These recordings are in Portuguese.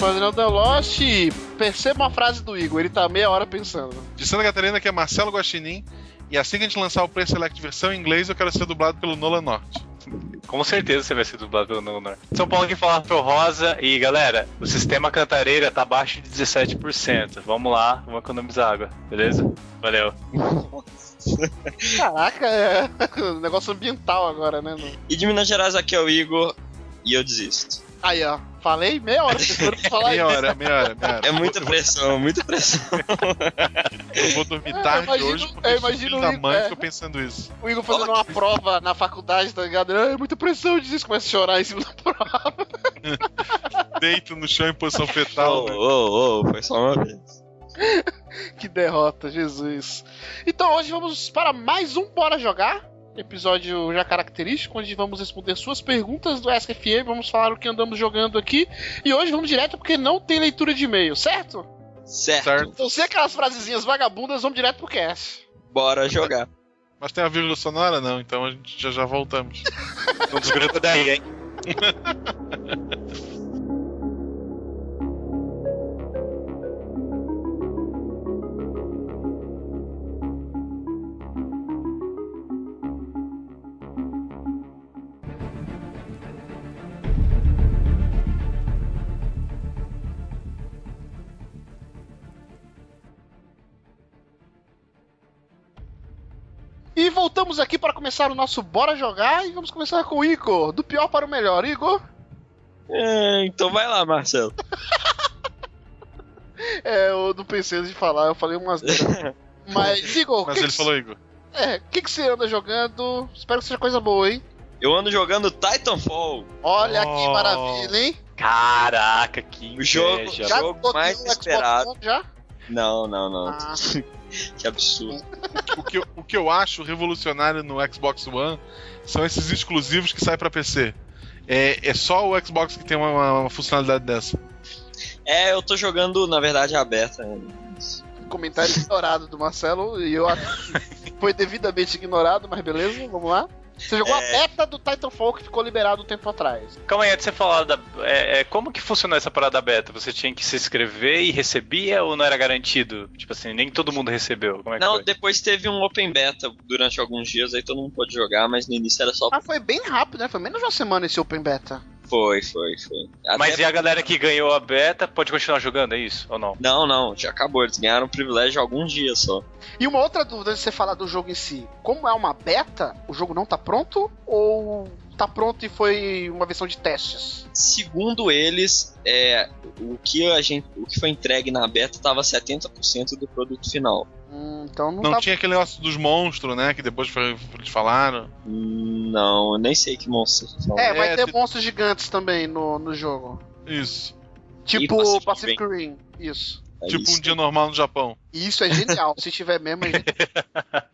Faz da Lost. Perceba uma frase do Igor, ele tá meia hora pensando. De Santa Catarina, que é Marcelo Guaxinim. E assim que a gente lançar o Play Select versão em inglês, eu quero ser dublado pelo Nolan Norte. Com certeza você vai ser dublado pelo Nolan Norte. São Paulo que fala pro Rosa e galera, o sistema cantareira tá abaixo de 17%. Vamos lá, vamos economizar água, beleza? Valeu. Caraca, é negócio ambiental agora, né? E de Minas Gerais aqui é o Igor e eu desisto. Aí, ó, falei meia hora pra falar Meia isso. hora, meia hora, meia hora. É muita pressão, muita pressão. Eu vou dormir É, tarde eu imagino- hoje porque eu imagino filho da o- mãe é. ficou pensando isso. O Igor fazendo uma prova na faculdade, tá ligado? É muita pressão disso, começa a chorar em cima da prova. Deito no chão em posição Ô, fetal. né? ô, ô, foi só uma vez. Que derrota, Jesus. Então hoje vamos para mais um Bora Jogar. Episódio já característico, onde vamos responder suas perguntas do SFM, vamos falar o que andamos jogando aqui. E hoje vamos direto porque não tem leitura de e-mail, certo? Certo, Certo. Então, sem aquelas frasezinhas vagabundas, vamos direto pro cast. bora jogar. Mas tem a vírgula sonora? Não, então a gente já já voltamos. Não desgruda daí, hein? voltamos aqui para começar o nosso Bora Jogar. E vamos começar com o Igor, do pior para o melhor. Igor, É, então vai lá, Marcelo. é, eu não pensei antes de falar, eu falei umas. Mas, Igor, Mas que ele que, falou, Igor. é, o que, que você anda jogando? Espero que seja coisa boa, hein? Eu ando jogando Titanfall, Olha que Oh. maravilha, hein? Caraca, que O jogo- inveja. já- jogo mais esperado. Já? Não, não, não. Ah, Que absurdo. O que, eu- o que eu acho revolucionário no Xbox One são esses exclusivos que saem pra PC. É, é só o Xbox que tem uma, uma funcionalidade dessa. É, eu tô jogando, na verdade, aberta. comentário ignorado do Marcelo e eu acho que foi devidamente ignorado, mas beleza, vamos lá. Você jogou a É. beta do Titanfall que ficou liberado um tempo atrás. Calma aí, antes de você falar da. é, é, como que funcionou essa parada beta? Você tinha que se inscrever e recebia ou não era garantido? Tipo assim, nem todo mundo recebeu. Como é que Não, foi? depois teve um open beta durante alguns dias, aí todo mundo pôde jogar, mas no início era só. Ah, foi bem rápido, né? Foi menos de uma semana esse Open Beta. Foi, foi, foi. Mas Até- e a galera que ganhou a beta pode continuar jogando, é isso? Ou não? Não, não, já acabou. Eles ganharam privilégio alguns dias só. E uma outra dúvida de você falar do jogo em si. Como é uma beta, o jogo não tá pronto? Ou tá pronto e foi uma versão de testes? Segundo eles, é, o, que a gente, o que foi entregue na beta estava 70% do produto final. Hum, então não, Não tá tinha aquele negócio dos monstros, né? Que depois foi- eles falaram. Não, eu nem sei que monstro. são. É, vai É, ter se- monstros gigantes também no, no jogo. Isso. Tipo Pacific Pacific Rim. Isso. É tipo isso. um dia normal no Japão. Isso é genial. Se tiver mesmo, é genial.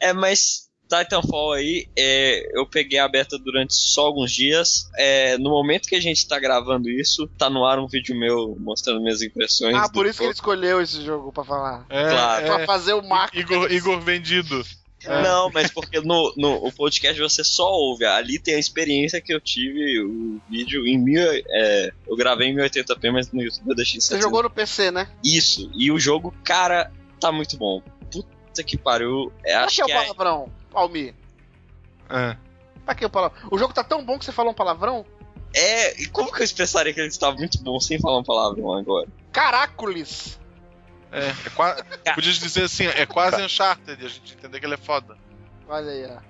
É, mas Titanfall aí, é, eu peguei a beta durante só alguns dias. É, no momento que a gente tá gravando isso, tá no ar um vídeo meu mostrando minhas impressões. Ah, por isso que ele escolheu esse jogo pra falar. É, Claro. Pra é. fazer o marketing. Igor, Igor vendido. É. Não, mas porque no, no o podcast você só ouve. Ali tem a experiência que eu tive, o vídeo em mil. é, eu gravei em 1080p, mas no YouTube eu deixei em Você 700. jogou no PC, né? Isso, e o jogo, cara, tá muito bom. Puta que pariu. É, Pra acho que é o é, palavrão, Almir? É. Pra que o palavrão? O jogo tá tão bom que você falou um palavrão? é. E como que eu expressaria que ele estava muito bom sem falar um palavrão agora? Caracoles! É, é qua- Podia dizer assim, é quase Uncharted, a gente entender que ele é foda. Olha aí, ó.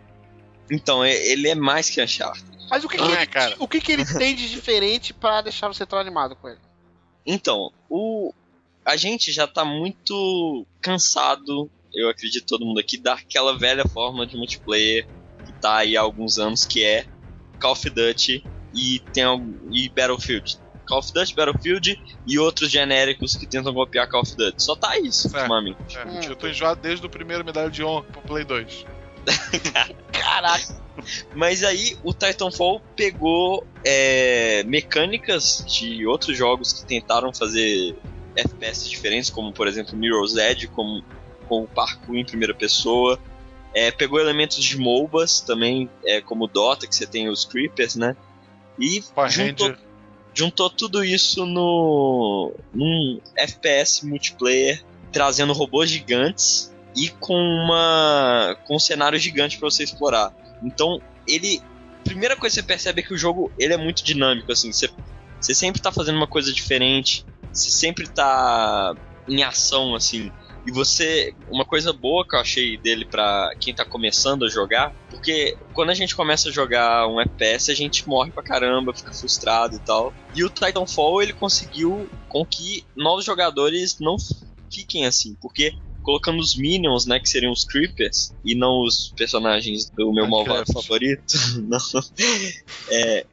Então, é- ele é mais que Uncharted. Mas o que, que, é, ele, cara. o que, que ele tem de diferente pra deixar você tão animado com ele? Então, o. A gente já tá muito cansado, eu acredito todo mundo aqui, daquela velha forma de multiplayer que tá aí há alguns anos, que é Call of Duty e tem e Battlefield. Call of Duty, Battlefield e outros genéricos que tentam copiar Call of Duty. Só tá isso, Certo. ultimamente. É, Hum. Eu tô enjoado desde o primeiro medalha de honra pro Play 2. Caraca. Mas aí o Titanfall pegou é, mecânicas de outros jogos que tentaram fazer FPS diferentes, como por exemplo Mirror's Edge, como, com o parkour em primeira pessoa. É, pegou elementos de MOBAs também, é, como Dota, que você tem os Creepers, né? E juntou, juntou tudo isso no num FPS multiplayer, trazendo robôs gigantes e com uma com um cenário gigante para você explorar. Então, ele primeira coisa que você percebe é que o jogo ele é muito dinâmico assim, você você sempre tá fazendo uma coisa diferente, você sempre tá em ação assim. E você, uma coisa boa que eu achei dele pra quem tá começando a jogar, porque quando a gente começa a jogar um FPS, a gente morre pra caramba, fica frustrado e tal. E o Titanfall, ele conseguiu com que novos jogadores não fiquem assim, porque colocando os minions, né, que seriam os creepers, e não os personagens do meu malvado favorito, não.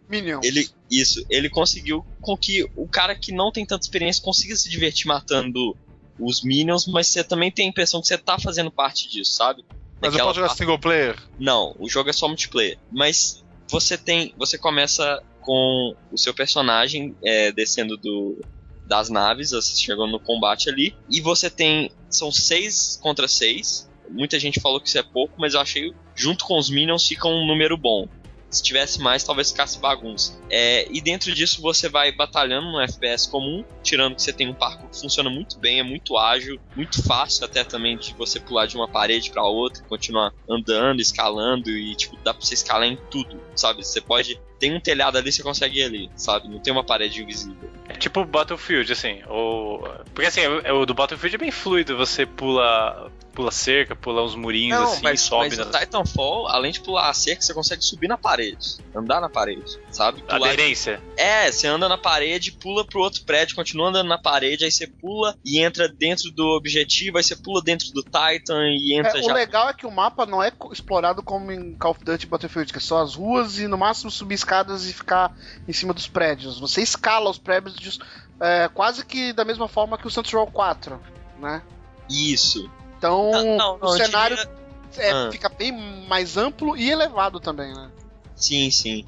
Minions. Ele, isso, ele conseguiu com que o cara que não tem tanta experiência consiga se divertir matando os minions, mas você também tem a impressão que você tá fazendo parte disso, sabe? Mas eu Daquela posso jogar parte- single player? Não, o jogo é só multiplayer. Mas você tem. Você começa com o seu personagem é, descendo do, das naves, você chegou no combate ali. E você tem. São seis contra seis. Muita gente falou que isso é pouco, mas eu achei junto com os minions fica um número bom. Se tivesse mais, talvez ficasse bagunça. É, e dentro disso você vai batalhando no FPS comum, tirando que você tem um parkour que funciona muito bem, é muito ágil, muito fácil até também de você pular de uma parede pra outra, continuar andando, escalando e tipo dá pra você escalar em tudo, sabe? Você pode tem um telhado ali, você consegue ir ali, sabe? Não tem uma parede invisível. É tipo Battlefield, assim. Ou... Porque assim, o, o do Battlefield é bem fluido, você pula. pula cerca, pula uns murinhos assim, mas, sobe mas na. no Titanfall, além de pular a cerca, você consegue subir na parede, andar na parede, sabe? Pular Aderência. É, você anda na parede, pula pro outro prédio, continua andando na parede, aí você pula e entra dentro do objetivo, aí você pula dentro do Titan e entra É, já. o legal é que o mapa não é explorado como em Call of Duty Battlefield, que é só as ruas e no máximo subir escadas e ficar em cima dos prédios. Você escala os prédios é, quase que da mesma forma que o Saints Row 4, né? Isso. Então Não, não, não, o eu cenário diria- é, Ah. fica bem mais amplo e elevado também, né? Sim, sim.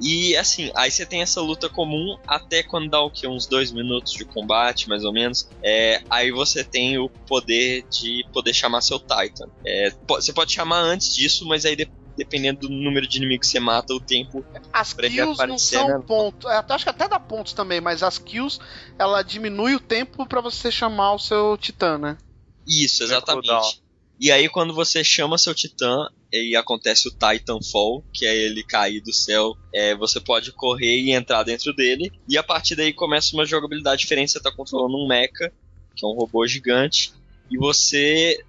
E assim, aí você tem essa luta comum até quando dá o que? Uns dois minutos de combate, mais ou menos. É, aí você tem o poder de poder chamar seu Titan. É, você pode chamar antes disso, mas aí de- dependendo do número de inimigos que você mata, o tempo. As Pra ele kills não aparecer, são né? pontos. é, Acho que até dá pontos também, mas as kills ela diminui o tempo pra você chamar o seu titã, né? Isso, exatamente. E aí quando você chama seu Titã e acontece o Titanfall, que é ele cair do céu, é, você pode correr e entrar dentro dele. E a partir daí começa uma jogabilidade diferente. Você tá controlando um mecha, que é um robô gigante, e você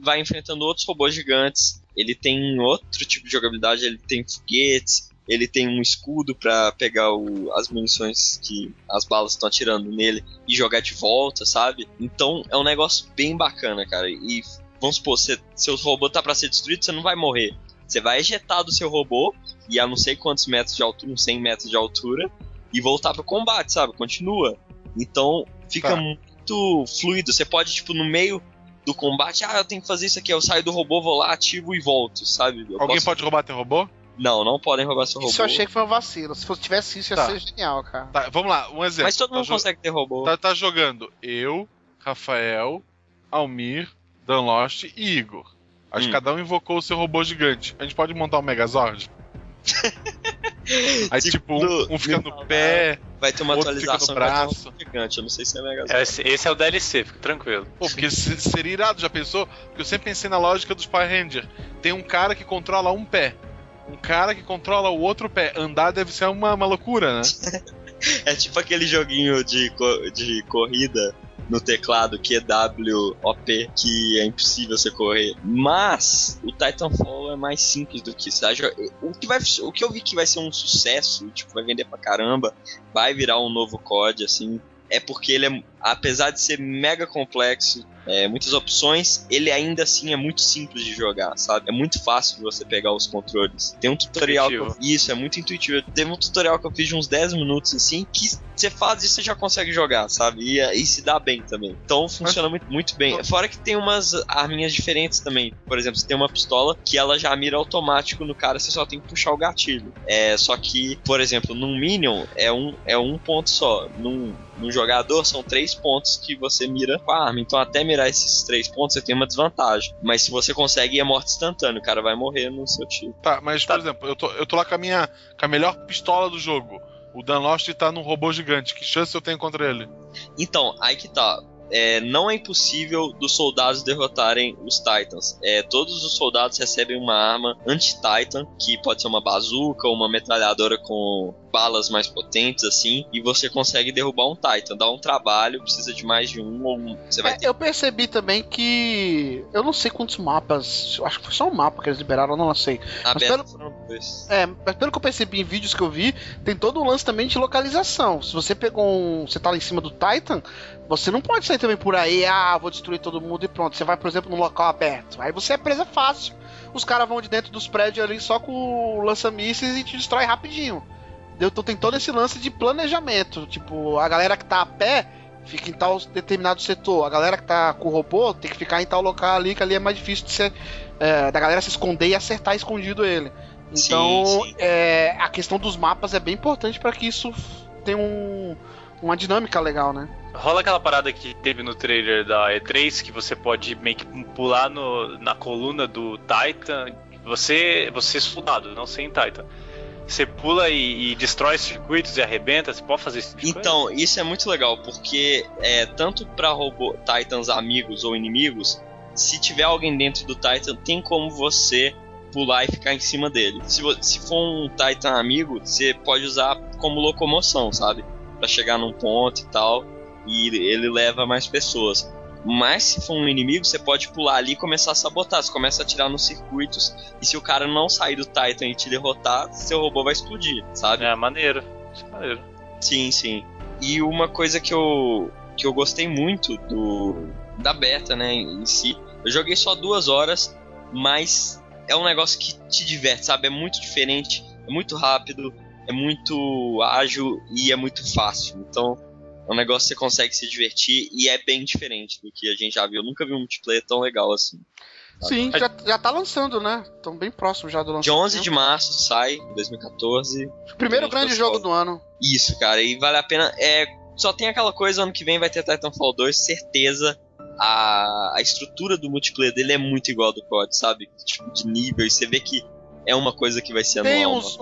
vai enfrentando outros robôs gigantes. Ele tem outro tipo de jogabilidade, ele tem foguetes, ele tem um escudo pra pegar o- as munições que as balas estão atirando nele e jogar de volta, sabe? Então é um negócio bem bacana, cara. E vamos supor, você, seu robô tá pra ser destruído, você não vai morrer. Você vai ejetar do seu robô e a não sei quantos metros de altura, uns 100 metros de altura, e voltar pro combate, sabe? Continua. Então fica Tá. muito fluido. Você pode, tipo, no meio do combate, ah, eu tenho que fazer isso aqui, eu saio do robô, vou lá, ativo e volto, sabe? Eu Alguém posso- pode roubar teu robô? Não, não podem roubar seu robô. Isso eu achei que foi um vacilo. Se fosse tivesse isso, ia Tá. ser genial, cara. Tá, vamos lá, um exemplo. Mas todo Tá mundo jo- consegue ter robô. Tá, tá jogando eu, Rafael, Almir, Dan Lost e Igor. Acho que Hum. cada um invocou o seu robô gigante. A gente pode montar um Megazord? Aí, tipo, no- um, um fica no- no pé. Vai ter uma outro fica no atualização um braço. gigante. Eu não sei se é mega. Esse, esse é o DLC, fica tranquilo. Pô, porque se- seria irado, já pensou? Porque eu sempre pensei na lógica dos Power Ranger. Tem um cara que controla um pé. Um cara que controla o outro pé. Andar deve ser uma, uma loucura, né? É tipo aquele joguinho de, de corrida no teclado QWOP que é impossível você correr. Mas o Titanfall é mais simples do que isso. tá? O que, vai, o que eu vi que vai ser um sucesso, tipo, vai vender pra caramba, vai virar um novo COD, assim, é porque ele é, apesar de ser mega complexo, é, muitas opções, ele ainda assim é muito simples de jogar, sabe? É muito fácil de você pegar os controles. Tem um tutorial que eu, Isso, é muito intuitivo. Teve um tutorial que eu fiz de uns 10 minutos assim, que você faz e você já consegue jogar, sabe? E, e se dá bem também. Então funciona muito, muito bem. Fora que tem umas arminhas diferentes também. Por exemplo, você tem uma pistola que ela já mira automático no cara, você só tem que puxar o gatilho. É, só que, por exemplo, num Minion é um, é um ponto só. Num, num jogador são três pontos que você mira com a arma. Então até mirar esses três pontos você tem uma desvantagem. Mas se você consegue é morte instantânea, o cara vai morrer no seu tiro. Tá, mas por exemplo, eu tô, eu tô lá com a minha com a melhor pistola do jogo. O Dan Lost tá num robô gigante. Que chance eu tenho contra ele? Então, aí que tá. É, não é impossível dos soldados derrotarem os Titans. É, todos os soldados recebem uma arma anti-Titan, que pode ser uma bazuca ou uma metralhadora com balas mais potentes, assim, e você consegue derrubar um Titan. Dá um trabalho, precisa de mais de um ou um. Você vai é, Eu percebi também que. Eu não sei quantos mapas. Acho que foi só um mapa que eles liberaram, eu não sei. A mas pelo... É, mas pelo que eu percebi em vídeos que eu vi, tem todo um lance também de localização. Se você pegou um. Você tá lá em cima do Titan, você não pode sair também por aí, ah, vou destruir todo mundo e pronto. Você vai, por exemplo, num local aberto. Aí você é presa fácil. Os caras vão de dentro dos prédios ali só com o lança-mísseis e te destrói rapidinho. Então tem todo esse lance de planejamento. Tipo, a galera que tá a pé fica em tal determinado setor. A galera que tá com o robô tem que ficar em tal local ali, que ali é mais difícil de ser. É, da galera se esconder e acertar escondido ele. Então, sim, sim. É, a questão dos mapas é bem importante para que isso tenha um, uma dinâmica legal, né? Rola aquela parada que teve no trailer da E3 que você pode meio que pular no, na coluna do Titan. Você, você é soldado, não sem Titan. Você pula e, e, destrói circuitos e arrebenta, você pode fazer isso? Tipo então, coisa? isso é muito legal, porque é, tanto para robô Titans amigos ou inimigos, se tiver alguém dentro do Titan, tem como você pular e ficar em cima dele. Se, se for um Titan amigo, você pode usar como locomoção, sabe? Para chegar num ponto e tal, e ele leva mais pessoas. Mas se for um inimigo, você pode pular ali e começar a sabotar. Você começa a atirar nos circuitos. E se o cara não sair do Titan e te derrotar, seu robô vai explodir, sabe? É maneiro. É maneiro. Sim, sim. E uma coisa que eu, que eu gostei muito do da beta, né, em si. Eu joguei só duas horas, mas é um negócio que te diverte, sabe? É muito diferente, é muito rápido, é muito ágil e é muito fácil. Então, é um negócio que você consegue se divertir e é bem diferente do que a gente já viu. Eu nunca vi um multiplayer tão legal assim. Sim, já, já tá lançando, né? Estão bem próximo já do lançamento. De 11 de março sai, 2014. O primeiro grande jogo do ano. Isso, cara, e vale a pena. É, só tem aquela coisa, ano que vem vai ter Titanfall 2, certeza. A, a estrutura do multiplayer dele é muito igual ao do COD, sabe? Tipo, de nível, e você vê que é uma coisa que vai ser anual. Tem uns, uns,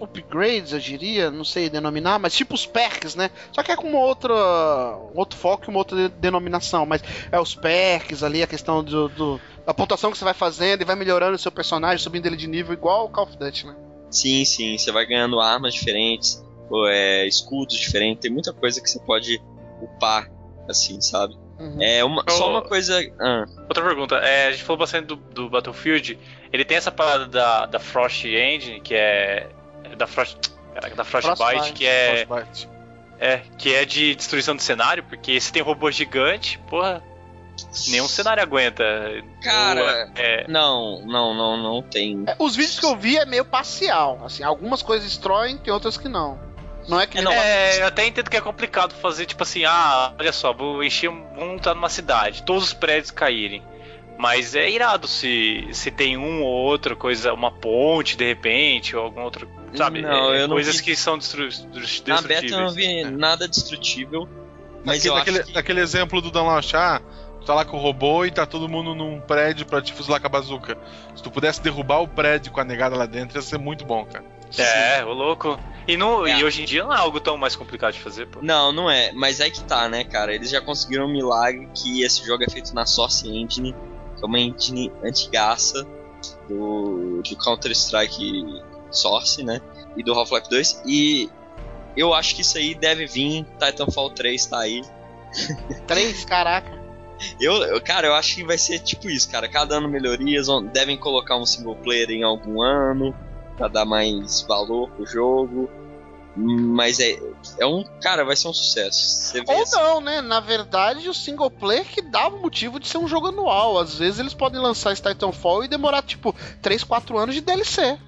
upgrades, eu diria, não sei denominar, mas tipo os perks, né? Só que é com uma outra, um outro foco e uma outra denominação. Mas é os perks ali, a questão do, do, da pontuação que você vai fazendo e vai melhorando o seu personagem, subindo ele de nível, igual o Call of Duty, né? Sim, sim. Você vai ganhando armas diferentes, ou é, escudos diferentes. Tem muita coisa que você pode upar, assim, sabe? Uhum. É uma, só uma coisa. Ah. Outra pergunta. É, a gente falou bastante do, do, Battlefield. Ele tem essa parada da, da Frost Engine, que é. Da Frost. Da Frostbite, Frostbite que é. Frostbite. É, que é de destruição de cenário, porque se tem robô gigante, porra. Nenhum cenário aguenta. Cara, é... não, não, não, não tem. É, os vídeos que eu vi é meio parcial. Assim, algumas coisas destroem, tem outras que não. Não é que é, não, é, eu até entendo que é complicado fazer, tipo assim, ah, olha só, vou encher, vamos estar numa cidade, todos os prédios caírem. Mas é irado se, se tem um ou outra coisa, uma ponte de repente, ou alguma outra. Sabe? Não, é, coisas vi... que são destru... destrutíveis. Na beta eu não vi nada destrutível. Mas aquele, aquele, que... exemplo do Dan Lanchar, tu tá lá com o robô e tá todo mundo num prédio pra te fuzilar com a bazuca. Se tu pudesse derrubar o prédio com a negada lá dentro, ia ser muito bom, cara. É, o louco. E, no, é. e hoje em dia não é algo tão mais complicado de fazer, pô. Não, não é. Mas é que tá, né, cara? Eles já conseguiram um milagre que esse jogo é feito na Source Engine, que é uma engine antigaça do, do Counter-Strike Source, né? E do Half-Life 2. E eu acho que isso aí deve vir. Titanfall 3 tá aí. 3? Caraca. Eu, cara, eu acho que vai ser tipo isso, cara. Cada ano melhorias, devem colocar um single player em algum ano para dar mais valor pro jogo. Mas é, é um. Cara, vai ser um sucesso. Ou assim. não, né? Na verdade, o single player que dava o motivo de ser um jogo anual. Às vezes eles podem lançar esse Titanfall e demorar, tipo, 3, 4 anos de DLC.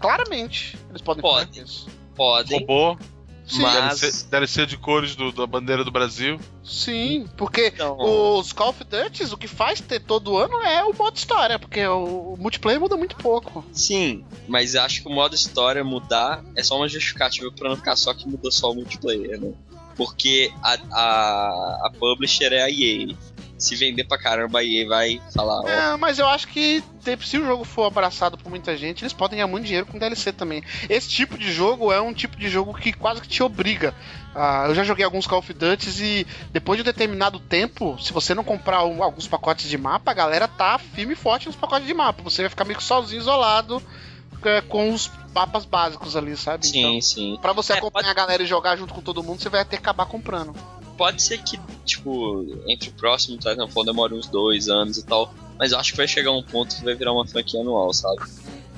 Claramente. Eles podem Pode. isso. Podem. Robô. Sim. Mas... DLC, DLC de cores do, da bandeira do Brasil. Sim, porque então... os Call of Duty, o que faz ter todo ano é o modo história, porque o, o multiplayer muda muito pouco. Sim, mas acho que o modo história mudar é só uma justificativa pra não ficar só que mudou só o multiplayer, né? Porque a, a, a publisher é a EA se vender pra caramba, aí vai falar. Ó. É, mas eu acho que se o jogo for abraçado por muita gente, eles podem ganhar muito dinheiro com DLC também. Esse tipo de jogo é um tipo de jogo que quase que te obriga. Uh, eu já joguei alguns Call of Duty e depois de um determinado tempo, se você não comprar alguns pacotes de mapa, a galera tá firme e forte nos pacotes de mapa. Você vai ficar meio que sozinho, isolado, é, com os mapas básicos ali, sabe? Sim, então, sim. Pra você é, acompanhar pode... a galera e jogar junto com todo mundo, você vai ter que acabar comprando pode ser que, tipo, entre o próximo Titanfall demore uns dois anos e tal, mas eu acho que vai chegar um ponto que vai virar uma franquia anual, sabe?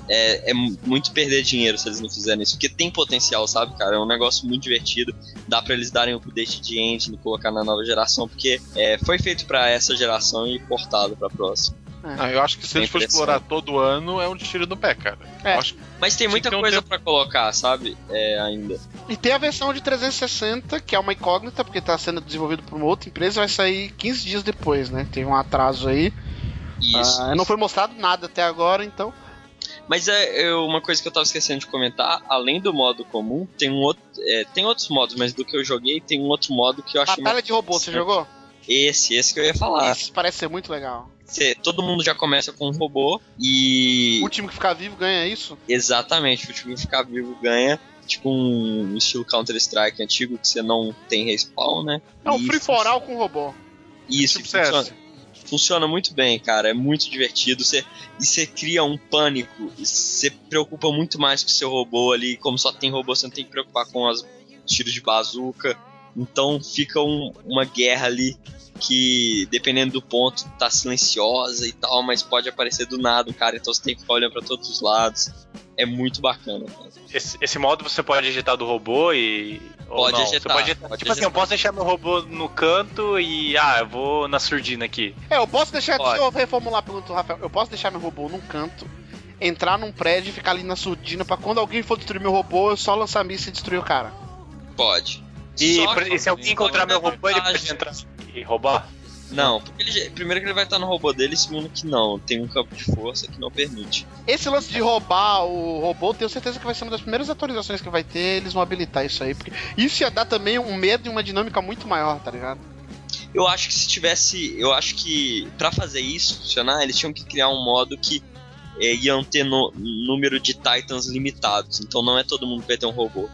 É, é, muito perder dinheiro se eles não fizerem isso, porque tem potencial, sabe, cara? É um negócio muito divertido. Dá para eles darem um update de engine, colocar na nova geração, porque é, foi feito para essa geração e portado para próxima. É. Ah, eu acho que se a gente for explorar todo ano, é um tiro no pé, cara. É. Acho... Mas tem muita coisa um para colocar, sabe? É, ainda. E tem a versão de 360, que é uma incógnita, porque tá sendo desenvolvido por uma outra empresa, vai sair 15 dias depois, né? Teve um atraso aí. Isso. Ah, não foi mostrado nada até agora, então. Mas é, é, uma coisa que eu tava esquecendo de comentar, além do modo comum, tem um outro. É, tem outros modos, mas do que eu joguei, tem um outro modo que eu achei. Batalha de robô, você jogou? Esse, esse que eu ia falar. Esse parece ser muito legal. Cê, todo mundo já começa com um robô e. O último que ficar vivo ganha isso? Exatamente, o último que ficar vivo ganha. Tipo um estilo Counter-Strike antigo que você não tem respawn, né? É um free for all com robô. Isso, tipo funciona, funciona muito bem, cara. É muito divertido. Você, e você cria um pânico. Você preocupa muito mais com o seu robô ali. Como só tem robô, você não tem que preocupar com os tiros de bazuca. Então fica um, uma guerra ali que, dependendo do ponto, tá silenciosa e tal, mas pode aparecer do nada o cara, então você tem que ficar olhando pra todos os lados. É muito bacana. Esse, esse, modo você pode digitar do robô e. Pode não, Você pode, pode tipo assim, eu posso deixar meu robô no canto e. Ah, eu vou na surdina aqui. É, eu posso deixar. Pode. Deixa eu reformular a pergunta do Rafael. Eu posso deixar meu robô num canto, entrar num prédio e ficar ali na surdina pra quando alguém for destruir meu robô, eu só lançar a missa e destruir o cara. Pode. E, e se alguém encontrar meu robô, ele pode entrar e roubar? Não, porque ele, primeiro que ele vai estar no robô dele, segundo que não, tem um campo de força que não permite. Esse lance de roubar o robô, tenho certeza que vai ser uma das primeiras atualizações que vai ter, eles vão habilitar isso aí, porque isso ia dar também um medo e uma dinâmica muito maior, tá ligado? Eu acho que se tivesse, eu acho que para fazer isso funcionar, eles tinham que criar um modo que é, iam ter no, número de Titans limitados, então não é todo mundo que vai ter um robô.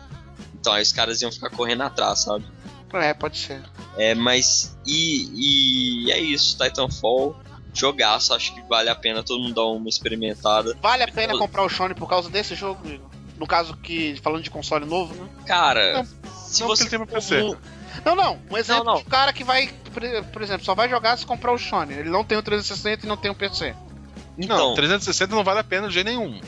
Então aí os caras iam ficar correndo atrás, sabe? É, pode ser. É, mas. E, e é isso, Titanfall. Jogaço, acho que vale a pena todo mundo dar uma experimentada. Vale a pena comprar o Shone por causa desse jogo, No caso que, falando de console novo, né? Cara, não, se não você. Tem PC. Não, não. Um exemplo não, não. de cara que vai, por exemplo, só vai jogar se comprar o Shone. Ele não tem o 360 e não tem o PC. Então, não, 360 não vale a pena de jeito nenhum.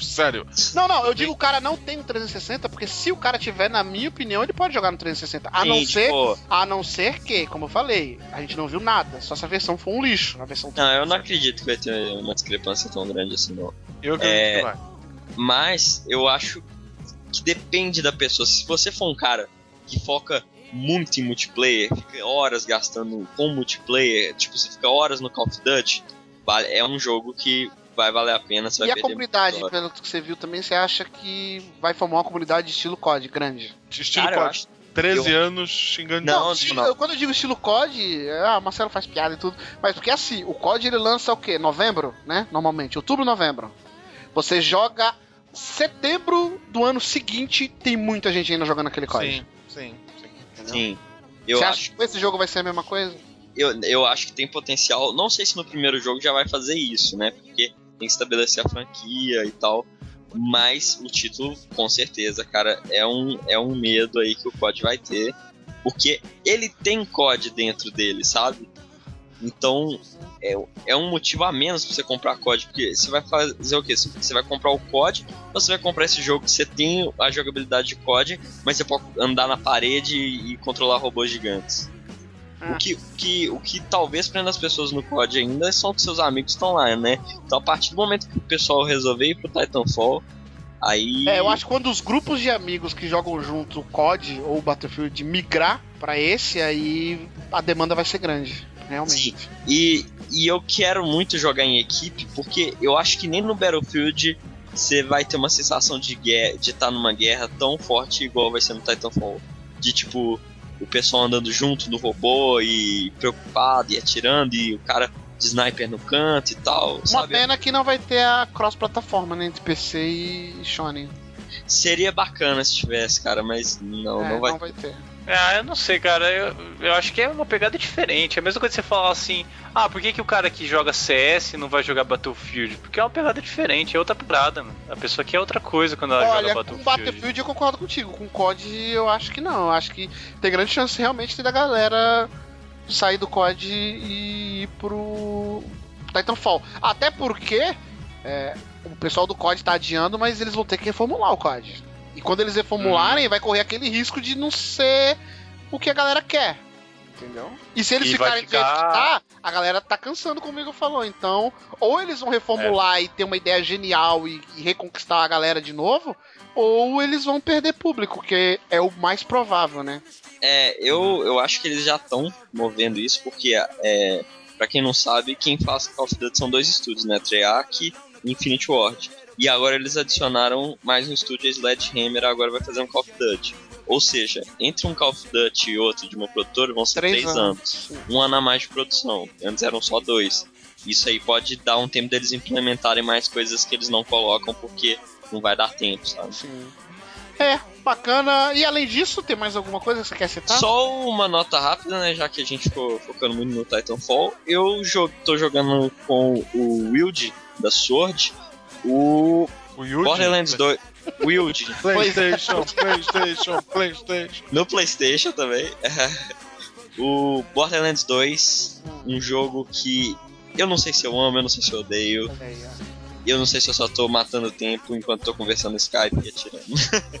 Sério. Não, não, eu digo o cara não tem um 360, porque se o cara tiver, na minha opinião, ele pode jogar no 360. A Sim, não ser. Tipo... A não ser que, como eu falei, a gente não viu nada. Só se a versão for um lixo. A versão não, eu não acredito que vai ter uma discrepância tão grande assim, não. Eu acredito é... que vai. Mas eu acho que depende da pessoa. Se você for um cara que foca muito em multiplayer, fica horas gastando com multiplayer, tipo, você fica horas no Call of Duty, é um jogo que vai valer a pena. Você e a comunidade, pelo que você viu também, você acha que vai formar uma comunidade de estilo COD grande? Estilo Cara, COD. 13 eu... anos xingando Não, não, estilo, não. quando eu digo estilo COD, ah, o Marcelo faz piada e tudo. Mas porque assim, o COD ele lança o quê? Novembro, né? Normalmente, outubro, novembro. Você joga setembro do ano seguinte, tem muita gente ainda jogando aquele COD. Sim, sim, sim. Sim. Eu Você acho... acha que esse jogo vai ser a mesma coisa? Eu, eu acho que tem potencial. Não sei se no primeiro jogo já vai fazer isso, né? Que estabelecer a franquia e tal. Mas o título, com certeza, cara, é um, é um medo aí que o COD vai ter. Porque ele tem COD dentro dele, sabe? Então, é, é um motivo a menos pra você comprar COD, porque você vai fazer o quê? Você vai comprar o COD, ou você vai comprar esse jogo que você tem a jogabilidade de COD, mas você pode andar na parede e controlar robôs gigantes. O, que, que, o que talvez prenda as pessoas no COD ainda são que seus amigos estão lá, né? Então a partir do momento que o pessoal resolver ir pro Titanfall, aí. É, eu acho que quando os grupos de amigos que jogam junto o COD ou o Battlefield migrar para esse, aí a demanda vai ser grande. Realmente. Sim. E, e eu quero muito jogar em equipe, porque eu acho que nem no Battlefield você vai ter uma sensação de guerra, de estar tá numa guerra tão forte igual vai ser no Titanfall. De tipo, o pessoal andando junto no robô e preocupado e atirando e o cara de sniper no canto e tal. Uma sabe? pena que não vai ter a cross-plataforma né, entre PC e Shonen. Seria bacana se tivesse, cara, mas não, é, não vai. Não vai ter. Ah, eu não sei, cara. Eu, eu acho que é uma pegada diferente. É a mesma coisa que você falar assim: ah, por que, que o cara que joga CS não vai jogar Battlefield? Porque é uma pegada diferente, é outra pegada, mano. A pessoa quer outra coisa quando ela Olha, joga Battlefield. Com Battlefield eu concordo contigo. Com COD eu acho que não. Eu acho que tem grande chance realmente da galera sair do COD e ir pro Titanfall. Até porque é, o pessoal do COD tá adiando, mas eles vão ter que reformular o COD. E quando eles reformularem, hum. vai correr aquele risco de não ser o que a galera quer. Entendeu? E se eles e ficarem ficar... do jeito que tá, a galera tá cansando, como o Igor falou. Então, ou eles vão reformular é. e ter uma ideia genial e, e, reconquistar a galera de novo, ou eles vão perder público, que é o mais provável, né? É, eu, eu acho que eles já estão movendo isso, porque, é, para quem não sabe, quem faz Call of Duty são dois estúdios, né? Treyarch e Infinity Ward. E agora eles adicionaram mais um estúdio, a Sledgehammer agora vai fazer um Call of Duty. Ou seja, entre um Call of Duty e outro de uma produtora vão ser três, três anos. anos. Um ano a mais de produção. Antes eram só dois. Isso aí pode dar um tempo deles implementarem mais coisas que eles não colocam porque não vai dar tempo, sabe? Sim. É, bacana. E além disso, tem mais alguma coisa que você quer citar? Só uma nota rápida, né? Já que a gente ficou focando muito no Titanfall. Eu jo tô jogando com o Wild da Sword o, o Yuji? Borderlands 2. O Yuji. PlayStation, PlayStation, PlayStation. No PlayStation também. o Borderlands 2, um jogo que eu não sei se eu amo, eu não sei se eu odeio. Eu não sei se eu só tô matando tempo enquanto tô conversando no Skype e atirando.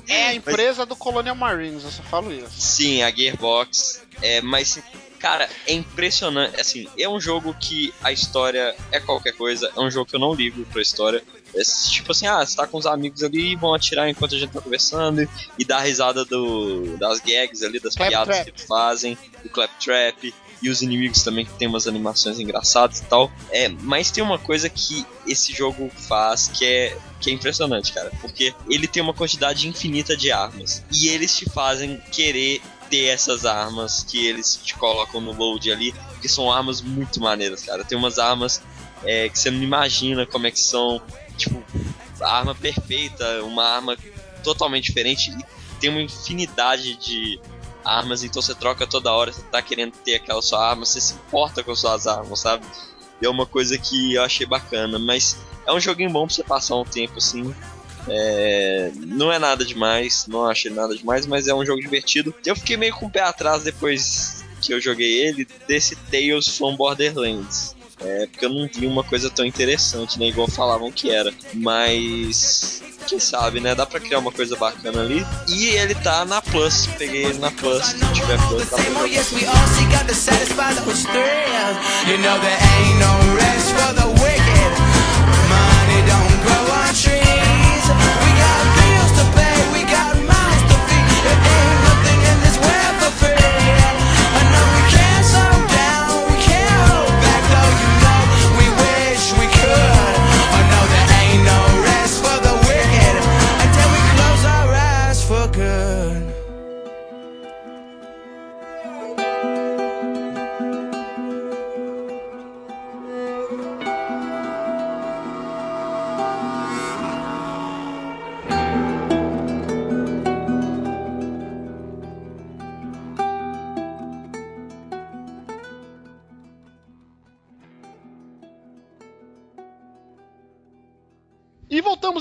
É a empresa mas... do Colonial Marines, eu só falo isso. Sim, a Gearbox. É, mas Cara, é impressionante. Assim, é um jogo que a história é qualquer coisa. É um jogo que eu não ligo pra história. Tipo assim, ah, você tá com os amigos ali vão atirar enquanto a gente tá conversando e dar risada do, das gags ali, das Clap piadas trap. que eles fazem, do claptrap e os inimigos também que tem umas animações engraçadas e tal. É, mas tem uma coisa que esse jogo faz que é que é impressionante, cara, porque ele tem uma quantidade infinita de armas e eles te fazem querer ter essas armas que eles te colocam no load ali, que são armas muito maneiras, cara. Tem umas armas é, que você não imagina como é que são, tipo, a arma perfeita, uma arma totalmente diferente e tem uma infinidade de armas, então você troca toda hora, você tá querendo ter aquela sua arma, você se importa com suas armas, sabe? E é uma coisa que eu achei bacana, mas é um joguinho bom pra você passar um tempo assim, é, não é nada demais, não achei nada demais, mas é um jogo divertido. Eu fiquei meio com o pé atrás depois que eu joguei ele desse Tales from Borderlands. É, porque eu não vi uma coisa tão interessante, né? Igual falavam que era. Mas. Quem sabe, né? Dá pra criar uma coisa bacana ali. E ele tá na Plus. Peguei ele na Plus. Se tiver Plus, dá pra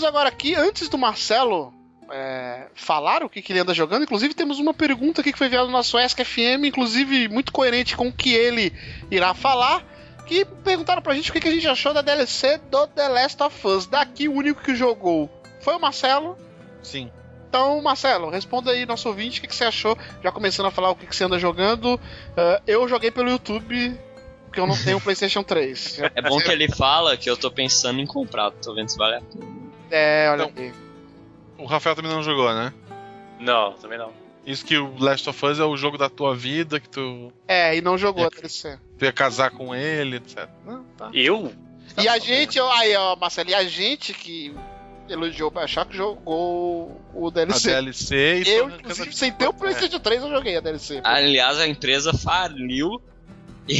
agora aqui, antes do Marcelo é, falar o que, que, ele anda jogando, inclusive temos uma pergunta aqui que foi enviada no nosso Ask FM, inclusive muito coerente com o que ele irá falar, que perguntaram pra gente o que a gente achou da DLC do The Last of Us. Daqui o único que jogou foi o Marcelo. Sim. Então, Marcelo, responda aí nosso ouvinte o que, você achou. Já começando a falar o que, você anda jogando. Uh, eu joguei pelo YouTube, porque eu não tenho PlayStation 3. é bom que ele fala que eu tô pensando em comprar, tô vendo se vale a pena. É, olha então, aí. O Rafael também não jogou, né? Não, também não. Isso que o Last of Us é o jogo da tua vida, que tu. É, e não jogou é, a DLC. Tu ia casar com ele, etc. Não, tá. Eu? E a gente, aí, ó, Marcelo, e a gente que elogiou pra achar que jogou o DLC. A DLC e Eu, inclusive, sem ter o PlayStation 3, eu joguei a DLC. Aliás, a empresa faliu e,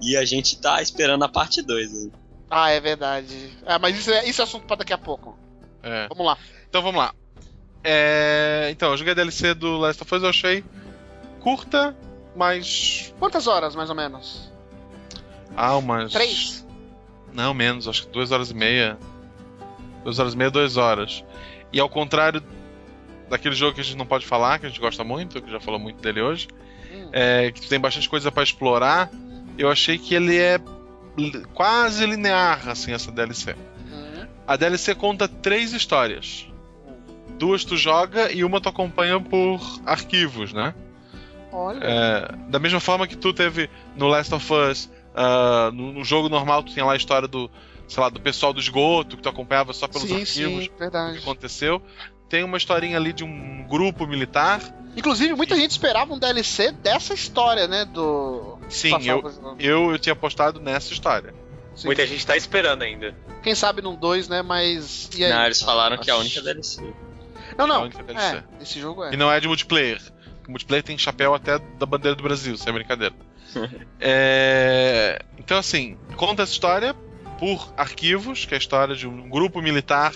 e a gente tá esperando a parte 2 Ah, é verdade. Ah, mas isso é, isso é assunto pra daqui a pouco. É. Vamos lá. Então vamos lá. É... Então, eu joguei a DLC do Last of Us, eu achei curta, mas. Quantas horas, mais ou menos? Ah, umas. Três? Não, menos, acho que duas horas e meia. Duas horas e meia, duas horas. E ao contrário daquele jogo que a gente não pode falar, que a gente gosta muito, que já falou muito dele hoje, hum. é, que tem bastante coisa para explorar, eu achei que ele é quase linear, assim, essa DLC. Hum. A DLC conta três histórias duas tu joga e uma tu acompanha por arquivos, né? Olha. É, da mesma forma que tu teve no Last of Us, uh, no, no, jogo normal tu tinha lá a história do, sei lá, do pessoal do esgoto, que tu acompanhava só pelos sim, arquivos sim, verdade. que aconteceu. Tem uma historinha ali de um grupo militar. Inclusive, muita gente esperava um DLC dessa história, né? Do. Sim, eu, eu, eu tinha apostado nessa história. Sim. Muita gente tá esperando ainda. Quem sabe num 2, né? Mas. Não, eles falaram que é a única DLC. Não, não. É, esse jogo é. E não é de multiplayer. O multiplayer tem chapéu até da bandeira do Brasil, sem brincadeira. é... Então, assim, conta essa história por arquivos, que é a história de um grupo militar.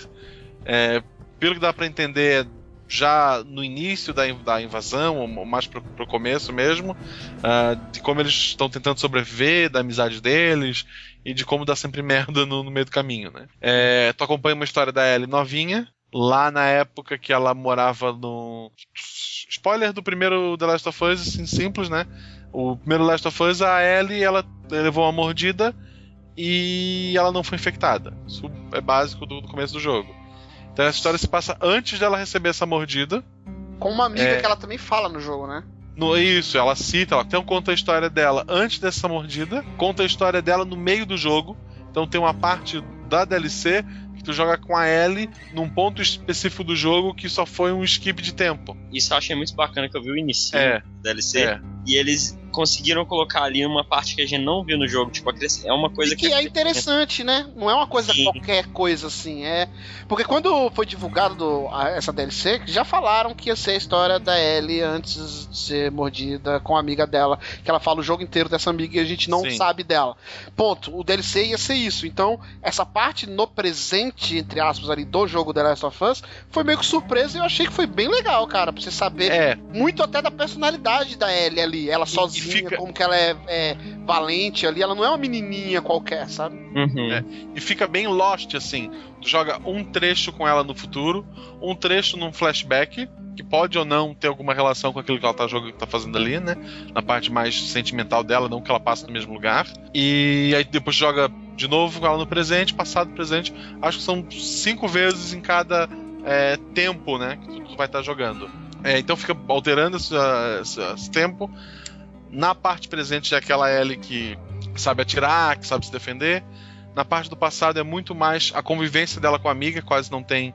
É... Pelo que dá para entender, já no início da, da invasão, ou mais pro, pro começo mesmo, uh, de como eles estão tentando sobreviver, da amizade deles e de como dá sempre merda no, no meio do caminho, né? É, tu acompanha uma história da Ellie novinha, lá na época que ela morava no. Spoiler do primeiro The Last of Us, assim, simples, né? O primeiro Last of Us, a Ellie, ela levou uma mordida e ela não foi infectada. Isso é básico do, do começo do jogo. Então essa história se passa antes dela receber essa mordida. Com uma amiga é... que ela também fala no jogo, né? No, isso, ela cita, ela então conta a história dela antes dessa mordida, conta a história dela no meio do jogo. Então tem uma parte da DLC tu joga com a L num ponto específico do jogo que só foi um skip de tempo. Isso eu achei muito bacana que eu vi o início é, da DLC. É. E eles conseguiram colocar ali uma parte que a gente não viu no jogo. Tipo, é uma coisa e que. que é interessante, né? Não é uma coisa Sim. qualquer coisa assim. É. Porque quando foi divulgado do, a, essa DLC, já falaram que ia ser a história da Ellie antes de ser mordida com a amiga dela. Que ela fala o jogo inteiro dessa amiga e a gente não Sim. sabe dela. Ponto. O DLC ia ser isso. Então, essa parte no presente, entre aspas, ali do jogo The Last of Us, foi meio que surpresa e eu achei que foi bem legal, cara. Pra você saber é. muito até da personalidade da Ellie ali. Ela sozinha fica... como que ela é, é, valente ali, ela não é uma menininha qualquer, sabe? Uhum. É, e fica bem Lost, assim. Tu joga um trecho com ela no futuro, um trecho num flashback, que pode ou não ter alguma relação com aquilo que ela tá jogando, tá fazendo ali, né? Na parte mais sentimental dela, não que ela passa no mesmo lugar. E aí depois joga de novo com ela no presente, passado, presente. Acho que são cinco vezes em cada é, tempo, né? Que tu, tu vai estar tá jogando. É, então fica alterando esse, esse, esse tempo. Na parte presente é aquela Ellie que sabe atirar, que sabe se defender. Na parte do passado é muito mais a convivência dela com a amiga, quase não tem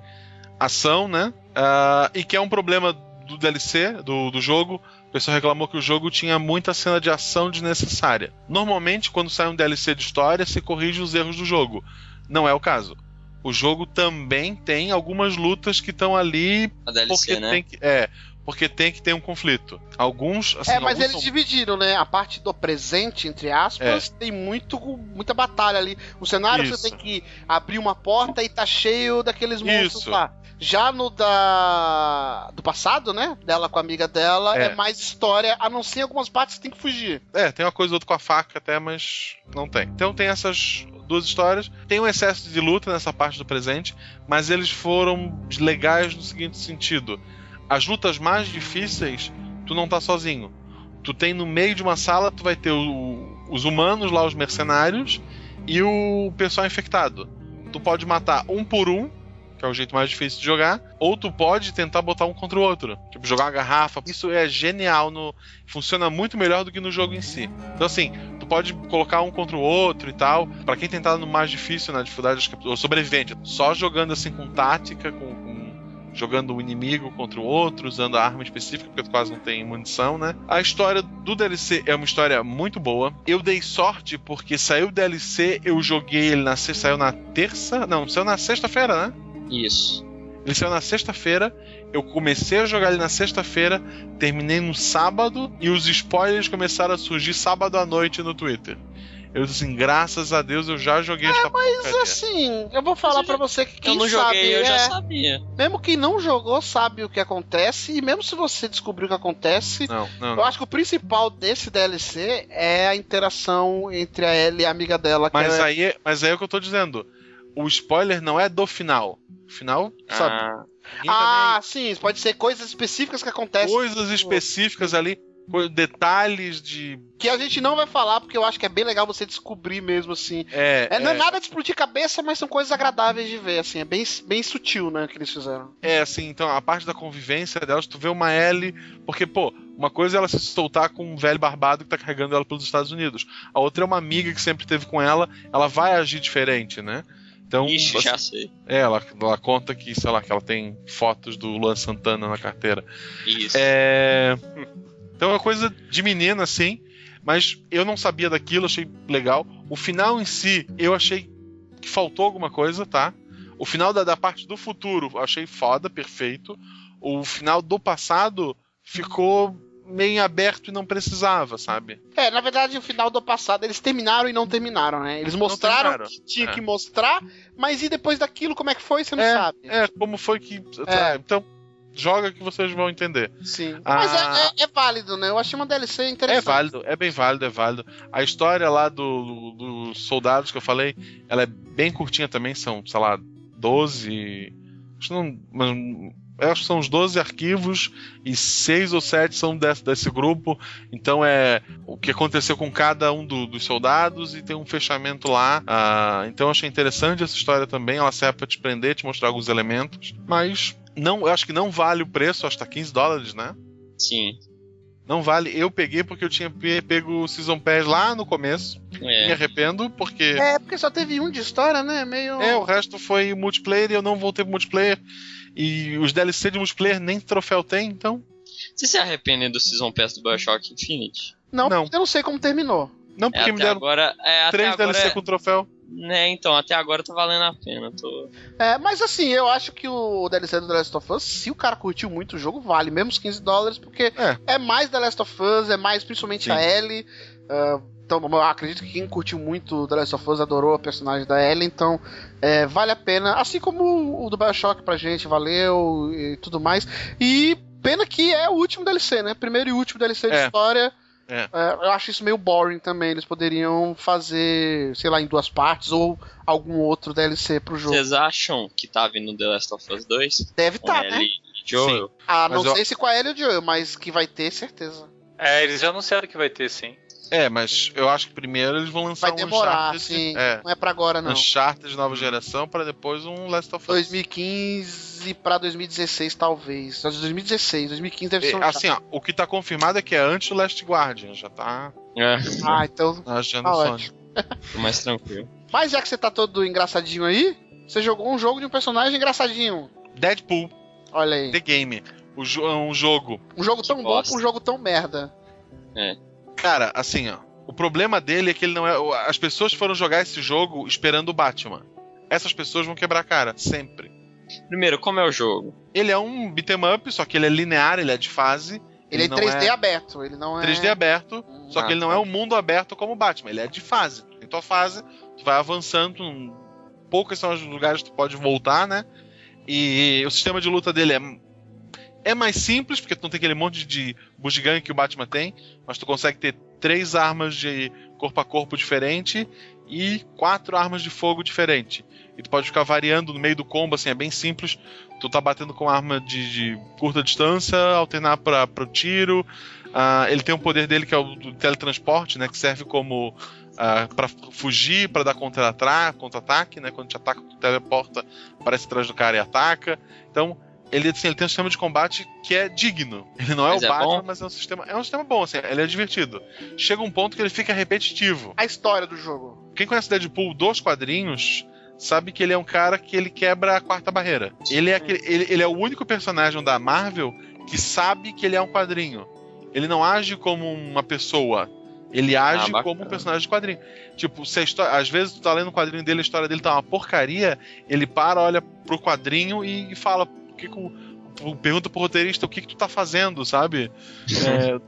ação, né? Uh, e que é um problema do DLC, do, do jogo. O pessoal reclamou que o jogo tinha muita cena de ação desnecessária. Normalmente, quando sai um DLC de história, se corrige os erros do jogo. Não é o caso. O jogo também tem algumas lutas que estão ali a DLC, porque né? tem que, é, porque tem que ter um conflito. Alguns. Assim, é, mas eles são... dividiram, né? A parte do presente, entre aspas, é. tem muito, muita batalha ali. O cenário Isso. você tem que abrir uma porta e tá cheio daqueles monstros Isso. lá. Já no da. do passado, né? Dela com a amiga dela, é, é mais história, a não ser algumas partes que tem que fugir. É, tem uma coisa ou outra com a faca até, mas não tem. Então tem essas duas histórias. Tem um excesso de luta nessa parte do presente, mas eles foram legais no seguinte sentido as lutas mais difíceis, tu não tá sozinho. Tu tem no meio de uma sala, tu vai ter o, os humanos lá, os mercenários, e o pessoal infectado. Tu pode matar um por um, que é o jeito mais difícil de jogar, ou tu pode tentar botar um contra o outro. Tipo, jogar uma garrafa. Isso é genial, no... funciona muito melhor do que no jogo em si. Então, assim, tu pode colocar um contra o outro e tal. Para quem tentar no mais difícil, na dificuldade, o sobrevivente, só jogando assim com tática, com, com jogando o inimigo contra o outro, usando a arma específica, porque tu quase não tem munição, né? A história do DLC é uma história muito boa. Eu dei sorte porque saiu o DLC, eu joguei ele na saiu na terça, não, saiu na sexta-feira, né? Isso. Ele saiu na sexta-feira, eu comecei a jogar ele na sexta-feira, terminei no sábado e os spoilers começaram a surgir sábado à noite no Twitter. Eu disse assim, graças a Deus eu já joguei é, essa mas porcaria. assim, eu vou falar para você que quem eu não sabe, joguei, eu é... já sabia. Mesmo quem não jogou sabe o que acontece, e mesmo se você descobrir o que acontece, não, não, eu não. acho que o principal desse DLC é a interação entre a Ellie e a amiga dela. Mas, é... aí, mas aí é o que eu tô dizendo. O spoiler não é do final. O final, sabe? Ah, Ah, sim, pode ser coisas específicas que acontecem. Coisas específicas ali, detalhes de. Que a gente não vai falar, porque eu acho que é bem legal você descobrir mesmo, assim. É, É, não é é, nada de explodir cabeça, mas são coisas agradáveis de ver, assim. É bem, bem sutil, né, que eles fizeram. é, assim, então a parte da convivência delas, tu vê uma Ellie. Porque, pô, uma coisa é ela se soltar com um velho barbado que tá carregando ela pelos Estados Unidos. A outra é uma amiga que sempre teve com ela, ela vai agir diferente, né? Então, ixi, assim, já sei. é, ela, ela conta que, sei lá, que ela tem fotos do Luan Santana na carteira. Isso. É. Então é uma coisa de menina, assim. Mas eu não sabia daquilo, achei legal. O final em si, eu achei que faltou alguma coisa, tá? O final da, da parte do futuro, eu achei foda, perfeito. O final do passado ficou meio aberto e não precisava, sabe? É, na verdade, o final do passado, eles terminaram e não terminaram, né? Eles mostraram terminaram, que tinha é. que mostrar, mas e depois daquilo, como é que foi, você não É, sabe. É, como foi que. É. Então, joga que vocês vão entender. Sim. Ah. Mas é, é- é válido, né? Eu achei uma DLC É interessante. válido, é bem válido, é válido. A história lá do- do- dos soldados que eu falei, ela é bem curtinha também, são, sei lá, 12. Acho que, não, mas, acho que são uns 12 arquivos e seis ou sete são desse, desse grupo. Então é o que aconteceu com cada um do- dos soldados e tem um fechamento lá. Ah, então eu achei interessante essa história também. Ela serve pra te prender, te mostrar alguns elementos. Mas não, eu acho que não vale o preço, acho que tá 15 dólares, né? Sim. Não vale. Eu peguei porque eu tinha pe- pego o Season Pass lá no começo. Me É. arrependo, porque. É, porque só teve um de história, né? Meio. É, o resto foi multiplayer e eu não voltei pro multiplayer. E os DLC de multiplayer nem troféu tem, então. Você se arrepende do Season Pass do Bioshock Infinite? Não, Não. eu não sei como terminou. Não É, porque me até deram agora. É, três DLC é- com troféu. Né, então, até agora tá valendo a pena. Tô... É, mas assim, eu acho que o DLC do The Last of Us, se o cara curtiu muito o jogo, vale mesmo os 15 dólares, porque É. é, mais The Last of Us, é mais principalmente Sim. a Ellie. ah, então, eu acredito que quem curtiu muito The Last of Us adorou a personagem da Ellie, então é, vale a pena. Assim como o do Bioshock pra gente, valeu e tudo mais. E pena que é o último DLC, né? Primeiro e último DLC de É. história. É. É, eu acho isso meio boring também. Eles poderiam fazer, sei lá, em duas partes ou algum outro DLC pro jogo. Vocês acham que tá vindo The Last of Us 2? Deve Com estar, né? Ellie e Joel? Ah, Mas não eu- sei se com a Ellie ou Joel, mas que vai ter, certeza. É, eles já anunciaram que vai ter, sim. É, mas eu acho que primeiro eles vão lançar Vai um demorar, Uncharted. sim. É. Não é pra agora, não. Uncharted de nova geração para depois um Last of Us. 2015 pra 2016, talvez. Só de 2016, 2015 deve ser um É, assim, ó, o que tá confirmado é que é antes do Last Guardian, já tá É, Ah, então. na agenda Tá. Sony. tô mais tranquilo. Mas já que você tá todo engraçadinho aí, você jogou um jogo de um personagem engraçadinho. Deadpool, Olha aí. The Game. O jo- é um jogo Um jogo tão bom pra um jogo tão merda. Cara, assim, ó. O problema dele é que ele não é. As pessoas foram jogar esse jogo esperando o Batman. Essas pessoas vão quebrar a cara, sempre. Primeiro, como é o jogo? Ele é um beat'em up, só que ele é linear, ele é de fase. Ele, é não 3D aberto, ele não é. 3D aberto, só Ah, que ele não tá. é um mundo aberto como o Batman, ele é de fase. Tem tua fase, tu vai avançando, um- poucos são os lugares que tu pode voltar, né? E o sistema de luta dele é, é mais simples, porque tu não tem aquele monte de bugiganga que o Batman tem, mas tu consegue ter três armas de corpo a corpo diferente e quatro armas de fogo diferente. E tu pode ficar variando no meio do combo, assim, é bem simples. Tu tá batendo com arma de, de curta distância, alternar para o tiro. Uh, ele tem um poder dele que é o do teletransporte, né? Que serve como uh, ah, para fugir, para dar contra-ataque, contra né? Quando te ataca, tu teleporta, aparece atrás do cara e ataca. Então, ele, assim, ele tem um sistema de combate que é digno. Ele não é mas o é Batman, bom? mas é um sistema. É um sistema bom, assim, ele é divertido. Chega um ponto que ele fica repetitivo. A história do jogo. Quem conhece Deadpool dos quadrinhos sabe que ele é um cara que ele quebra a quarta barreira. Ele é, aquele, ele, ele é o único personagem da Marvel que sabe que ele é um quadrinho. Ele não age como uma pessoa. Ele ah, age ah, como um personagem de quadrinho. Tipo, se a história, às vezes tu tá lendo o quadrinho dele, a história dele tá uma porcaria, ele para, olha pro quadrinho e, fala, que, que pergunta pro roteirista o que, que tu tá fazendo, sabe? É,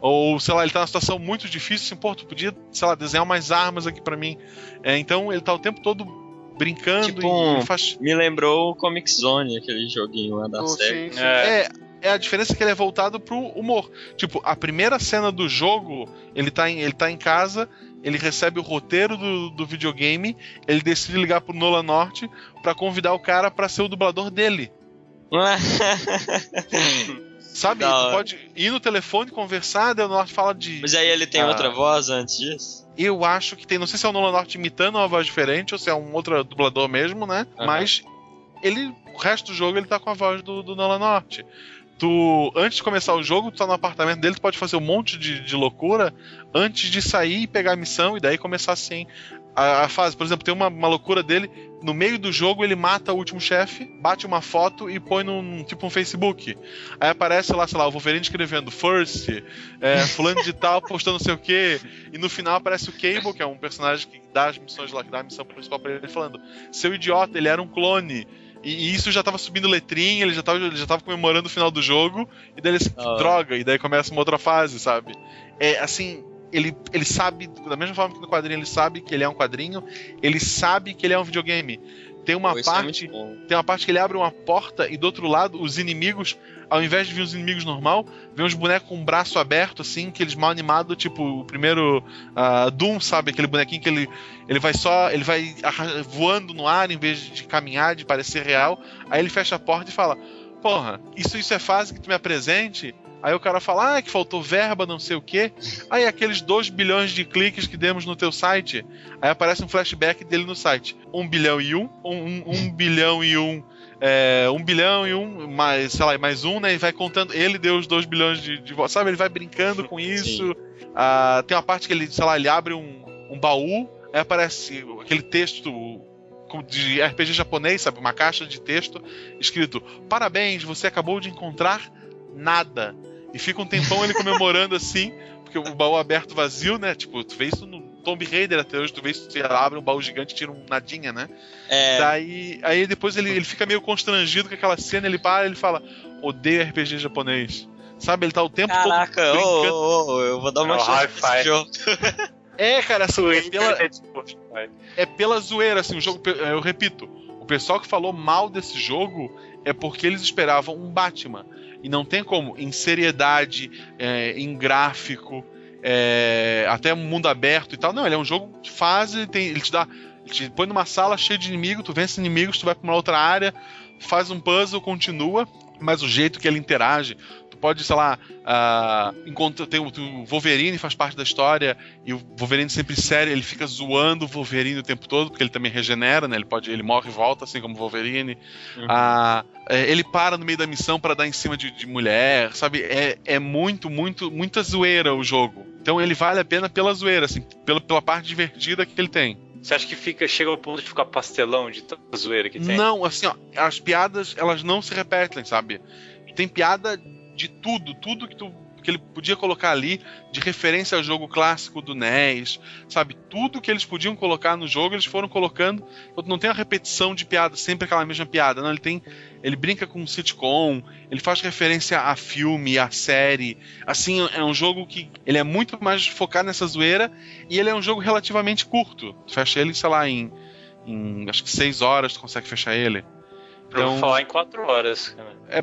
ou, sei lá, ele tá numa situação muito difícil, assim, pô, tu podia, sei lá, desenhar umas armas aqui para mim. É, então ele tá o tempo todo brincando tipo, e, faz... Me lembrou o Comic Zone, aquele joguinho lá da oh, série. Sim, sim. É. é. é. a diferença que ele é voltado pro humor. Tipo, a primeira cena do jogo, ele tá em, ele tá em casa, ele recebe o roteiro do, do videogame, ele decide ligar pro Nola Norte para convidar o cara para ser o dublador dele. Sabe? Tu pode ir no telefone, conversar, daí o Norte fala de. Mas aí ele tem ah, outra voz antes disso? Eu acho que tem. Não sei se é o Nolan Norte imitando uma voz diferente ou se é um outro dublador mesmo, né? Uhum. Mas ele. O resto do jogo ele tá com a voz do, do Nolan Norte. Tu, antes de começar o jogo, tu tá no apartamento dele, tu pode fazer um monte de, de loucura antes de sair e pegar a missão e daí começar assim a, a fase. Por exemplo, tem uma, uma loucura dele no meio do jogo ele mata o último chefe, bate uma foto e põe num tipo um Facebook. Aí aparece lá, sei lá, o Wolverine escrevendo First, é, fulano de tal postando não sei o que, e no final aparece o Cable, que é um personagem que dá as missões lá, que dá a missão principal pra ele, falando: Seu idiota, ele era um clone. E, e isso já tava subindo letrinha, ele já tava, ele já tava comemorando o final do jogo, e daí ele se oh. droga, e daí começa uma outra fase, sabe? É assim, ele, ele sabe, da mesma forma que no quadrinho ele sabe que ele é um quadrinho, ele sabe que ele é um videogame. Tem uma Pô, é parte, é tem uma parte que ele abre uma porta e do outro lado os inimigos, ao invés de vir os inimigos normal, vem uns bonecos com o braço aberto assim, que eles mal animado, tipo o primeiro uh, Doom, sabe, aquele bonequinho que ele ele vai só, ele vai voando no ar em vez de caminhar, de parecer real. Aí ele fecha a porta e fala: "Porra, isso isso é fase que tu me apresente?" Aí o cara fala, ah, que faltou verba, não sei o quê. Aí aqueles 2 bilhões de cliques que demos no teu site. Aí aparece um flashback dele no site. 1 um bilhão e um, um, um, um bilhão e um. É, um bilhão e um, mais, sei lá, mais um, né? E vai contando. Ele deu os 2 bilhões de, de. Sabe, ele vai brincando com isso. Ah, tem uma parte que ele, sei lá, ele abre um, um baú, aí aparece aquele texto de RPG japonês, sabe? Uma caixa de texto escrito: Parabéns, você acabou de encontrar nada. E fica um tempão ele comemorando assim, porque o baú aberto vazio, né? Tipo, tu vê isso no Tomb Raider até hoje, tu vê isso, você abre um baú gigante e tira um nadinha, né? É. Daí, aí depois ele, ele fica meio constrangido com aquela cena, ele para ele fala, odeio RPG japonês. Sabe, ele tá o tempo Caraca, todo. Caraca, oh, oh, eu vou dar uma é chance pra jogo. É, cara, assim, é pela, é pela zoeira, assim, o jogo, eu repito, o pessoal que falou mal desse jogo é porque eles esperavam um Batman. E não tem como, em seriedade, é, em gráfico, é, até mundo aberto e tal. Não, ele é um jogo de fase, tem, ele te dá. Ele te põe numa sala cheia de inimigos, tu vence inimigos, tu vai pra uma outra área, faz um puzzle, continua, mas o jeito que ele interage, pode, sei lá, uh, encontra, tem o, o, Wolverine faz parte da história e o Wolverine sempre sério, ele fica zoando o Wolverine o tempo todo, porque ele também regenera, né? Ele pode, ele morre e volta, assim como o Wolverine. Uhum. Uh, ele para no meio da missão para dar em cima de, de, mulher, sabe? É, é muito, muito, muita zoeira o jogo. Então ele vale a pena pela zoeira, assim, pela, pela parte divertida que ele tem. Você acha que fica chega ao ponto de ficar pastelão de tanta zoeira que tem? Não, assim, ó, as piadas elas não se repetem, sabe? Tem piada de tudo, tudo que tu que ele podia colocar ali de referência ao jogo clássico do NES, sabe? Tudo que eles podiam colocar no jogo, eles foram colocando. Não tem a repetição de piada, sempre aquela mesma piada. Não, ele tem. Ele brinca com sitcom, ele faz referência a filme, a série. Assim, é um jogo que ele é muito mais focado nessa zoeira e ele é um jogo relativamente curto. fecha ele, sei lá, em, em acho que seis horas tu consegue fechar ele. Então, eu vou falar em quatro horas. É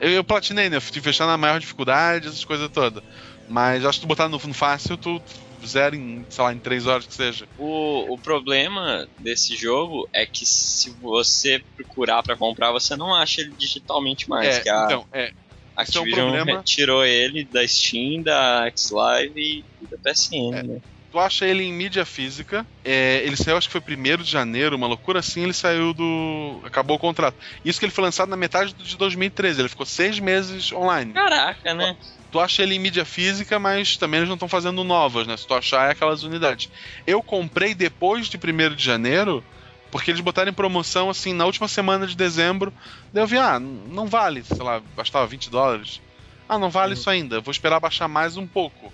eu, eu platinei, né? Fui fechar na maior dificuldade, essas coisas todas. Mas acho que tu botar no, no fácil, tu zero em, sei lá, em 3 horas que seja. O, o problema desse jogo é que se você procurar para comprar, você não acha ele digitalmente mais. É, que a então, é. Activision é um retirou ele da Steam, da Xlive e da PSN, é. né? Tu acha ele em mídia física. É, ele saiu, acho que foi 1 de janeiro, uma loucura assim. Ele saiu do. Acabou o contrato. Isso que ele foi lançado na metade de 2013. Ele ficou seis meses online. Caraca, né? Tu acha ele em mídia física, mas também eles não estão fazendo novas, né? Se tu achar, é aquelas unidades. Eu comprei depois de 1 de janeiro, porque eles botaram em promoção, assim, na última semana de dezembro. Daí eu vi, ah, não vale, sei lá, bastava 20 dólares. Ah, não vale uhum. isso ainda, vou esperar baixar mais um pouco.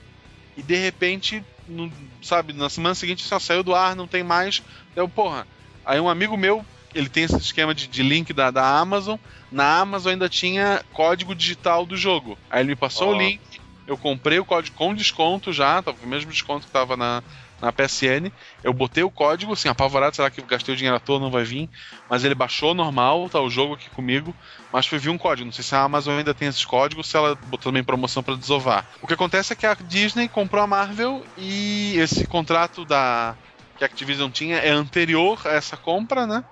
E de repente, no, sabe, na semana seguinte só saiu do ar, não tem mais. Deu, porra. Aí um amigo meu, ele tem esse esquema de, de link da, da Amazon. Na Amazon ainda tinha código digital do jogo. Aí ele me passou oh. o link, eu comprei o código com desconto já, tava o mesmo desconto que tava na, na PSN. Eu botei o código, assim, apavorado, será que gastei o dinheiro à toa, não vai vir? Mas ele baixou normal, tá o jogo aqui comigo, mas foi vir um código. Não sei se a Amazon ainda tem esses códigos, se ela botou também promoção para desovar. O que acontece é que a Disney comprou a Marvel e esse contrato da que a Activision tinha é anterior a essa compra, né?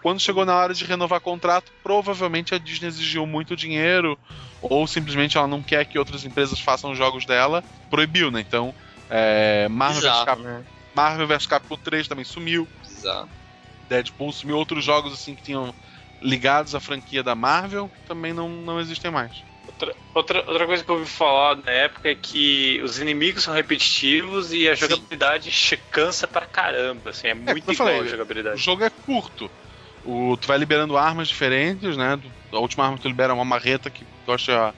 Quando chegou na hora de renovar contrato, provavelmente a Disney exigiu muito dinheiro, ou simplesmente ela não quer que outras empresas façam jogos dela, proibiu, né? Então é, Marvel, vs Cap... né? Marvel vs Capcom 3 também sumiu. Exato. Deadpool sumiu. Outros jogos assim que tinham ligados à franquia da Marvel também não, não existem mais. Outra, outra, outra coisa que eu ouvi falar na época é que os inimigos são repetitivos e a jogabilidade Sim. cansa pra caramba. Assim, é, é muito é, igual falei, a jogabilidade. O jogo é curto. O, tu vai liberando armas diferentes, né? A última arma que tu libera é uma marreta que tu acha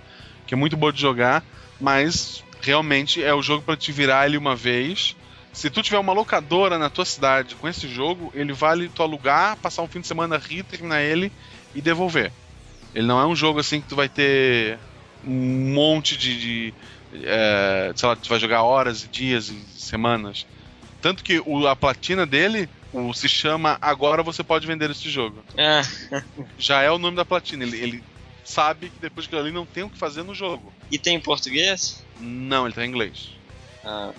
que é muito boa de jogar, mas realmente é o jogo para te virar ele uma vez. Se tu tiver uma locadora na tua cidade com esse jogo, ele vale tu alugar, passar um fim de semana rir, terminar ele e devolver. Ele não é um jogo assim que tu vai ter um monte de. de é, sei lá, tu vai jogar horas e dias e semanas. Tanto que o, a platina dele o, se chama Agora Você Pode Vender Esse Jogo. É. Já é o nome da platina. Ele, ele sabe que depois que ali não tem o que fazer no jogo. E tem em português? Não, ele tá em inglês. Ah,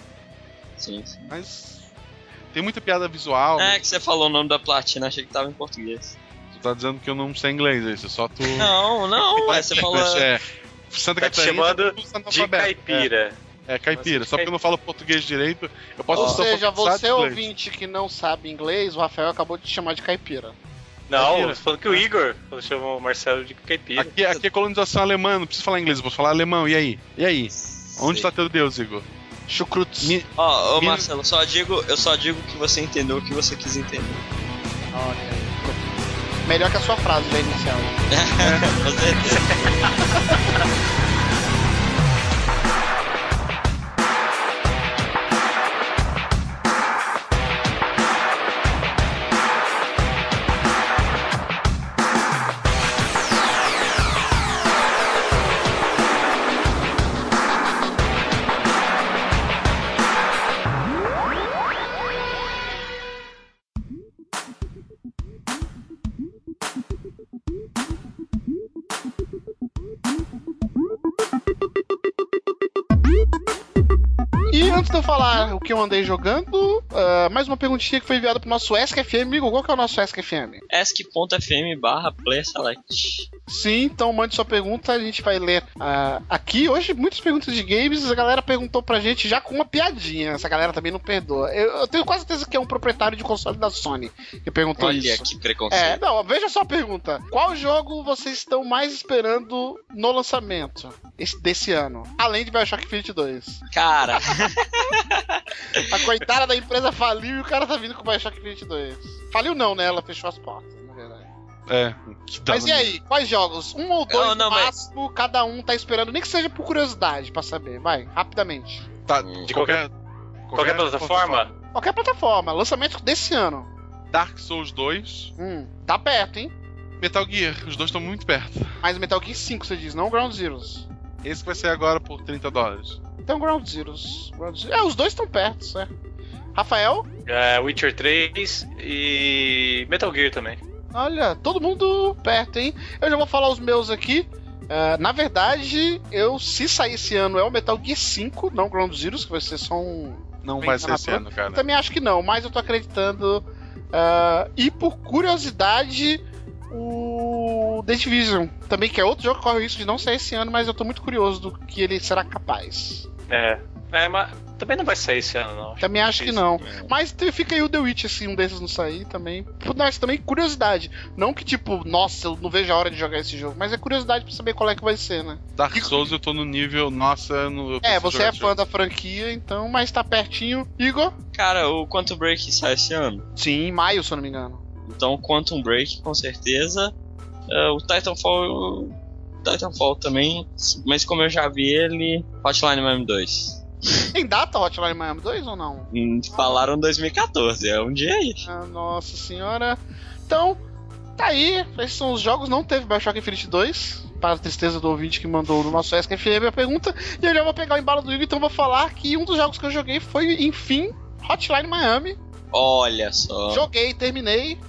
sim, sim. Mas tem muita piada visual. É que você falou o nome da platina, achei que tava em português. Tu tá dizendo que eu não sei inglês, é isso, só tu. Não, não, é, você falou. É, Santa tá Catarina. chamando de caipira. É. É, caipira. Só porque eu não falo português direito, eu posso Ou seja, você ouvinte que não sabe inglês, o Rafael acabou de te chamar de caipira. Não, caipira. falando que o Igor chamou o Marcelo de caipira. Aqui, aqui é colonização alemã, não preciso falar inglês, eu posso falar alemão, e aí? E aí? Onde está teu Deus, Igor? Chucrutz. Ó, oh, oh, Marcelo, só digo, eu só digo que você entendeu o que você quis entender. Melhor que a sua frase já inicial. Com que eu andei jogando, uh, mais uma perguntinha que foi enviada pro nosso ESC-FM. Amigo, qual que é o nosso ESC-FM? ESC.fm barra Select. Sim, então mande sua pergunta, a gente vai ler uh, aqui. Hoje, muitas perguntas de games, a galera perguntou pra gente já com uma piadinha. Essa galera também não perdoa. Eu, eu tenho quase certeza que é um proprietário de console da Sony que perguntou Olha, isso. Olha, que preconceito. É, não, veja só a pergunta. Qual jogo vocês estão mais esperando no lançamento desse ano? Além de Bioshock Infinite 2. Cara... a coitada da empresa faliu e o cara tá vindo com o Bioshock 22. Faliu não, né? Ela fechou as portas, na verdade. É. Mas e aí, quais jogos? Um ou dois não, não, máximo, mas... cada um tá esperando, nem que seja por curiosidade pra saber. Vai, rapidamente. Tá, de qualquer, qualquer, qualquer plataforma? plataforma? Qualquer plataforma, lançamento desse ano. Dark Souls 2. Hum, tá perto, hein? Metal Gear, os dois estão muito perto. Mas Metal Gear 5, você diz, não Ground Zeroes. Esse vai ser agora por 30 dólares. Então Ground Zeroes. Ground Zeroes. É, os dois estão perto, certo? Rafael? É, Witcher 3 e Metal Gear também. Olha, todo mundo perto, hein? Eu já vou falar os meus aqui. Uh, na verdade, eu se sair esse ano é o Metal Gear 5, não Ground Zeroes, que vai ser só um, Não vai ser esse ano, cara. Eu também acho que não, mas eu tô acreditando. Uh, e por curiosidade, o The Division também, que é outro jogo que corre isso de não ser esse ano, mas eu tô muito curioso do que ele será capaz. É. É, mas também não vai sair esse ano, não. Também acho que não. Mas fica aí o The Witch, assim, um desses não sair também. Mas também curiosidade. Não que, tipo, nossa, eu não vejo a hora de jogar esse jogo, mas é curiosidade pra saber qual é que vai ser, né? Dark Souls eu tô no nível, nossa, eu não. Eu é, você é fã da franquia, então, mas tá pertinho. Igor? Cara, o Quantum Break sai esse ano? Sim, em maio, se eu não me engano. Então, Quantum Break, com certeza. Uh, o Titanfall. O Titanfall também, mas como eu já vi ele, Hotline Miami 2. Tem data Hotline Miami 2 ou não? Hum, falaram 2014, é um dia aí. Ah, nossa senhora. Então, tá aí. Esses são os jogos. Não teve Bioshock Infinite 2. Para a tristeza do ouvinte que mandou no nosso SKFM a pergunta. E eu já vou pegar o embalo do Igor, então vou falar que um dos jogos que eu joguei foi, enfim, Hotline Miami. Olha só. Joguei, terminei.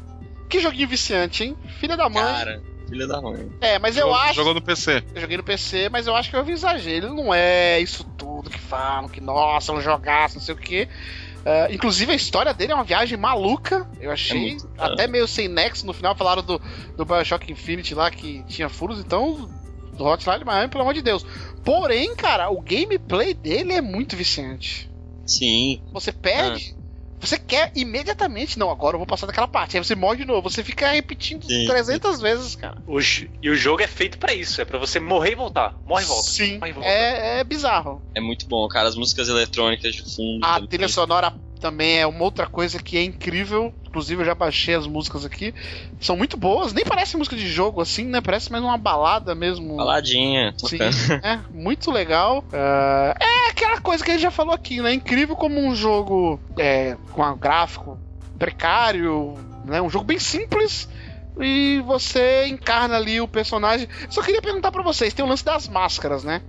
Que joguinho viciante, hein? Filha da mãe. Cara, filha da mãe. É, mas eu acho. Jogou no PC. Eu joguei no PC, mas eu acho que eu exagero. Ele não é isso tudo que falam, que nossa, um jogaço, não sei o quê. Uh, inclusive a história dele é uma viagem maluca. Eu achei é muito, até meio sem nexo. No final falaram do, do Bioshock Infinity lá que tinha furos, então do Hotline Miami, pelo amor de Deus. Porém, cara, o gameplay dele é muito viciante. Sim. Você perde. Ah. Você quer imediatamente, não, agora eu vou passar daquela parte. Aí você morre de novo. Você fica repetindo Sim. 300 vezes, cara. O, e o jogo é feito para isso. É para você morrer e voltar. Morre e volta. Sim. Morre e volta. É, é bizarro. É muito bom, cara. As músicas eletrônicas de fundo. A trilha sonora também é uma outra coisa que é incrível. Inclusive, eu já baixei as músicas aqui. São muito boas. Nem parece música de jogo assim, né? Parece mais uma balada mesmo. Baladinha. Sim. É, muito legal. Uh, é aquela coisa que a gente já falou aqui, né? Incrível como um jogo é, com um gráfico precário, né? Um jogo bem simples e você encarna ali o personagem. Só queria perguntar para vocês, tem o lance das máscaras, né?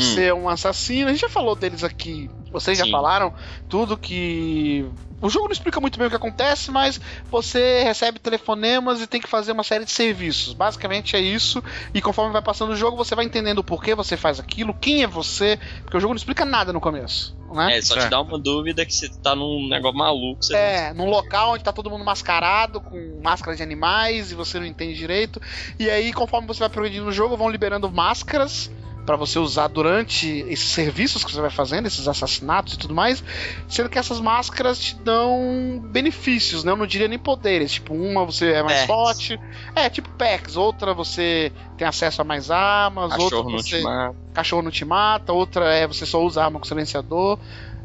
Você hum. é um assassino, a gente já falou deles aqui. Vocês Sim. já falaram tudo que. O jogo não explica muito bem o que acontece, mas você recebe telefonemas e tem que fazer uma série de serviços. Basicamente é isso. E conforme vai passando o jogo, você vai entendendo o porquê você faz aquilo, quem é você, porque o jogo não explica nada no começo. Né? É, só te dá uma dúvida que você tá num negócio maluco. é, não... num local onde tá todo mundo mascarado, com máscaras de animais, e você não entende direito. E aí, conforme você vai progredindo no jogo, vão liberando máscaras para você usar durante esses serviços que você vai fazendo, esses assassinatos e tudo mais, sendo que essas máscaras te dão benefícios, né? Eu não diria nem poderes. Tipo, uma você é mais forte, é tipo packs, outra você tem acesso a mais armas, cachorro outra você não cachorro não te mata, outra é você só usa arma com silenciador.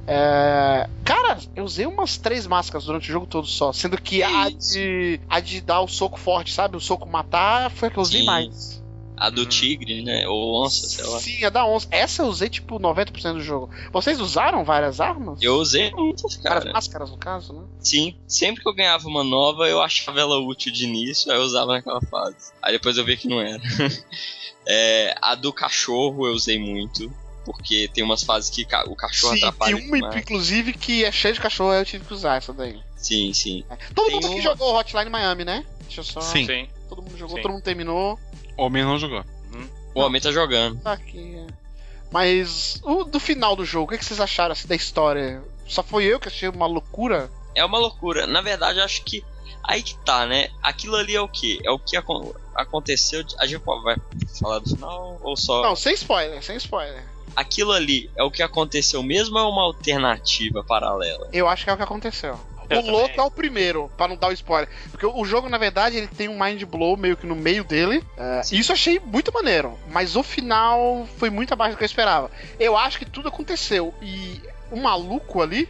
É... Cara, eu usei umas três máscaras durante o jogo todo só. Sendo que, que a, de, a de dar o soco forte, sabe? O soco matar foi a que eu usei mais. A do tigre, né? Ou onça, sei lá. Sim, a da onça. Essa eu usei tipo 90% do jogo. Vocês usaram várias armas? Eu usei muitas, cara. Várias máscaras, no caso, né? Sim. Sempre que eu ganhava uma nova, eu achava ela útil de início, aí eu usava naquela fase. Aí depois eu vi que não era. é, a do cachorro eu usei muito. Porque tem umas fases que o cachorro sim, atrapalha. Tem uma, demais. inclusive, que é cheia de cachorro, aí eu tive que usar essa daí. Sim, sim. É. Todo tem mundo aqui uma... jogou Hotline Miami, né? Deixa eu só. Sim. sim. Todo mundo jogou, sim. todo mundo terminou. Homem não jogou. Hum. O homem tá jogando. Tá aqui. É. Mas o do final do jogo, o que vocês acharam assim, da história? Só foi eu que achei uma loucura? É uma loucura. Na verdade, eu acho que aí que tá, né? Aquilo ali é o que? É o que aconteceu. A gente vai falar do final ou só. Não, sem spoiler, sem spoiler. Aquilo ali é o que aconteceu mesmo ou é uma alternativa paralela? Eu acho que é o que aconteceu o louco é o primeiro, para não dar o spoiler. Porque o jogo, na verdade, ele tem um mind blow meio que no meio dele. É, isso eu achei muito maneiro. Mas o final foi muito abaixo do que eu esperava. Eu acho que tudo aconteceu. E o maluco ali,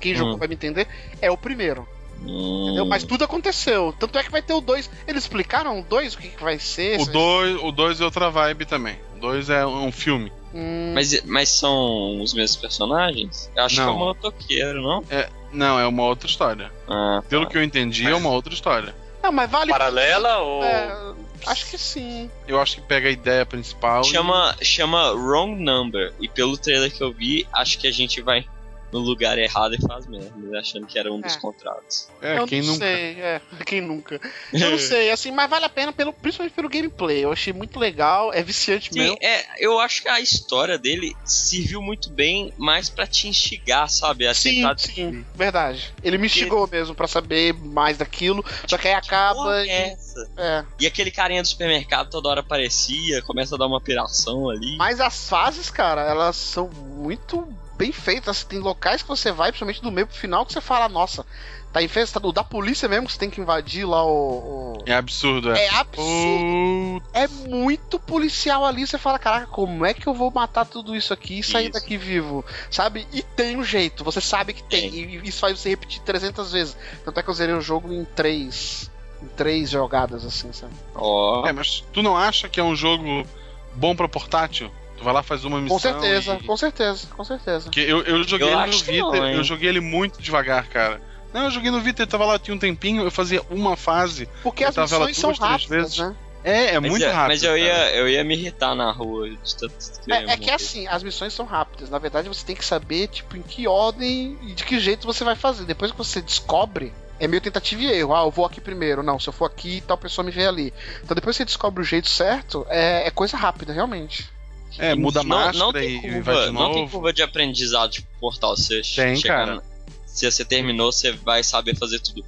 quem jogou hum. vai me entender, é o primeiro. Hum. Mas tudo aconteceu. Tanto é que vai ter o 2. Eles explicaram o 2, o que, que vai ser? O 2 o dois é outra vibe também. O 2 é um filme. Hum. Mas, mas são os mesmos personagens? Eu acho não. que é um motoqueiro, não? É, não, é uma outra história. Ah, Pelo tá. que eu entendi, mas... é uma outra história. Não, mas vale. Paralela ou. É, acho que sim. Eu acho que pega a ideia principal. Chama, e... chama Wrong Number. E pelo trailer que eu vi, acho que a gente vai no lugar errado e faz merda, achando que era um é. dos contratos. É, eu quem não nunca. sei, é, quem nunca. Eu não sei, assim, mas vale a pena pelo, principalmente pelo gameplay. Eu achei muito legal, é viciante Sim, mesmo. É, eu acho que a história dele serviu muito bem mais para te instigar, sabe? A sim, sim, verdade. Ele me instigou mesmo para saber mais daquilo, só que aí acaba e... É essa? É. E aquele carinha do supermercado toda hora aparecia, começa a dar uma piração ali. Mas as fases, cara, elas são muito bem feitas. Tem locais que você vai, principalmente do meio pro final, que você fala, nossa, tá em festa do da polícia mesmo que você tem que invadir lá o. o... É absurdo, é. É absurdo. É muito policial ali. Você fala, caraca, como é que eu vou matar tudo isso aqui e sair isso. daqui vivo? Sabe? E tem um jeito, você sabe que tem. É. E isso faz você repetir 300 vezes. Tanto é que eu zerei o jogo em três. Em três jogadas, assim, sabe? Oh. É, mas tu não acha que é um jogo bom pra portátil? Tu vai lá faz uma missão. Com certeza, e... com certeza, com certeza. Porque eu, eu joguei eu ele no Vita, não, eu joguei ele muito devagar, cara. Não, eu joguei no Vita, ele tava lá, tinha um tempinho, eu fazia uma fase. Porque as missões são rápidas, né? É, é mas muito é, rápido. Mas eu ia, eu ia me irritar na rua de tanto que É, é que assim, as missões são rápidas. Na verdade, você tem que saber, tipo, em que ordem e de que jeito você vai fazer. Depois que você descobre, é meio tentativa e erro. Ah, eu vou aqui primeiro. Não, se eu for aqui, tal pessoa me vê ali. Então depois que você descobre o jeito certo, é, é coisa rápida, realmente. É, muda a máscara não e curva, vai de novo. Não tem curva de aprendizado, tipo, portal. Você tem, cara. Se você terminou, você vai saber fazer tudo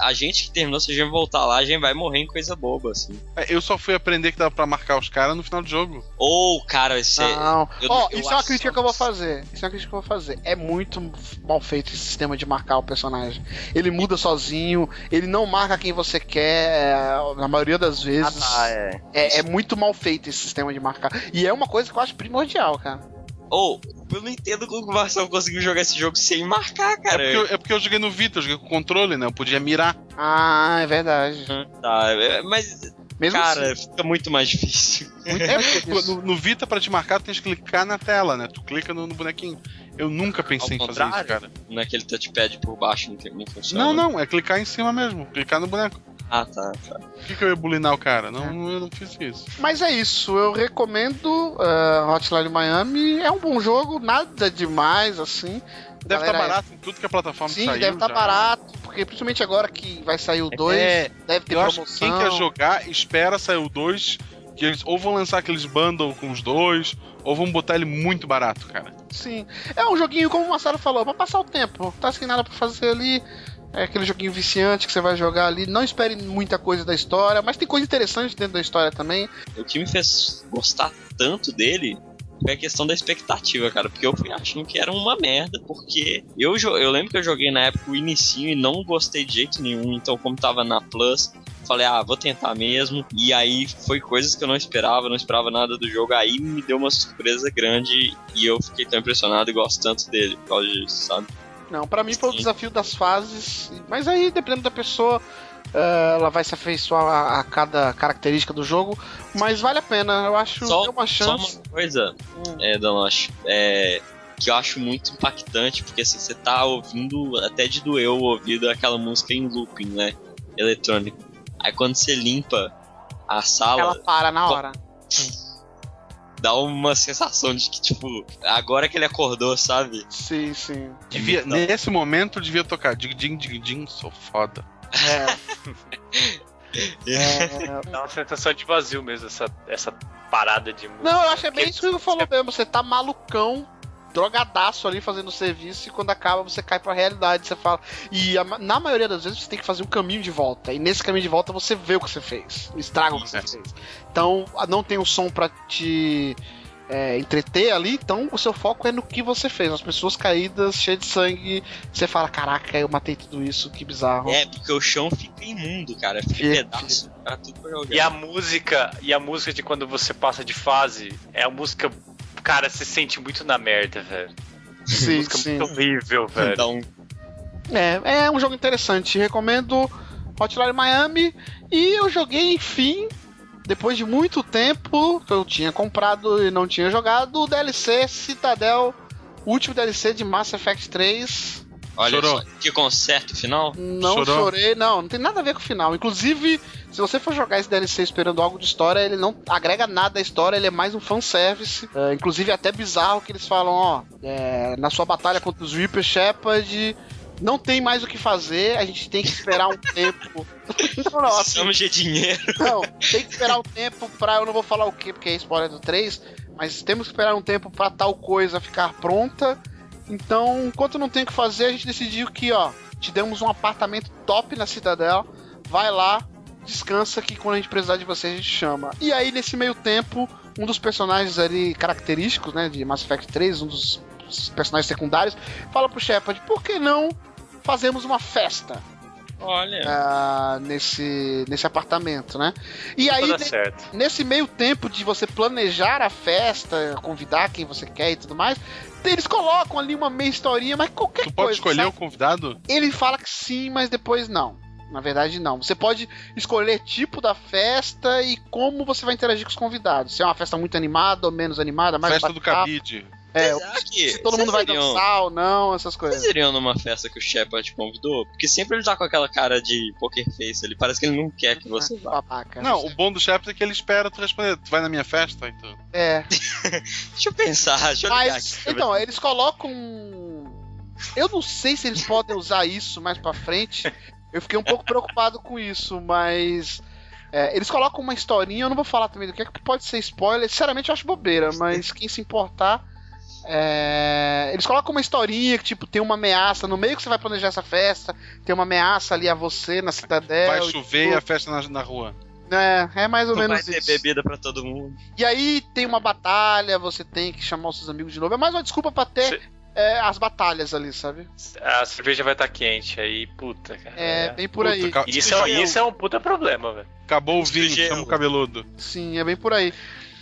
a gente que terminou, se a gente voltar lá, a gente vai morrer em coisa boba, assim. É, eu só fui aprender que dava pra marcar os caras no final do jogo. Ou, oh, cara, é. Não. Ó, oh, isso é uma crítica que eu vou fazer. Isso é uma crítica que eu vou fazer. É muito mal feito esse sistema de marcar o personagem. Ele muda sozinho, ele não marca quem você quer, na maioria das vezes. Ah, tá, é. é. É muito mal feito esse sistema de marcar. E é uma coisa que eu acho primordial, cara. Ou, oh, eu não entendo como o Marcelo conseguiu jogar esse jogo sem marcar, cara. É porque, eu, é porque eu joguei no Vita, eu joguei com controle, né? Eu podia mirar. Ah, é verdade. Tá, é, mas. Mesmo cara, assim. fica muito mais difícil. Muito é, porque no, no, Vita, pra te marcar, tu tem que clicar na tela, né? Tu clica no, no bonequinho. Eu nunca pensei Ao em fazer isso, cara. Naquele touchpad por baixo não, não funciona. Não, não, é clicar em cima mesmo. Clicar no boneco. Ah, tá, tá. Por que, que eu ia bulinar o cara? Não, é. eu não fiz isso. Mas é isso, eu recomendo uh, Hotline Miami. É um bom jogo, nada demais assim. Deve estar tá barato em tudo que a plataforma Sim, saiu. deve estar tá barato, porque principalmente agora que vai sair o 2, é, deve ter eu promoção. Acho que quem quer jogar, espera sair o 2, que eles ou vão lançar aqueles bundle com os dois, ou vão botar ele muito barato, cara. Sim. É um joguinho, como o Marcelo falou, pra passar o tempo. Tá sem nada pra fazer ali. É aquele joguinho viciante que você vai jogar ali. Não espere muita coisa da história, mas tem coisa interessante dentro da história também. O que me fez gostar tanto dele foi a questão da expectativa, cara. Porque eu fui achando que era uma merda. Porque eu, eu lembro que eu joguei na época o inicinho e não gostei de jeito nenhum. Então, como tava na Plus, falei, ah, vou tentar mesmo. E aí foi coisas que eu não esperava, não esperava nada do jogo. Aí me deu uma surpresa grande e eu fiquei tão impressionado e gosto tanto dele por causa disso, sabe? Não, para mim foi o desafio das fases. Mas aí, dependendo da pessoa, uh, ela vai se afeiçoar a, a, cada característica do jogo. Mas vale a pena, eu acho só, é uma chance. Só uma coisa, hum. é, Danoche, é, que eu acho muito impactante, porque assim, você tá ouvindo, até de doer o ouvido, aquela música em looping, né? Eletrônico. Aí quando você limpa a sala. Ela para na hora dá uma sensação de que, tipo, agora que ele acordou, sabe? Sim, sim. Devia, nesse momento devia tocar dig dig dig dig, sou foda. É. é. Dá uma sensação de vazio mesmo, essa, essa parada de música. Não, eu acho que é bem isso que eu falou mesmo. Você tá malucão drogadaço ali fazendo serviço e quando acaba você cai pra realidade. Você fala. E a, na maioria das vezes você tem que fazer um caminho de volta. E nesse caminho de volta você vê o que você fez. Estraga o que você fez. Então não tem o som para te. É, entreter ali, então o seu foco é no que você fez. As pessoas caídas, cheias de sangue, você fala: Caraca, eu matei tudo isso, que bizarro. É, porque o chão fica imundo, cara. Fica pedaço. tudo pra jogar. E a música, e a música de quando você passa de fase é a música cara, se sente muito na merda, velho. Sim, Música sim. muito horrível, velho. Então... É, é um jogo interessante. Recomendo Hotline Miami. E eu joguei, enfim, depois de muito tempo que eu tinha comprado e não tinha jogado, o DLC Citadel, último DLC de Mass Effect 3. Olha Chorou. Só, que conserto final? Não Chorou. chorei, não, não tem nada a ver com o final. Inclusive, se você for jogar esse DLC esperando algo de história, ele não agrega nada à história, ele é mais um fanservice. É, inclusive, é até bizarro que eles falam, ó, é, na sua batalha contra os Reaper Shepard, não tem mais o que fazer, a gente tem que esperar um tempo. não, não, assim, de dinheiro. Não, tem que esperar um tempo pra. Eu não vou falar o que, porque é spoiler do 3, mas temos que esperar um tempo pra tal coisa ficar pronta. Então, enquanto não tem o que fazer, a gente decidiu que, ó, te demos um apartamento top na Cidadela, vai lá, descansa que quando a gente precisar de você a gente chama. E aí, nesse meio tempo, um dos personagens ali característicos, né, de Mass Effect 3, um dos personagens secundários, fala pro Shepard, por que não fazemos uma festa? Olha. Uh, nesse, nesse apartamento, né? E aí, ne, nesse meio tempo de você planejar a festa, convidar quem você quer e tudo mais, eles colocam ali uma meia historinha, mas qualquer coisa. Tu pode escolher sabe? o convidado? Ele fala que sim, mas depois não. Na verdade, não. Você pode escolher tipo da festa e como você vai interagir com os convidados. Se é uma festa muito animada ou menos animada, mais Festa do cabide. É, que se todo mundo vai iriam, dançar ou não, essas coisas. Vocês iriam numa festa que o Shepard convidou? Porque sempre ele tá com aquela cara de poker face, ele parece que ele não quer que você vá. Babaca, não, o bom do Shepard é que ele espera tu responder. Tu vai na minha festa, então. É. deixa eu pensar, deixa eu Mas, aqui, então, eles colocam. Eu não sei se eles podem usar isso mais pra frente. Eu fiquei um pouco preocupado com isso, mas. É, eles colocam uma historinha, eu não vou falar também do que é que pode ser spoiler. Sinceramente, eu acho bobeira, mas quem se importar. É, eles colocam uma historinha que, tipo, tem uma ameaça no meio que você vai planejar essa festa, tem uma ameaça ali a você na cidadela. Vai chover e, tipo, a festa na, na rua. É, é mais ou Não menos vai ter isso. bebida para todo mundo. E aí tem uma batalha, você tem que chamar os seus amigos de novo. É mais uma desculpa pra ter é, as batalhas ali, sabe? A cerveja vai estar tá quente, aí, puta, cara. É, bem por aí. Puta, isso, é, isso é um puta problema, velho. Acabou o vinho, chama o cabeludo. Sim, é bem por aí.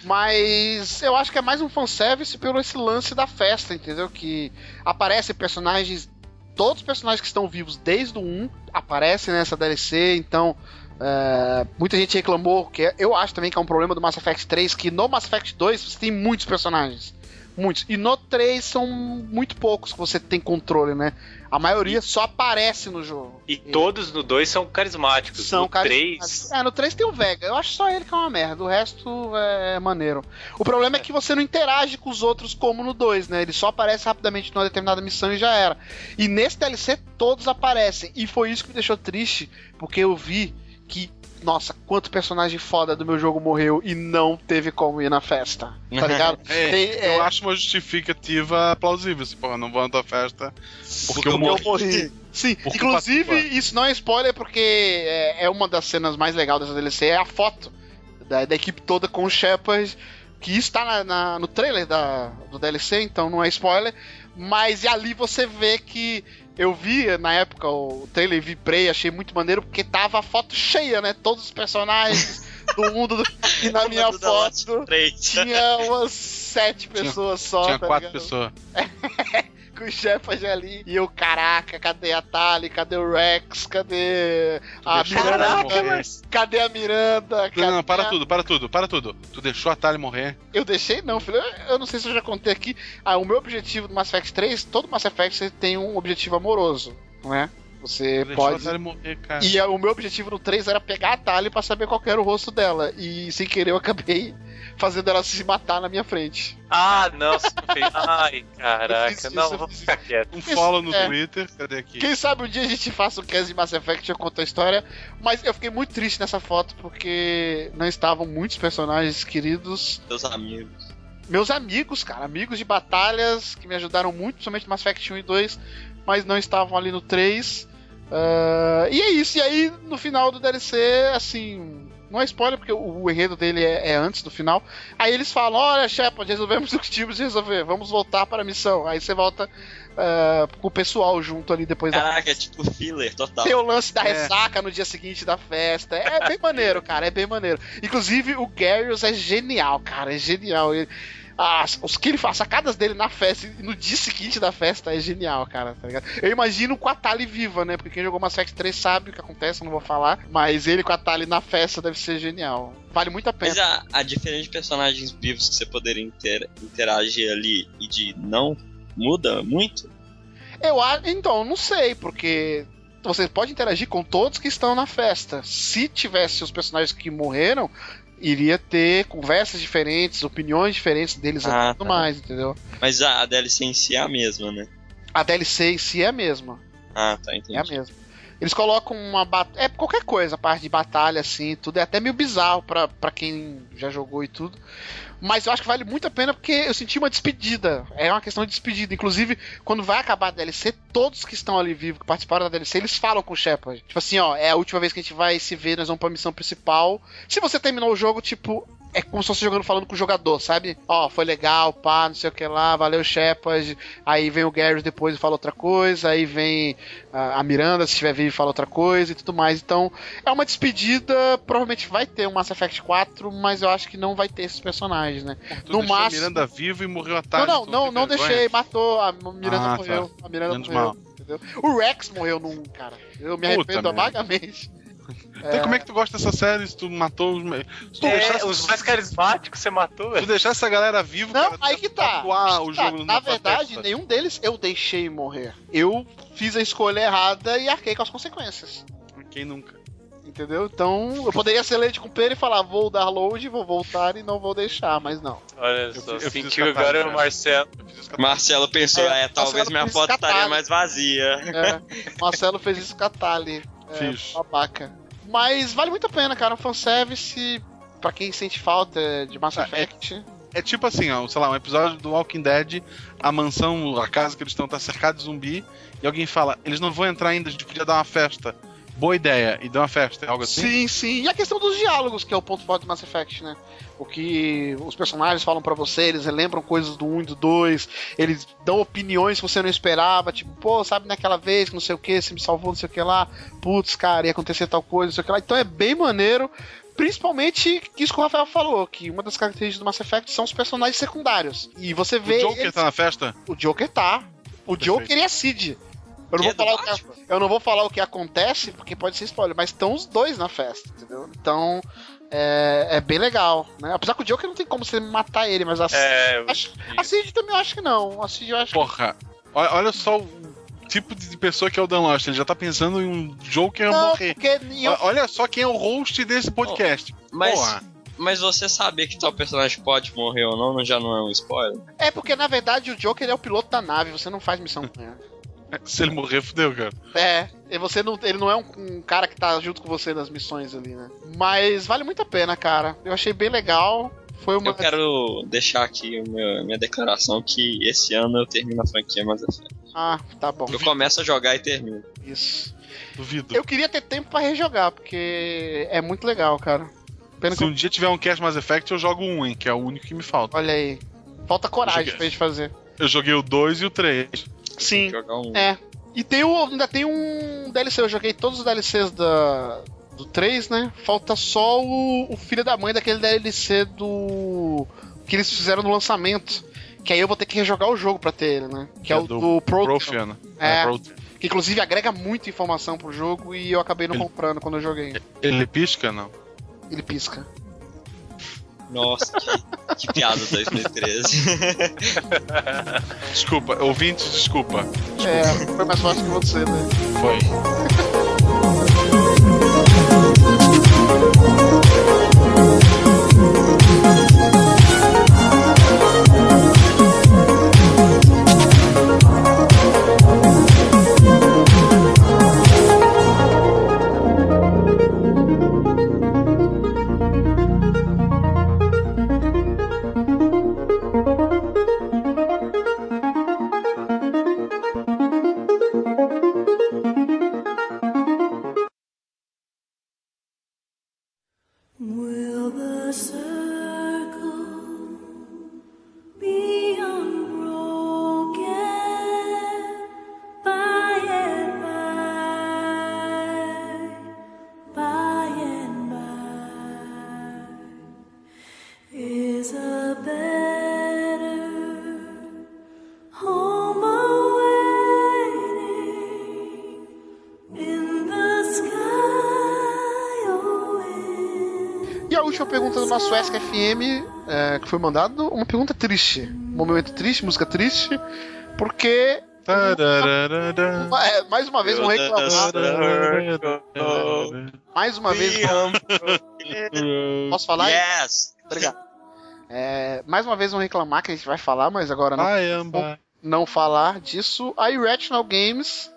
Mas eu acho que é mais um fanservice pelo esse lance da festa, entendeu? Que aparecem personagens. Todos os personagens que estão vivos desde o 1 aparecem nessa DLC, então. É, muita gente reclamou, que eu acho também que é um problema do Mass Effect 3, que no Mass Effect 2 você tem muitos personagens. Muitos. E no 3 são muito poucos que você tem controle, né? A maioria e... só aparece no jogo. E, e, todos no 2 são carismáticos. São no carismáticos. 3... É, no 3 tem o Vega. Eu acho só ele que é uma merda. O resto é maneiro. O problema é, é que você não interage com os outros como no 2, né? Ele só aparece rapidamente numa determinada missão e já era. E nesse DLC todos aparecem. E foi isso que me deixou triste, porque eu vi que nossa, quanto personagem foda do meu jogo morreu e não teve como ir na festa. Tá ligado? é, Tem, é... Eu acho uma justificativa plausível. Assim, porra, não vou na tua festa porque, porque eu, morri. eu morri. Sim, porque inclusive, isso não é spoiler porque é, é, uma das cenas mais legais dessa DLC, é a foto da, da equipe toda com o Shepard, que está na, na, no trailer da, do DLC, então não é spoiler. Mas ali você vê que eu vi na época o trailer vibrei, achei muito maneiro, porque tava a foto cheia, né? Todos os personagens do mundo. Do... E na minha foto tinha umas sete pessoas tinha, só. Tinha tá quatro ligado? pessoas. com o Shepard ali. E eu, caraca, cadê a Tali? Cadê o Rex? Cadê a Miranda? Caraca, cadê a Miranda? Cadê não, não, para a... tudo, para tudo, para tudo. Tu deixou a Tali morrer? Eu deixei não, filho. Eu não sei se eu já contei aqui. Ah, o meu objetivo do Mass Effect 3, todo Mass Effect tem um objetivo amoroso, não é? Você pode. Morrer, e o meu objetivo no 3 era pegar a Tali pra saber qual era o rosto dela. E sem querer eu acabei fazendo ela se matar na minha frente. Ah, não, você não fez. Ai, caraca, não, vou ficar quieto. Um follow no é. Twitter, cadê aqui? Quem sabe um dia a gente faça um cast de Mass Effect e eu conto a história. Mas eu fiquei muito triste nessa foto porque não estavam muitos personagens queridos. Meus amigos. Meus amigos, cara, amigos de batalhas que me ajudaram muito, principalmente no Mass Effect 1 e 2, mas não estavam ali no 3. Uh, e é isso, e aí no final do DLC, assim, não é spoiler, porque o, o enredo dele é, é, antes do final. Aí eles falam: Olha, Shepard, resolvemos o que tínhamos de resolver, vamos voltar para a missão. Aí você volta uh, com o pessoal junto ali depois Caraca, da. Caraca, é tipo filler total. Tem o lance da é. ressaca no dia seguinte da festa. É bem maneiro, cara, é bem maneiro. Inclusive, o Garrus é genial, cara, é genial. Ele as, os que ele faz, sacadas dele na festa e no dia seguinte da festa é genial, cara, tá ligado? Eu imagino com a Tali viva, né? Porque quem jogou Mass Effect 3 sabe o que acontece, eu não vou falar, mas ele com a Tali na festa deve ser genial. Vale muito a pena. Mas a, a diferença de personagens vivos que você poderia inter, interagir ali e de não muda muito? Eu acho. Então, não sei, porque você pode interagir com todos que estão na festa. Se tivesse os personagens que morreram, iria ter conversas diferentes, opiniões diferentes deles ah, e tudo tá. mais, entendeu? Mas a, a DLC em si é a mesma, né? A DLC em si é a mesma. Ah, tá, entendi. É a mesma. Eles colocam uma batalha. É qualquer coisa, a parte de batalha, assim, tudo. É até meio bizarro pra, pra quem já jogou e tudo. Mas eu acho que vale muito a pena porque eu senti uma despedida. É uma questão de despedida. Inclusive, quando vai acabar a DLC, todos que estão ali vivos, que participaram da DLC, eles falam com o Shepard. Tipo assim, ó, é a última vez que a gente vai se ver, nós vamos pra missão principal. Se você terminou o jogo, tipo, é como se fosse jogando falando com o jogador, sabe? Ó, foi legal, pá, não sei o que lá, valeu Shepard. Aí vem o Gary depois e fala outra coisa. Aí vem a, Miranda, se estiver vivo, fala outra coisa e tudo mais. Então, é uma despedida. Provavelmente vai ter um Mass Effect 4, mas eu acho que não vai ter esses personagens, né? Tu no máximo... a Miranda vivo e morreu à tarde. Não, não, não, não deixei, matou. A Miranda ah, morreu. Tá. A Miranda Menos morreu. Mal. Entendeu? O Rex morreu num, cara. Eu me arrependo vagamente. Então, é... como é que tu gosta dessa série se tu matou os. Se tu é, os mais carismáticos você matou, velho. Se tu deixar essa galera viva, Não, cara, aí que tá. O tá. jogo Na verdade, festa. nenhum deles eu deixei morrer. Eu fiz a escolha errada e arquei com as consequências. Quem nunca? Entendeu? Então, eu poderia ser leite com pera e falar, vou dar load, vou voltar e não vou deixar, mas não. Olha só, eu, eu sentiu agora o Marcelo. Marcelo pensou, é, é talvez minha foto estaria mais vazia. É, Marcelo fez isso com a Tali. É, Fiz. Babaca. Mas vale muito a pena, cara. Um fanservice pra quem sente falta de Mass é, Effect. É, é, tipo assim, ó, sei lá, um episódio do Walking Dead, a mansão, a casa que eles estão tá cercada de zumbi, e alguém fala, eles não vão entrar ainda, a gente podia dar uma festa. Boa ideia, e dar uma festa, algo assim? Sim, sim. E a questão dos diálogos, que é o ponto forte do Mass Effect, né? o que os personagens falam para você, eles relembram coisas do 1 e do 2, eles dão opiniões que você não esperava, tipo, pô, sabe naquela vez que não sei o que, você me salvou, não sei o que lá, putz, cara, ia acontecer tal coisa, não sei o que lá. Então é bem maneiro, principalmente isso que o Rafael falou, que uma das características do Mass Effect são os personagens secundários. E você vê. O Joker eles... tá na festa? O Joker tá. O Perfeito. Joker e a Cid. Eu não, vou falar o que, eu não vou falar o que acontece, porque pode ser spoiler, mas estão os dois na festa, entendeu? Então, é, é, bem legal, né? Apesar que o Joker não tem como você matar ele, mas a, é, acho, a Cid também eu acho que não. A Cid eu acho Porra, que... olha só o tipo de pessoa que é o Dan Lost. Ele já tá pensando em um Joker não, morrer. Eu... Olha só quem é o host desse podcast. Oh, mas, Porra. mas você saber que tal personagem pode morrer ou não, já não é um spoiler? É porque na verdade o Joker é o piloto da nave, você não faz missão com ele. Se ele morrer, fudeu, cara. É, e você não, ele não é um, um, cara que tá junto com você nas missões ali, né? Mas vale muito a pena, cara. Eu achei bem legal. Foi uma... Eu quero deixar aqui meu, minha declaração que esse ano eu termino a franquia Mass Effect. Ah, tá bom. Eu começo a jogar e termino. Isso. Duvido. Eu queria ter tempo para rejogar, porque é muito legal, cara. Pena Se um dia tiver um cast Mass Effect, eu jogo um, hein, que é o único que me falta. Olha aí. Falta coragem pra gente fazer. Eu joguei o 2 e o 3. Sim. Um. É. E tem o, ainda tem um DLC, eu joguei todos os DLCs da, do 3, né? Falta só o, o filho da mãe daquele DLC do. que eles fizeram no lançamento. Que aí eu vou ter que rejogar o jogo pra ter ele, né? Que é, é o do, do Prothean. É, é que inclusive agrega muita informação pro jogo e eu acabei não ele, comprando quando eu joguei. Ele pisca, não? Ele pisca. Nossa, que, que piada 2013. desculpa, ouvintes, desculpa. desculpa. É, foi mais fácil que você, né? Foi. Suécia FM, é, que foi mandado, uma pergunta triste. Um momento triste, música triste, porque É, mais uma vez um reclamar. Mais uma vez. Posso falar? Yes! Obrigado. É, mais uma vez um reclamar que a gente vai falar, mas agora não, não falar disso. A Irrational Games.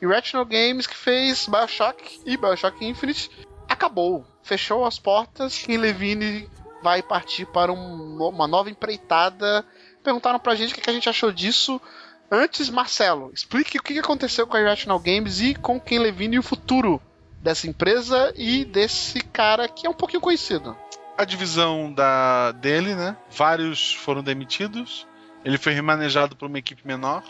Irrational Games que fez Bioshock e Bioshock Infinite acabou. Fechou as portas. Kim Levine vai partir para um, uma nova empreitada. Perguntaram pra gente o que a gente achou disso. Antes, Marcelo, explique o que aconteceu com a Irrational Games e com Ken Levine e o futuro dessa empresa e desse cara que é um pouquinho conhecido. A divisão da dele, né? Vários foram demitidos. Ele foi remanejado por uma equipe menor.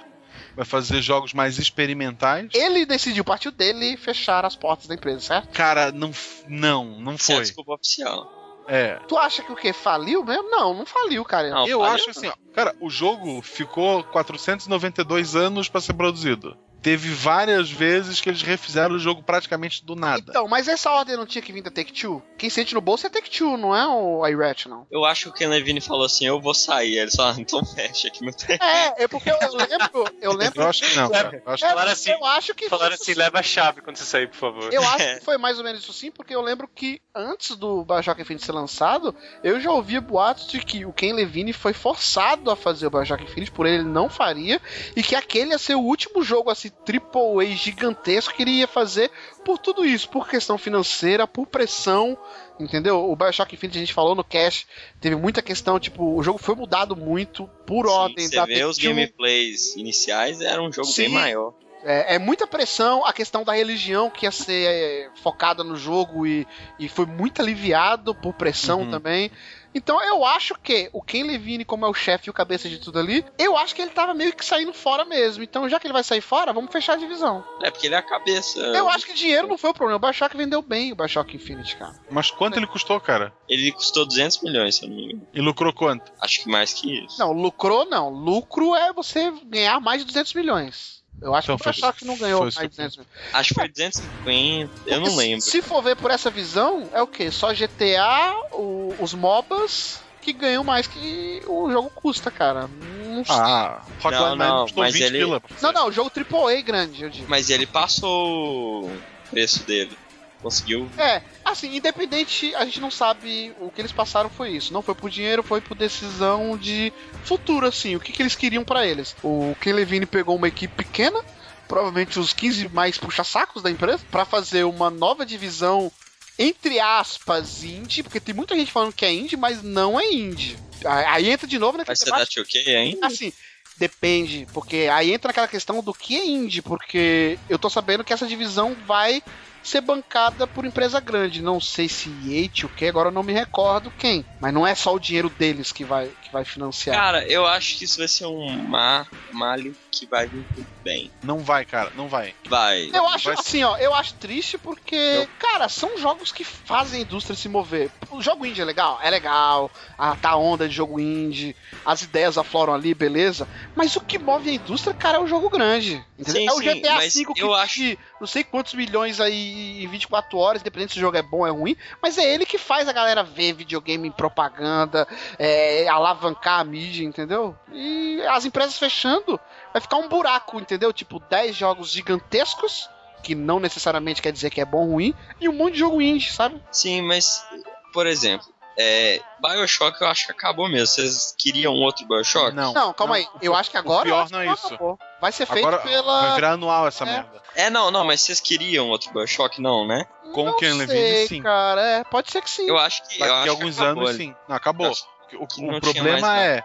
Vai fazer jogos mais experimentais. Ele decidiu, partiu dele, fechar as portas da empresa, certo? Cara, não, não, não foi. É desculpa oficial. É. Tu acha que o que? Faliu mesmo? Não, não faliu, cara. Não, eu faliu, acho assim, ó, cara, o jogo ficou 492 anos para ser produzido teve várias vezes que eles refizeram o jogo praticamente do nada. Então, mas essa ordem não tinha que vir da Take-Two? Quem sente no bolso é Take-Two, não é o Irrational? Eu acho que o Ken Levine falou assim, eu vou sair. Ele só, então fecha aqui no tempo. É, é porque eu, lembro... Eu lembro... Eu acho que não, cara. Eu acho, é, falaram assim, eu acho que... Falaram assim, leva a chave quando você sair, por favor. Eu acho que foi mais ou menos isso sim, porque eu lembro que antes do Bioshock Infinite ser lançado, eu já ouvia boatos de que o Ken Levine foi forçado a fazer o Bioshock Infinite, por ele não faria, e que aquele ia ser o último jogo, assim, triple A gigantesco que ele ia fazer por tudo isso, por questão financeira, por pressão, entendeu? O Bioshock Infinite a gente falou no cast, teve muita questão, tipo, o jogo foi mudado muito por Sim, ordem você da vê os gameplays iniciais, era um jogo Sim. bem maior. É, é, muita pressão, a questão da religião que ia ser é, focada no jogo e, e foi muito aliviado por pressão uhum. também. Então eu acho que o Ken Levine, como é o chefe e o cabeça de tudo ali, eu acho que ele tava meio que saindo fora mesmo. Então, já que ele vai sair fora, vamos fechar a divisão. É porque ele é a cabeça. Eu acho que dinheiro não foi o problema. O Bioshock vendeu bem o Bioshock Infinite, cara. Mas quanto é. ele custou, cara? Ele custou 200 milhões, se eu não me engano. E lucrou quanto? Acho que mais que isso. Não, lucrou não. Lucro é você ganhar mais de 200 milhões. Eu acho então, que o Bioshock não ganhou mais de 200 milhões. Acho que foi 250, eu não lembro. Se for ver por essa visão, é o quê? Só GTA, o, os MOBAs que ganham mais que o jogo custa, cara. Não sei. Ah, Hotline não, não, mas ele... Pila. Não, não, o jogo AAA grande, eu digo. Mas ele passou o preço dele. Conseguiu. É, assim, independente, a gente não sabe o que eles passaram foi isso. Não foi por dinheiro, foi por decisão de futuro, assim. O que, que eles queriam para eles. O Ken Levine pegou uma equipe pequena, provavelmente os 15 mais puxa-sacos da empresa, para fazer uma nova divisão entre aspas, indie, porque tem muita gente falando que é indie, mas não é indie. Aí entra de novo naquela Vai ser da 2K ainda? Assim, depende, porque aí entra naquela questão do que é indie, porque eu tô sabendo que essa divisão vai ser bancada por empresa grande. Não sei se EA, o que, agora eu não me recordo quem. Mas não é só o dinheiro deles que vai, que vai financiar. Cara, eu acho que isso vai ser um mar, malho que vai vir tudo bem. Não vai, cara, não vai. Vai. Eu acho vai assim, ó, eu acho triste porque, eu... cara, são jogos que fazem a indústria se mover. O jogo indie é legal? É legal. Ah, tá onda de jogo indie, as ideias afloram ali, beleza. Mas o que move a indústria, cara, é o jogo grande. Entendeu? Sim, é o GTA V que eu acho... não sei quantos milhões aí em 24 horas, independente se o jogo é bom ou é ruim, mas é ele que faz a galera ver videogame em propaganda, é, alavancar a mídia, entendeu? E as empresas fechando, vai ficar um buraco, entendeu? Tipo, 10 jogos gigantescos, que não necessariamente quer dizer que é bom ou ruim, e um monte de jogo indie, sabe? Sim, mas, por exemplo, é, Bioshock eu acho que acabou mesmo. Vocês queriam outro Bioshock? Não. Não, calma não. aí. Eu acho que agora. O pior não é isso. Acabou. Vai ser feito agora pela. Vai virar anual essa é. merda. É, não, não, mas vocês queriam outro Bioshock, não, né? Com o Ken Levine, sim. Cara, é, pode ser que sim. Eu acho que. Daqui a alguns anos, ali. sim. Não, acabou. O, o problema é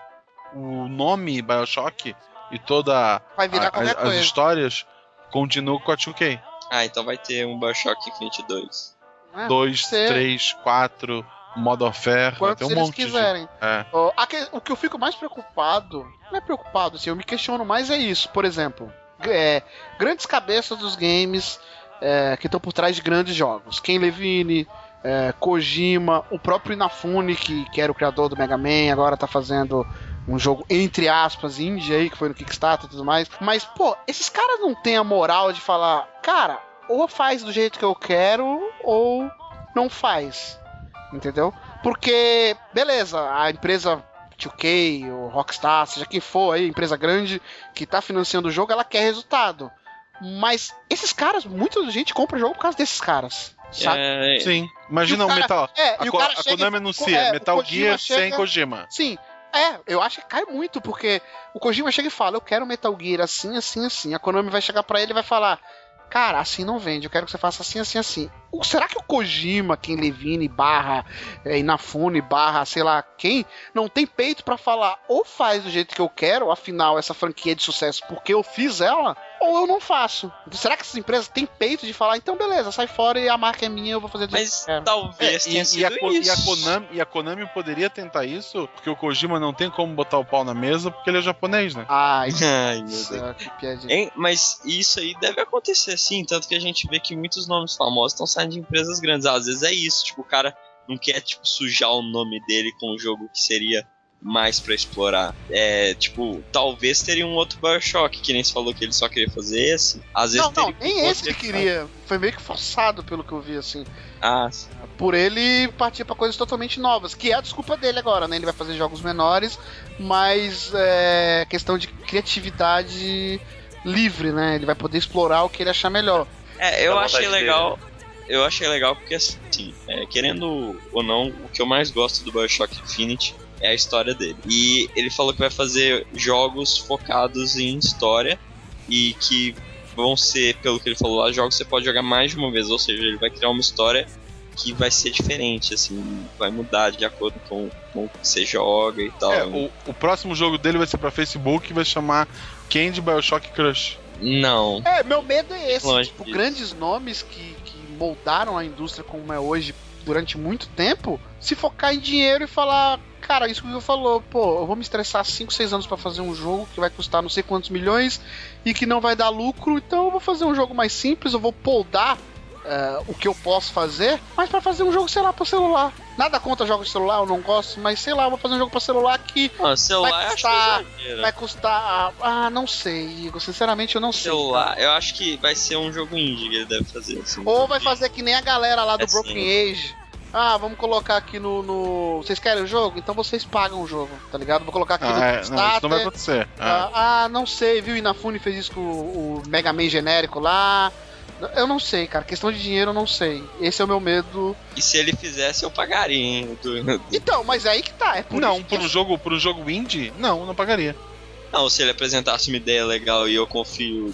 o nome Bioshock e toda vai virar a, qualquer as, coisa. as histórias continuam com a 2K. Ah, então vai ter um Bioshock Infinite 2. 2, 3, 4 modo oferta, Quantos tem um eles monte quiserem. De... É. O, o que eu fico mais preocupado, não é preocupado, assim, eu me questiono mais é isso. Por exemplo, é, grandes cabeças dos games é, que estão por trás de grandes jogos. Ken Levine, é, Kojima, o próprio Inafune, que, que era o criador do Mega Man, agora tá fazendo um jogo, entre aspas, indie aí, que foi no Kickstarter e tudo mais. Mas, pô, esses caras não têm a moral de falar, cara, ou faz do jeito que eu quero, ou não faz. Entendeu? Porque, beleza, a empresa 2K, ou Rockstar, seja quem for aí, empresa grande que tá financiando o jogo, ela quer resultado. Mas esses caras, muita gente compra o jogo por causa desses caras. Sabe? É... Sim. Imagina o, cara, Metal. É, a, a Konami anuncia é, Metal Gear chega, sem Kojima. Sim. É, eu acho que cai muito, porque o Kojima chega e fala: Eu quero Metal Gear assim, assim, assim. A Konami vai chegar para ele e vai falar: Cara, assim não vende, eu quero que você faça assim, assim, assim. O, será que o Kojima, quem Levine barra é, Inafune barra sei lá quem, não tem peito para falar ou faz do jeito que eu quero, afinal essa franquia é de sucesso porque eu fiz ela, ou eu não faço. Será que essas empresas têm peito de falar, então beleza, sai fora e a marca é minha, eu vou fazer do Mas talvez é, tenha e, sido e a, isso. E a, Konami, e a Konami poderia tentar isso, porque o Kojima não tem como botar o pau na mesa porque ele é japonês, né? Ai, Ai meu Deus. Que piadinha. Hein? Mas isso aí deve acontecer sim, tanto que a gente vê que muitos nomes famosos estão saindo de empresas grandes. Às vezes é isso, tipo, o cara não quer tipo sujar o nome dele com um jogo que seria mais para explorar. É, tipo, talvez teria um outro Bioshock, que nem se falou que ele só queria fazer esse. Às vezes não, não, nem esse que queria. Foi meio que forçado pelo que eu vi, assim. Ah, sim. Por ele partir para coisas totalmente novas, que é a desculpa dele agora, né? Ele vai fazer jogos menores, mas é questão de criatividade livre, né? Ele vai poder explorar o que ele achar melhor. É, eu achei legal. Dele. Eu achei legal porque, assim, é, querendo ou não, o que eu mais gosto do Bioshock Infinite é a história dele. E ele falou que vai fazer jogos focados em história e que vão ser, pelo que ele falou lá, jogos que você pode jogar mais de uma vez, ou seja, ele vai criar uma história que vai ser diferente, assim, vai mudar de acordo com, com o que você joga e tal. É, o, o próximo jogo dele vai ser pra Facebook e vai chamar Candy Bioshock Crush. Não. É, meu medo é esse. Longe tipo, disso. grandes nomes que, que moldaram a indústria como é hoje durante muito tempo, se focar em dinheiro e falar, cara, isso que eu falou, pô, eu vou me estressar 5, 6 anos para fazer um jogo que vai custar não sei quantos milhões e que não vai dar lucro, então eu vou fazer um jogo mais simples, eu vou poldar uh, o que eu posso fazer, mas para fazer um jogo, sei lá, para celular. Nada contra jogos de celular, eu não gosto, mas sei lá, eu vou fazer um jogo para celular que ah, celular vai custar, vai custar, ah, não sei, Igor, sinceramente eu não sei. Celular, eu acho que vai ser um jogo indie que ele deve fazer. Assim, Ou vai fazer que nem a galera lá do é Broken sim. Age ah, vamos colocar aqui no, no, Vocês querem o jogo? Então vocês pagam o jogo, tá ligado? Vou colocar aqui ah, no é, Starter. Não, isso não vai acontecer. Ah, ah, não sei, viu? Inafune fez isso com o, Mega Man genérico lá. Eu não sei, cara. Questão de dinheiro eu não sei. Esse é o meu medo. E se ele fizesse, eu pagaria, hein? Então, mas é aí que tá. É por não, por um, jogo, por um jogo indie, não, não pagaria. Não, se ele apresentasse uma ideia legal e eu confio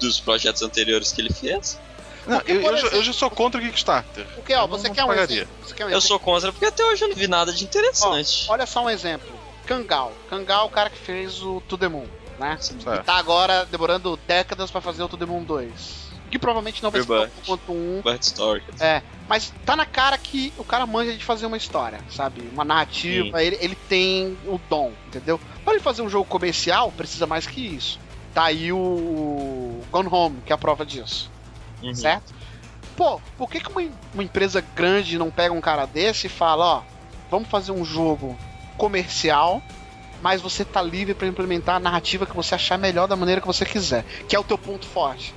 dos projetos anteriores que ele fez. Não, eu, eu, já, eu, já, sou contra o Kickstarter. Porque, ó, você, quer um exemplo, você quer um exemplo? Eu sou contra porque até hoje eu não vi nada de interessante. Ó, olha só um exemplo. Kangal. Kangal é o cara que fez o To The Moon, né? E tá agora demorando décadas para fazer o To The Moon 2. Que provavelmente não vai ser tão quanto um. Story. É, mas tá na cara que o cara manja de fazer uma história, sabe? Uma narrativa, ele, ele tem o dom, entendeu? Para ele fazer um jogo comercial, precisa mais que isso. Tá aí o Gone Home, que é a prova disso uhum. certo? Pô, por que, que uma, uma empresa grande não pega um cara desse e fala, ó, vamos fazer um jogo comercial, mas você tá livre para implementar a narrativa que você achar melhor da maneira que você quiser, que é o teu ponto forte,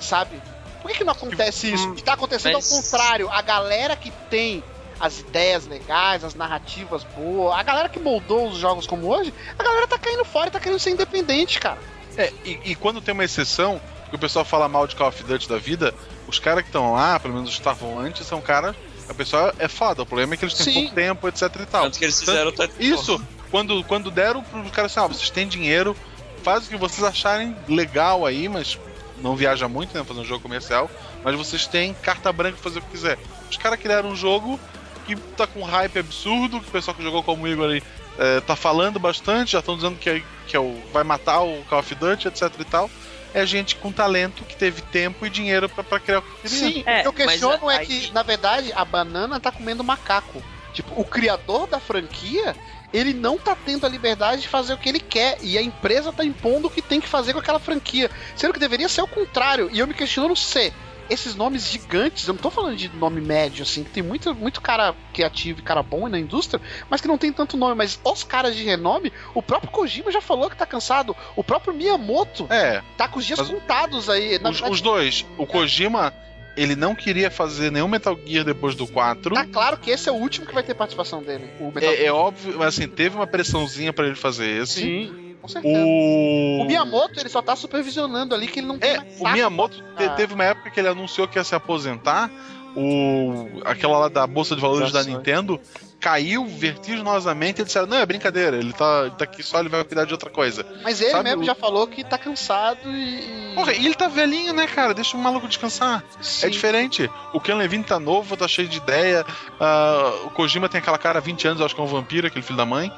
sabe? Por que, que não acontece isso? E tá acontecendo mas... ao contrário, a galera que tem as ideias legais, as narrativas boas, a galera que moldou os jogos como hoje, a galera tá caindo fora e tá querendo ser independente, cara. É, e, e quando tem uma exceção, porque o pessoal fala mal de Call of Duty da vida, os caras que estão lá, pelo menos estavam antes, são caras. A pessoa é foda, o problema é que eles têm Sim. pouco tempo, etc e tal. Tanto que eles fizeram Tanto, Isso, quando, quando deram pros caras assim, ah, vocês têm dinheiro, faz o que vocês acharem legal aí, mas não viaja muito, né? Fazer um jogo comercial, mas vocês têm carta branca pra fazer o que quiser. Os caras criaram um jogo que tá com um hype absurdo, que o pessoal que jogou como o Igor aí é, tá falando bastante, já estão dizendo que, é, que é o, vai matar o Call of Duty, etc e tal é gente com talento que teve tempo e dinheiro para criar o que queria. Sim, é, o que eu questiono é que, na verdade, a banana tá comendo macaco. Tipo, o criador da franquia, ele não tá tendo a liberdade de fazer o que ele quer. E a empresa tá impondo o que tem que fazer com aquela franquia. Sendo que deveria ser o contrário. E eu me questiono se esses nomes gigantes, eu não tô falando de nome médio, assim, que tem muito, muito cara criativo e cara bom na indústria, mas que não tem tanto nome. Mas os caras de renome, o próprio Kojima já falou que tá cansado. O próprio Miyamoto é, tá com os dias contados aí. Os, os, dois, o Kojima ele não queria fazer nenhum Metal Gear depois do 4. Tá claro que esse é o último que vai ter participação dele. É, é, óbvio, mas assim, teve uma pressãozinha para ele fazer esse. Sim. Com certeza. O... o Miyamoto, ele só tá supervisionando ali que ele não tem é, O Miyamoto ah. teve uma época que ele anunciou que ia se aposentar. O... Aquela lá da Bolsa de Valores da Nintendo caiu vertiginosamente e disseram: Não, é brincadeira, ele tá, ele tá aqui só, ele vai cuidar de outra coisa. Mas ele Sabe, mesmo o... já falou que tá cansado e. Porra, e ele tá velhinho, né, cara? Deixa o maluco descansar. É Sim. É diferente. O Ken Levine tá novo, tá cheio de ideia. Uh, o Kojima tem aquela cara há 20 anos, acho que é um vampiro, aquele filho da mãe.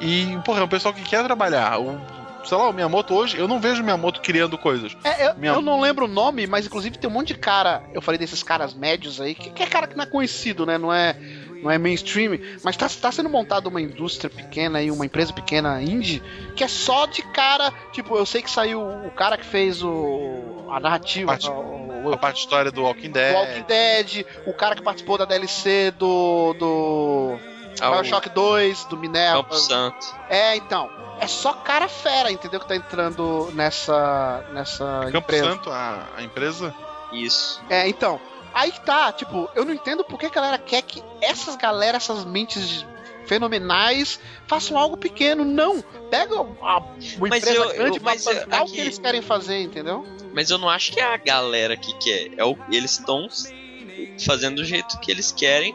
E, porra, é um pessoal que quer trabalhar. O sei lá, o Miyamoto hoje, eu não vejo o Miyamoto criando coisas. É, eu, eu, não lembro o nome, mas inclusive tem um monte de cara, eu falei desses caras médios aí, que, que é cara que não é conhecido, né? Não é não é mainstream, mas tá, tá sendo montada uma indústria pequena e uma empresa pequena indie que é só de cara. Tipo, eu sei que saiu o cara que fez o. a narrativa. A parte, o, a parte história do Walking Dead. Walking Dead, o cara que participou da DLC do. do. Ah, Bioshock 2, do Minerva. Campo Santo. É, então. É só cara fera, entendeu? Que tá entrando nessa. nessa Campo empresa. Santo, a, a empresa? Isso. É, então. Aí tá, tipo, eu não entendo por que a galera quer que essas galera, essas mentes fenomenais, façam algo pequeno. Não. Pega a, uma mas empresa eu, grande eu, pra bancar o que eles querem fazer, entendeu? Mas eu não acho que é a galera que quer. É o, eles estão fazendo do jeito que eles querem,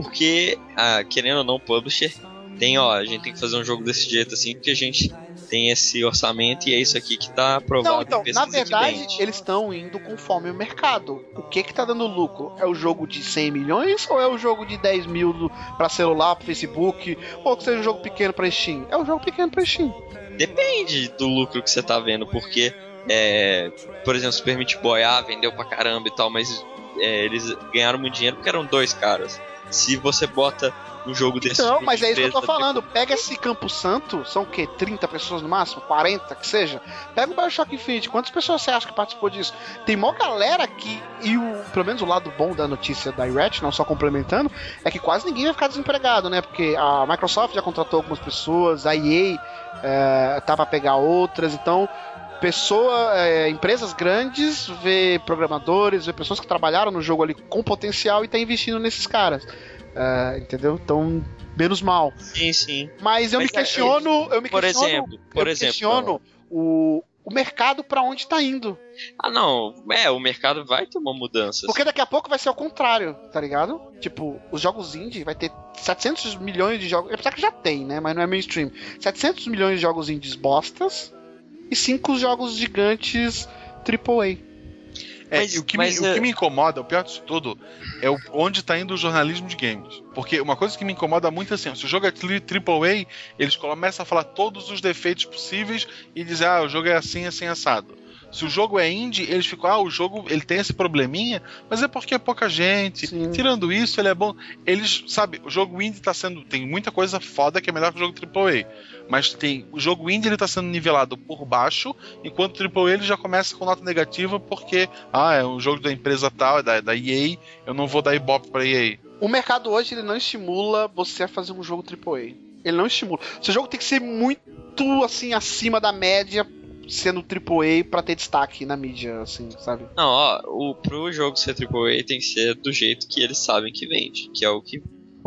porque, ah, querendo ou não, o publisher tem, ó, a gente tem que fazer um jogo desse jeito assim, porque a gente tem esse orçamento e é isso aqui que tá aprovado. Não, então, na verdade, eles estão indo conforme o mercado. O que que tá dando lucro? É o jogo de 100 milhões ou é o jogo de 10 mil para celular, pro Facebook, ou que seja um jogo pequeno para Steam? É um jogo pequeno para Steam. Depende do lucro que você tá vendo, porque, é, por exemplo, Super Meat Boy, ah, vendeu pra caramba e tal, mas é, eles ganharam muito dinheiro porque eram dois caras. Se você bota um jogo desse. Não, mas é isso que eu tô falando. Pega esse Campo Santo, são o quê? 30 pessoas no máximo? 40, que seja. Pega o Bioshock Infinite, quantas pessoas você acha que participou disso? Tem mó galera que. E o, pelo menos o lado bom da notícia da Irate, não só complementando, é que quase ninguém vai ficar desempregado, né? Porque a Microsoft já contratou algumas pessoas, a EA é, tá pra pegar outras, então pessoa, é, empresas grandes, vê programadores, vê pessoas que trabalharam no jogo ali com potencial e tá investindo nesses caras. Uh, entendeu? Então, menos mal. Sim, sim. Mas eu Mas me é, questiono, eu me por questiono, exemplo, por eu exemplo, questiono o, o mercado para onde está indo. Ah, não. É, o mercado vai ter uma mudança. Porque daqui a pouco vai ser o contrário, tá ligado? Tipo, os jogos indie vai ter 700 milhões de jogos. Apesar que já tem, né? Mas não é mainstream. 700 milhões de jogos indies bostas e 5 jogos gigantes AAA. É, mas, o, que mas, me, o que me incomoda, o pior disso tudo, é o, onde está indo o jornalismo de games. Porque uma coisa que me incomoda muito é assim: se o jogo é AAA, eles começam a falar todos os defeitos possíveis e dizer, ah, o jogo é assim, assim, assado. Se o jogo é indie, eles ficam, ah, o jogo ele tem esse probleminha, mas é porque é pouca gente. Sim. Tirando isso, ele é bom. Eles, sabe, o jogo indie tá sendo. Tem muita coisa foda que é melhor que o jogo AAA. Mas tem. O jogo indie ele tá sendo nivelado por baixo, enquanto o AAA ele já começa com nota negativa porque, ah, é um jogo da empresa tal, é da, da EA, eu não vou dar ibope pra EA. O mercado hoje ele não estimula você a fazer um jogo AAA. Ele não estimula. Seu jogo tem que ser muito assim acima da média sendo AAA pra ter destaque na mídia, assim, sabe? Não, ó, o, pro jogo ser AAA tem que ser do jeito que eles sabem que vende, que é o que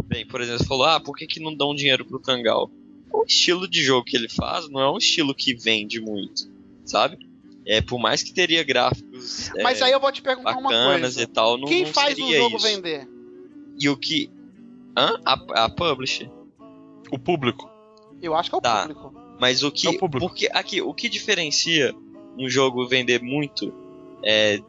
vem. Por exemplo, você falou, ah, por que, que não dão dinheiro pro Tangal? O estilo de jogo que ele faz não é um estilo que vende muito, sabe? É, por mais que teria gráficos. Mas é, aí eu vou te perguntar uma coisa. E tal, não, Quem não faz o jogo isso. vender? E o que. Hã? A, a publisher. O público. Eu acho que é o tá. público. Mas o que. É o porque aqui, o que diferencia um jogo vender muito é,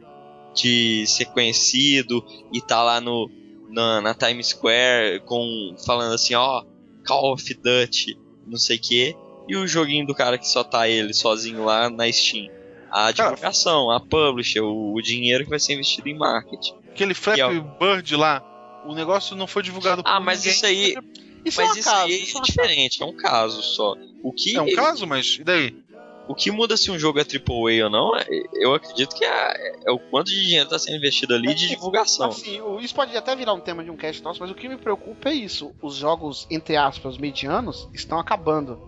de ser conhecido e tá lá no, na, na Times Square com falando assim, ó, Call of Duty, não sei o que, e o joguinho do cara que só tá ele sozinho lá na Steam. A divulgação, a publisher, o, o dinheiro que vai ser investido em marketing. Aquele Flappy é Bird lá, o negócio não foi divulgado por Ah, mas ninguém. isso aí. Isso mas é um isso caso, aí isso é é diferente, é um caso só. O que É um caso, mas e daí? O que muda se um jogo é AAA ou não, é- eu acredito que é, é o quanto de dinheiro está sendo investido ali de divulgação. Assim, isso pode até virar um tema de um cast nosso, mas o que me preocupa é isso. Os jogos, entre aspas, medianos, estão acabando.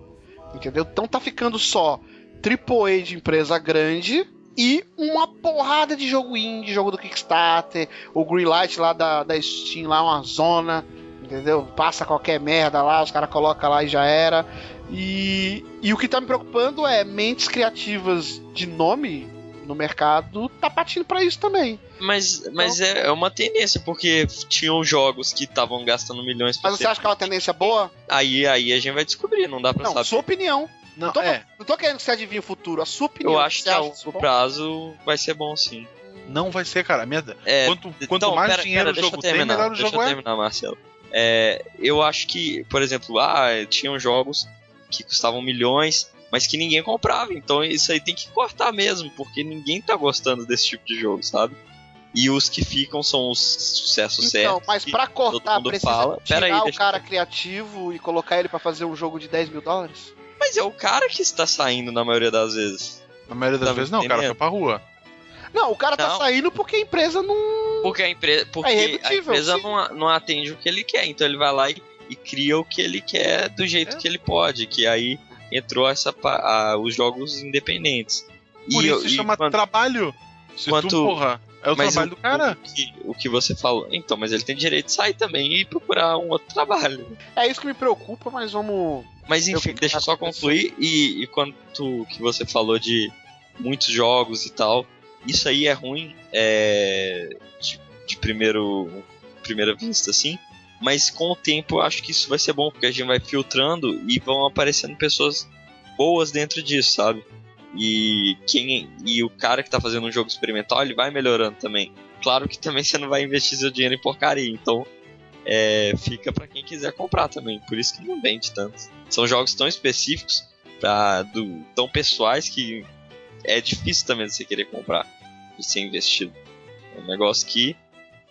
Entendeu? Então tá ficando só AAA de empresa grande e uma porrada de jogo indie, jogo do Kickstarter, o Greenlight lá da, da Steam, lá uma zona, entendeu? Passa qualquer merda lá, os caras colocam lá e já era. E, e o que tá me preocupando é mentes criativas de nome no mercado tá partindo para isso também. Mas, mas então, é, é uma tendência, porque tinham jogos que estavam gastando milhões pra Mas você acha que é uma tendência boa? Aí, aí a gente vai descobrir, não dá pra não, saber. Sua opinião. Não, não, tô, é. não tô querendo que você adivinhe o futuro, a sua opinião. Eu acho que a longo prazo vai ser bom sim. Não vai ser, cara. Minha... É, quanto, quanto então, mais pera, dinheiro pera, o jogo tem, melhor o jogo é. Deixa eu terminar, Marcelo. É, eu acho que, por exemplo, ah, tinham jogos que custavam milhões, mas que ninguém comprava. Então isso aí tem que cortar mesmo, porque ninguém tá gostando desse tipo de jogo, sabe? E os que ficam são os sucessos então, certos. Mas pra cortar, precisa fala. tirar aí, o cara eu... criativo e colocar ele para fazer um jogo de 10 mil dólares? Mas é o cara que está saindo na maioria das vezes. Na maioria das tá vezes não, o cara foi pra rua. Não, o cara tá não. tá saindo porque a empresa não. Porque a, empre... porque é a empresa não, não atende o que ele quer. Então ele vai lá e, e cria o que ele quer do jeito é. que ele pode. Que aí entrou essa, a, os jogos independentes. Por e, isso se chama quando, trabalho. Se quanto, tu, porra, é o trabalho o, do cara. O que, o que você falou. Então, mas ele tem direito de sair também e procurar um outro trabalho. É isso que me preocupa, mas vamos. Mas enfim, deixa eu só concluir. E, e quanto que você falou de muitos jogos e tal, isso aí é ruim é, de, de primeiro, primeira vista, assim. Mas com o tempo eu acho que isso vai ser bom, porque a gente vai filtrando e vão aparecendo pessoas boas dentro disso, sabe? E quem e o cara que tá fazendo um jogo experimental, ele vai melhorando também. Claro que também você não vai investir seu dinheiro em porcaria, então é, fica para quem quiser comprar também. Por isso que não vende tanto. São jogos tão específicos, pra, do, tão pessoais que é difícil também você querer comprar e ser investido. É um negócio que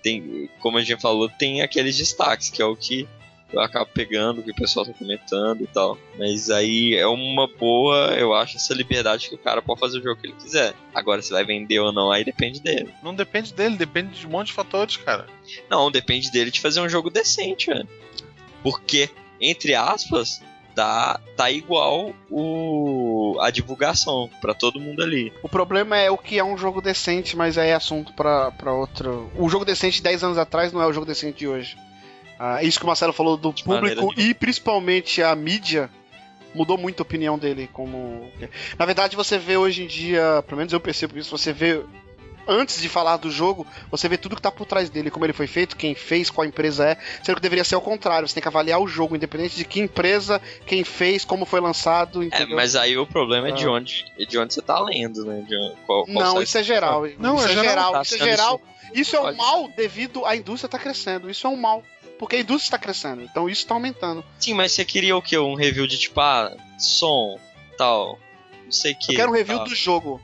tem, como a gente falou, tem aqueles destaques, que é o que eu acabo pegando, o que o pessoal tá comentando e tal. Mas aí é uma boa, eu acho, essa liberdade que o cara pode fazer o jogo que ele quiser. Agora, se vai vender ou não, aí depende dele. Não depende dele, depende de um monte de fatores, cara. Não, depende dele de fazer um jogo decente, velho. Porque, entre aspas, tá, tá igual o, a divulgação para todo mundo ali. O problema é o que é um jogo decente, mas aí é assunto para outro. O jogo decente de 10 anos atrás não é o jogo decente de hoje. Ah, isso que o Marcelo falou do de público e principalmente a mídia mudou muito a opinião dele como. Na verdade, você vê hoje em dia, pelo menos eu percebo isso, você vê antes de falar do jogo, você vê tudo que tá por trás dele, como ele foi feito, quem fez, qual empresa é, sendo que deveria ser ao contrário, você tem que avaliar o jogo, independente de que empresa, quem fez, como foi lançado. É, entendeu? É, mas aí o problema é de ah. onde, de onde você tá lendo, né? De qual, qual não, isso é geral. Não, isso é, é geral. Tá isso é geral. Isso é um mal devido à indústria estar tá crescendo. Isso é um mal. Porque a indústria está crescendo, então isso está aumentando. Sim, mas você queria o quê? Um review de tipo, ah, som, tal, não sei o que. Eu quero um review tal. do jogo.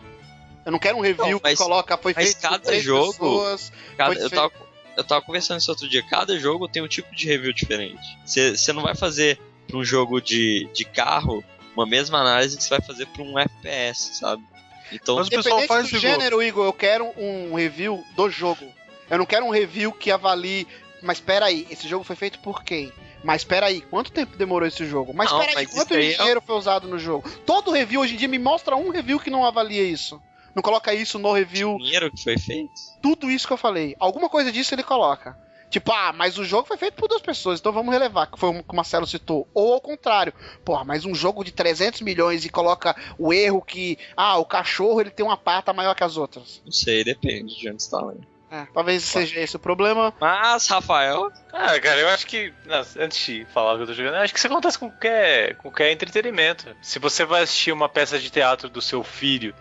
Eu não quero um review não, mas, que coloca foi feito cada por jogo, pessoas. Cada, eu, tava, eu tava conversando isso outro dia. Cada jogo tem um tipo de review diferente. Você não vai fazer para um jogo de, de carro uma mesma análise que você vai fazer para um FPS, sabe? Então, Mas o pessoal faz do gênero, Igor, eu quero um review do jogo. Eu não quero um review que avalie. Mas espera aí, esse jogo foi feito por quem? Mas espera aí, quanto tempo demorou esse jogo? Mas espera aí, quanto é dinheiro é... foi usado no jogo? Todo review hoje em dia me mostra um review que não avalia isso. Não coloca isso no review. O dinheiro que foi feito? Tudo isso que eu falei. Alguma coisa disso ele coloca. Tipo, ah, mas o jogo foi feito por duas pessoas, então vamos relevar, que foi o que o Marcelo citou. Ou ao contrário, porra, mas um jogo de 300 milhões e coloca o erro que, ah, o cachorro ele tem uma pata maior que as outras. Não sei, depende de onde está lendo. É, talvez seja esse o problema. Mas, Rafael. Ah, cara, eu acho que. antes de falar o que eu tô jogando, acho que isso acontece com qualquer, com qualquer entretenimento. Se você vai assistir uma peça de teatro do seu filho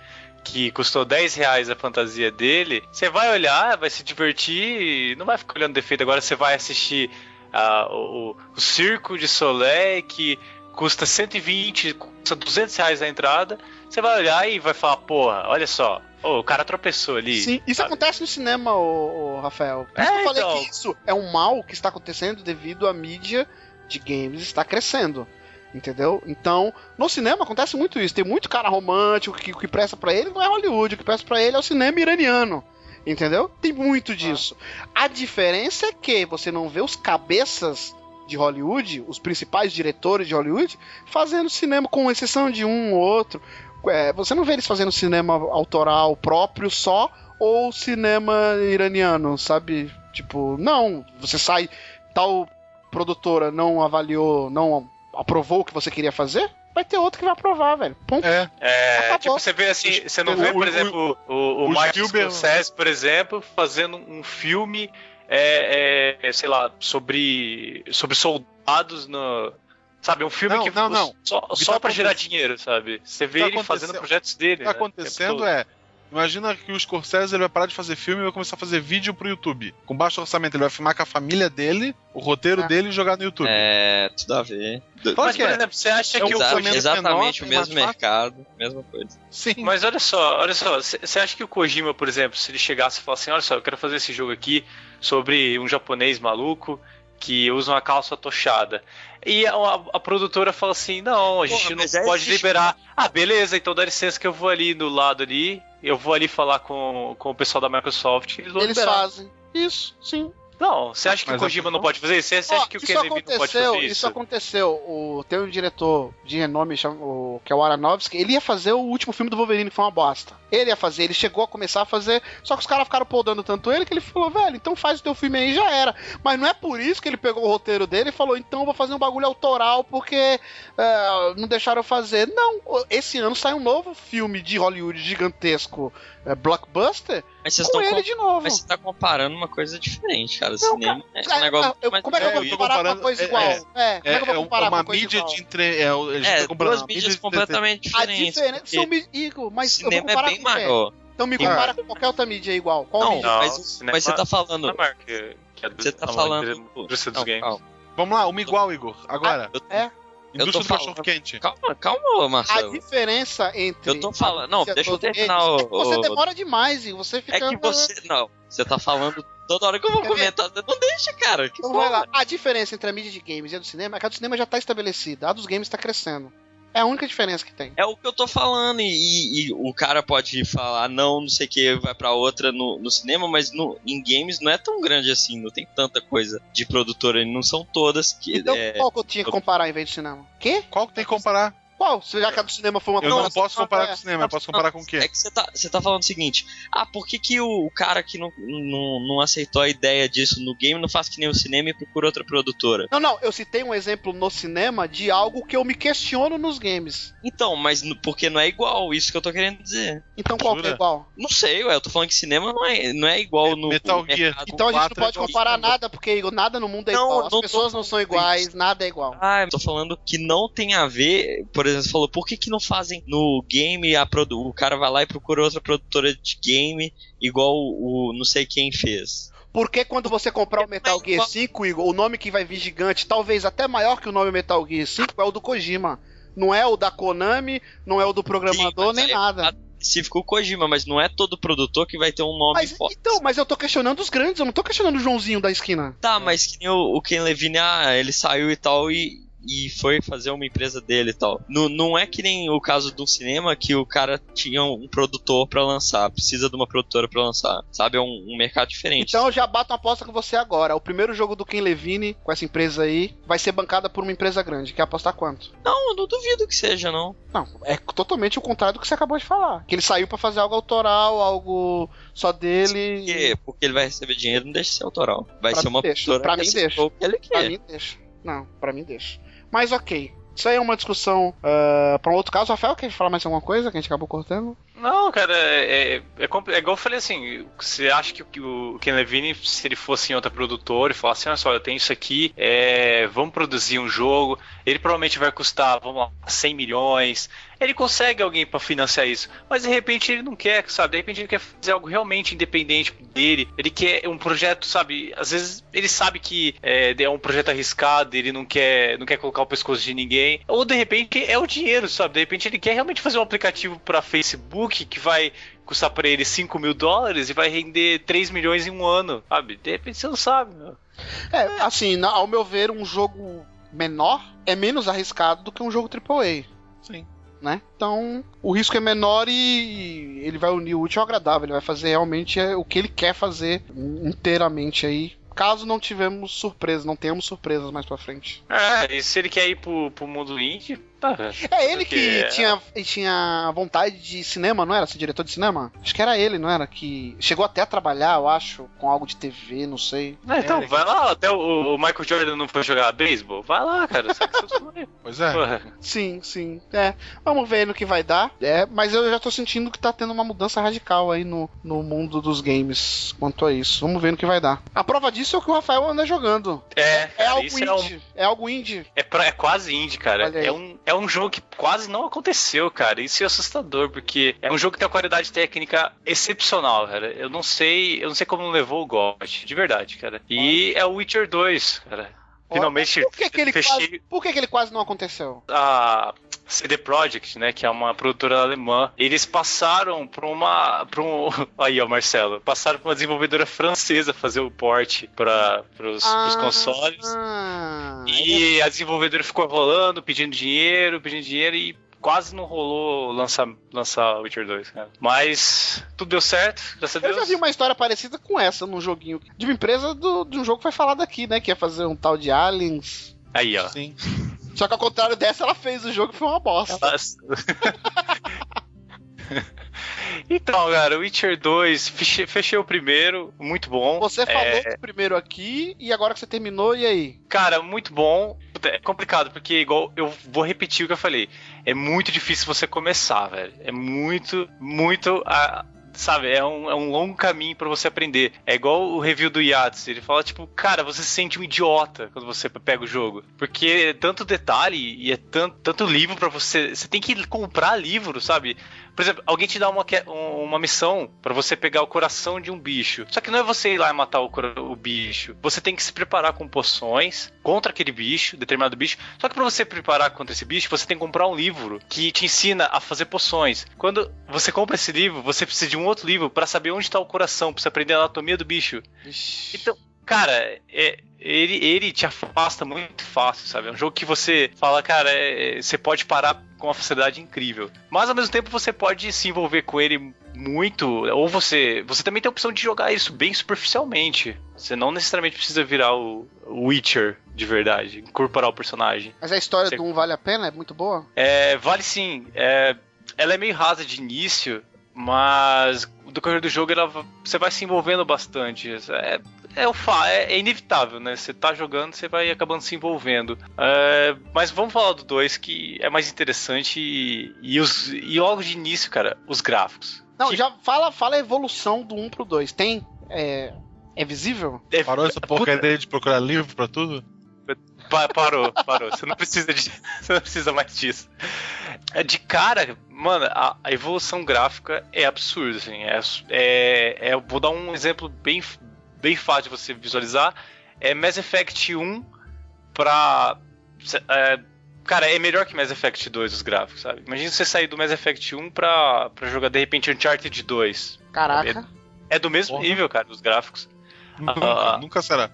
que custou 10 reais a fantasia dele, você vai olhar, vai se divertir, não vai ficar olhando defeito. Agora você vai assistir uh, o, o Circo de Soleil, que custa 120, custa 200 reais a entrada. Você vai olhar e vai falar, porra, olha só, oh, o cara tropeçou ali. Sim, isso sabe? acontece no cinema, ô, ô Rafael. Por é, eu falei então... que isso é um mal que está acontecendo devido à mídia de games está crescendo. Entendeu? Então, no cinema acontece muito isso. Tem muito cara romântico que o que presta para ele não é Hollywood, o que presta para ele é o cinema iraniano. Entendeu? Tem muito disso. Ah. A diferença é que você não vê os cabeças de Hollywood, os principais diretores de Hollywood, fazendo cinema, com exceção de um ou outro. É, você não vê eles fazendo cinema autoral próprio só ou cinema iraniano, sabe? Tipo, não, você sai, tal produtora não avaliou, não aprovou o que você queria fazer, vai ter outro que vai aprovar, velho. Ponto. É, é tipo, você vê assim, você não vê, por exemplo, o, o, o Martin Scorsese, por exemplo, fazendo um filme, é, é, sei lá, sobre, sobre soldados no, Sabe, um filme não, que não, não. só, só tá para gerar dinheiro, sabe? Você vê tá ele fazendo projetos dele. O que tá né, acontecendo é. Imagina que o Scorsese ele vai parar de fazer filme e vai começar a fazer vídeo pro YouTube. Com baixo orçamento, ele vai filmar com a família dele, o roteiro é. dele e jogar no YouTube. É, tudo a ver. Mas, por é. exemplo, você acha é que o Kojima Exatamente menor, o mesmo mercado, mesma coisa. Sim. Mas olha só, olha só, você acha que o Kojima, por exemplo, se ele chegasse e falasse assim, olha só, eu quero fazer esse jogo aqui sobre um japonês maluco que usa uma calça tochada. E a, a, a produtora fala assim: não, a gente Porra, não pode liberar. Ah, beleza, então dá licença que eu vou ali do lado ali, eu vou ali falar com, com o pessoal da Microsoft. Eles, eles fazem. Isso, sim. Não, você acha que Mas o Kojima não pode fazer isso? Você acha que o Ken Levine não pode fazer isso? Isso aconteceu. O, tem um diretor de renome, o, que é o Aronofsky, ele ia fazer o último filme do Wolverine, que foi uma bosta. Ele ia fazer, ele chegou a começar a fazer, só que os caras ficaram podando tanto ele que ele falou, velho, então faz o teu filme aí já era. Mas não é por isso que ele pegou o roteiro dele e falou, então eu vou fazer um bagulho autoral porque é, não deixaram eu fazer. Não, esse ano sai um novo filme de Hollywood gigantesco, é, blockbuster, mas vocês com ele de novo. Mas você tá comparando uma coisa diferente, cara. Não, cinema cara, é um negócio. Eu, como é que eu vou comparar com uma coisa igual? É, é, como é que eu vou comparar uma mídia de entre. É, é duas mídias completamente diferentes. A diferença são Igor, mas cinema eu vou comparar é maior. Então me compara com qualquer outra mídia igual. Qual não, mídia? Não, mas, mas você tá falando. Que, que é do, você tá falando. Não, Vamos lá, uma igual, Igor. Agora. Ah, é. Indústria do cachorro quente. Calma, calma, Marcelo. A diferença entre. Eu tô falando. Não, deixa eu terminar o. É você demora demais e você fica. É que você. Não, você tá falando toda hora que eu vou Quer comentar. Ver? Não deixa, cara. Que então vai lá. A diferença entre a mídia de games e a do cinema é que a do cinema já tá estabelecida. A dos games tá crescendo. É a única diferença que tem. É o que eu tô falando, e, e o cara pode falar, não, não sei o que, vai pra outra no, no cinema, mas no, em games não é tão grande assim, não tem tanta coisa de produtora, não são todas que. Então é, qual que eu tinha que comparar em vez de cinema? Quê? Qual que tem que comparar? Qual? Se já que a do cinema foi uma Eu não posso comparar com o cinema, eu posso comparar com o quê? É que você tá, você tá falando o seguinte: ah, por que, que o, o cara que não, não, não aceitou a ideia disso no game não faz que nem o cinema e procura outra produtora? Não, não, eu citei um exemplo no cinema de algo que eu me questiono nos games. Então, mas porque não é igual, isso que eu tô querendo dizer. Então qual que é igual? Não sei, ué, eu tô falando que cinema não é, não é igual no. Metal Gear. Então a gente não pode comparar nada, porque nada no mundo é não, igual. As pessoas não são iguais, nada é igual. Ah, eu tô falando que não tem a ver, por exemplo, você falou, por que, que não fazem no game a produ o cara vai lá e procura outra produtora de game igual o, o não sei quem fez? Porque quando você comprar o Metal Gear 5, Igor, o nome que vai vir gigante, talvez até maior que o nome Metal Gear 5, é o do Kojima. Não é o da Konami, não é o do programador, Sim, nem nada. Específico o Kojima, mas não é todo produtor que vai ter um nome mas, forte. Então, mas eu tô questionando os grandes, eu não tô questionando o Joãozinho da esquina. Tá, mas que nem o, o Ken Levine, ah, ele saiu e tal, e, e foi fazer uma empresa dele e tal. Não, não é que nem o caso do cinema que o cara tinha um produtor para lançar, precisa de uma produtora para lançar, sabe? É um, um, mercado diferente. Então eu já bato uma aposta com você agora. O primeiro jogo do Ken Levine com essa empresa aí vai ser bancada por uma empresa grande. Quer apostar quanto? Não, eu não duvido que seja, não. Não, é totalmente o contrário do que você acabou de falar. Que ele saiu para fazer algo autoral, algo só dele. Por quê? Porque ele vai receber dinheiro, não deixa ser autoral. Vai pra ser uma produtora. Pra mim deixa. Pra mim deixa. Não, pra mim deixa. Mas ok. Isso aí é uma discussão uh, para um outro caso. Rafael, quer falar mais alguma coisa que a gente acabou cortando? Não, cara, é, é, é, é igual eu falei assim: você acha que, que o Ken Levine, se ele fosse em outra produtora e falasse, olha só, eu tenho isso aqui, é, vamos produzir um jogo, ele provavelmente vai custar, vamos lá, 100 milhões. Ele consegue alguém para financiar isso, mas de repente ele não quer, sabe? De repente ele quer fazer algo realmente independente dele. Ele quer um projeto, sabe? Às vezes ele sabe que é, é um projeto arriscado, ele não quer, não quer colocar o pescoço de ninguém. Ou de repente é o dinheiro, sabe? De repente ele quer realmente fazer um aplicativo para Facebook que vai custar para ele 5 mil dólares e vai render 3 milhões em um ano, sabe? De repente você não sabe, meu. É, assim, ao meu ver, um jogo menor é menos arriscado do que um jogo AAA. Sim. Né? Então, o risco é menor e ele vai unir o útil ao agradável. Ele vai fazer realmente é, o que ele quer fazer inteiramente aí caso não tivemos surpresas, não temos surpresas mais pra frente. É, e se ele quer ir pro, pro mundo indie, Tá, é ele que é... tinha, tinha vontade de cinema, não era? Ser diretor de cinema? Acho que era ele, não era? Que chegou até a trabalhar, eu acho, com algo de TV, não sei. É, então, é, vai lá, até o, o, Michael Jordan não foi jogar beisebol. Vai lá, cara. pois é. Porra. Sim, sim. É. Vamos ver no que vai dar. É, mas eu já tô sentindo que tá tendo uma mudança radical aí no, no mundo dos games quanto a isso. Vamos ver no que vai dar. A prova disso é o que o Rafael anda jogando. É, é algo indie. É, um... é, algo indie. É, pra, é quase indie, cara. É um, é um jogo que quase não aconteceu, cara. Isso é assustador, porque é um jogo que tem uma qualidade técnica excepcional, cara. Eu não sei, eu não sei como não levou o GOT, de verdade, cara. E é o Witcher 2, cara. Finalmente por que, que ele fechei... quase, por que, que ele quase não aconteceu? A CD Projekt, né, que é uma produtora alemã, eles passaram para uma, para um, aí ó, Marcelo, passaram para uma desenvolvedora francesa fazer o port para os ah, consoles. Ah, e a desenvolvedora ficou rolando, pedindo dinheiro, pedindo dinheiro e quase não rolou lançar, lançar Witcher 2, cara. Mas tudo deu certo, graças a Deus. Eu já vi uma história parecida com essa num joguinho de uma empresa do, de um jogo que foi falado aqui, né? Que ia fazer um tal de Aliens. Aí, ó. Sim. Só que ao contrário dessa, ela fez o jogo e foi uma bosta. Então, cara, Witcher 2, fechei, fechei, o primeiro, muito bom. Você falou é... do primeiro aqui e agora que você terminou, e aí? Cara, muito bom. É complicado, porque igual eu vou repetir o que eu falei. É muito difícil você começar, velho. É muito, muito. A sabe, é um, é um longo caminho para você aprender. É igual o review do Yates, ele fala, tipo, cara, você se sente um idiota quando você pega o jogo. Porque é tanto detalhe e é tanto, tanto livro para você. Você tem que comprar livro, sabe? Por exemplo, alguém te dá uma, uma missão para você pegar o coração de um bicho. Só que não é você ir lá e matar o, o bicho. Você tem que se preparar com poções contra aquele bicho, determinado bicho. Só que para você preparar contra esse bicho, você tem que comprar um livro que te ensina a fazer poções. Quando você compra esse livro, você precisa de um outro livro para saber onde está o coração, para você aprender a anatomia do bicho. Ixi. Então, cara, é, ele, ele te afasta muito fácil, sabe? É um jogo que você fala, cara, é, você pode parar com uma facilidade incrível. Mas ao mesmo tempo você pode se envolver com ele muito, ou você, você também tem a opção de jogar isso bem superficialmente. Você não necessariamente precisa virar o Witcher de verdade, incorporar o personagem. Mas a história você... do um vale a pena? É muito boa? É, vale sim. É, ela é meio rasa de início, mas do correr do jogo ela, você vai se envolvendo bastante. É, é, o fa é, é, inevitável, né? Você tá jogando, você vai acabando se envolvendo. É, mas vamos falar do 2 que é mais interessante e, e, os, e logo de início, cara, os gráficos. Não, que... já fala, fala a evolução do 1 um pro 2. Tem. É, é visível? É, Parou essa porcaria de procurar livro pra tudo? parou, parou. Você não precisa de, você não precisa mais disso. É, de cara, mano, a, a evolução gráfica é absurda, assim. É, é, é, vou dar um exemplo bem, bem fácil de você visualizar. É Mass Effect 1 pra. É, cara, é melhor que Mass Effect 2 os gráficos, sabe? Imagina você sair do Mass Effect 1 pra, pra jogar de repente Uncharted 2. Caraca. É, é do mesmo Porra. nível, cara, os gráficos. Nunca, uh, nunca será.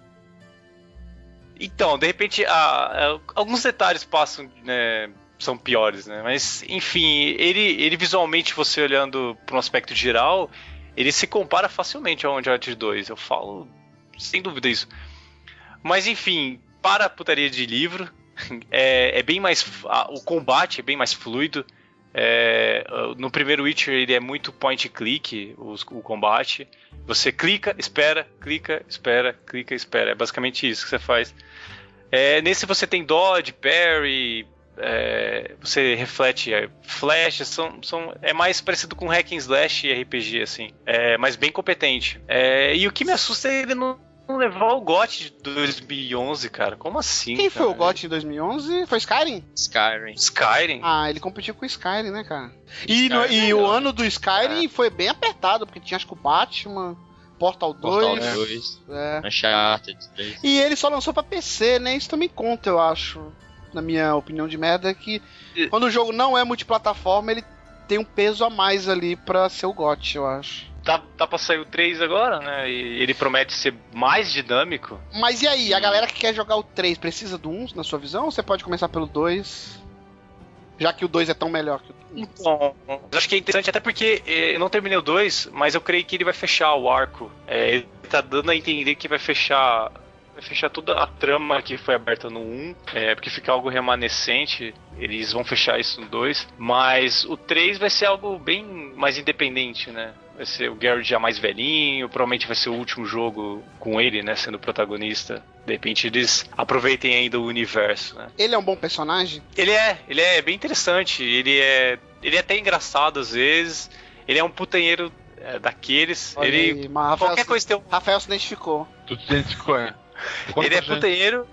Então, de repente, ah, alguns detalhes passam, né, são piores, né? Mas, enfim, ele, ele visualmente, você olhando para um aspecto geral, ele se compara facilmente ao Uncharted 2. Eu falo sem dúvida isso. Mas, enfim, para a putaria de livro, é, é bem mais. o combate é bem mais fluido. É, no primeiro Witcher ele é muito point click o, o, combate. Você clica, espera, clica, espera, clica, espera. É basicamente isso que você faz. É, nesse você tem dodge, parry, é, você reflete é, flash, são, são, é mais parecido com hack and slash e RPG, assim. É, mas bem competente. É, e o que me assusta é ele não não levar o GOT de 2011, cara. Como assim? Quem cara? foi o GOT de 2011? Foi Skyrim? Skyrim. Skyrim? Ah, ele competiu com o Skyrim, né, cara? E, no, e o ano do Skyrim é. foi bem apertado, porque tinha acho que o Batman. Portal 2. Portal 2. É. Uncharted 3. E ele só lançou pra PC, né? Isso também conta, eu acho. Na minha opinião de merda, que e... quando o jogo não é multiplataforma, ele tem um peso a mais ali pra ser o GOT, eu acho tá, tá pra sair o 3 agora, né? E ele promete ser mais dinâmico. Mas e aí, a galera que quer jogar o 3 precisa do 1, na sua visão? Ou você pode começar pelo 2? Já que o 2 é tão melhor que o então, eu acho que é interessante, até porque eh, eu não terminei o 2, mas eu creio que ele vai fechar o arco. É, ele tá dando a entender que vai fechar fechar toda a trama que foi aberta no 1, é, porque fica algo remanescente, eles vão fechar isso no 2, mas o 3 vai ser algo bem mais independente, né? Vai ser o Garrett já mais velhinho, provavelmente vai ser o último jogo com ele, né, sendo protagonista. De repente eles aproveitem ainda o universo, né? Ele é um bom personagem? Ele é, ele é bem interessante, ele é, ele é até engraçado às vezes, ele é um putanheiro é, daqueles, Olha ele aí, qualquer coisa tem um... Rafael se identificou. Tu se identificou, é. Conta ele é putanheiro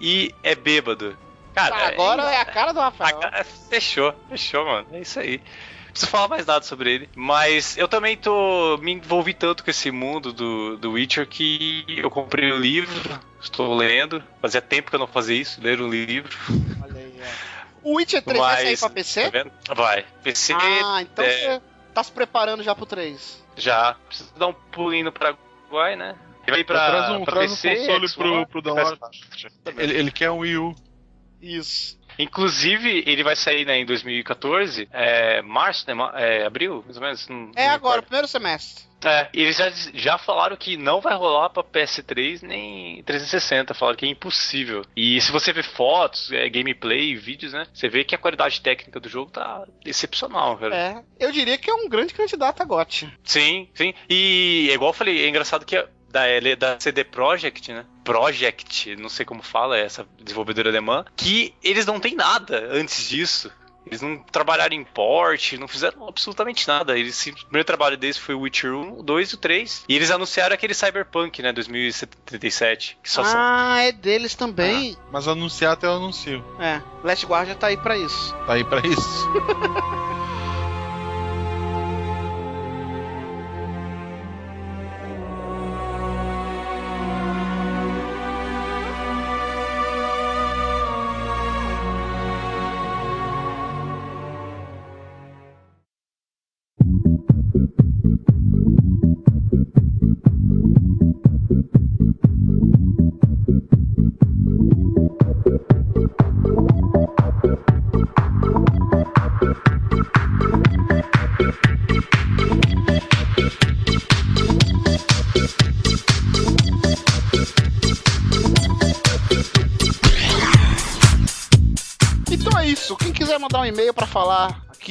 e é bêbado. Cara, ah, agora é, é, a cara do Rafael. A, fechou, fechou, mano. É isso aí. Não preciso falar mais nada sobre ele. Mas eu também tô. me envolvi tanto com esse mundo do, do Witcher que eu comprei o um livro, estou lendo. Fazia tempo que eu não fazia isso, ler um livro. Olha aí, ó. O Witcher 3 Mas, vai sair pra PC? Tá vai. PC. Ah, então é... você tá se preparando já pro 3. Já. Preciso dar um pulinho no Paraguai, né? Ele pra, traz um, pra traz PC, um console pro, pro download. Ele, ele quer um Wii U. Isso. Inclusive, ele vai sair né, em 2014, é, março, né, é, abril, mais ou menos. Não, é não agora, primeiro semestre. É, eles já, já falaram que não vai rolar pra PS3 nem 360, falaram que é impossível. E se você ver fotos, é, gameplay, vídeos, né, você vê que a qualidade técnica do jogo tá excepcional, cara. É, eu diria que é um grande candidato a GOT. Sim, sim. E é igual eu falei, é engraçado que da, da CD Projekt, né? Project, não sei como fala, essa desenvolvedora alemã, que eles não têm nada antes disso. Eles não trabalharam em port, não fizeram absolutamente nada. Eles, o primeiro trabalho deles foi o Witcher 1, o 2 e o 3. E eles anunciaram aquele Cyberpunk, né, 2077. Que só ah, são... é deles também. Ah, mas anunciar até eu anuncio. É, Last Guardian tá aí pra isso. Tá aí pra isso.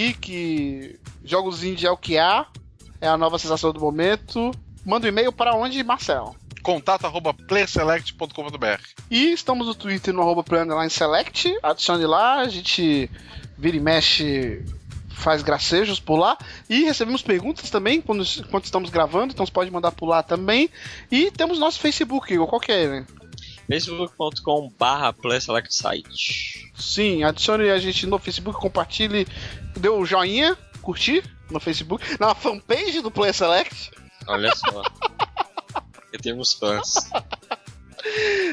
aqui que jogos indie é o que há, é a nova sensação do momento. Manda um e-mail para onde, Marcel? Contato arroba playselect.com.br E estamos no Twitter no arroba select. Adicione lá, a gente vira e mexe, faz gracejos por lá. E recebemos perguntas também quando, quando estamos gravando, então você pode mandar por lá também. E temos nosso Facebook, qual que é, né? facebook.com barra site. Sim, adicione a gente no Facebook, compartilhe, dê o um joinha, curtir no Facebook, na fanpage do Play Select. Olha só. Eu tenho uns fãs.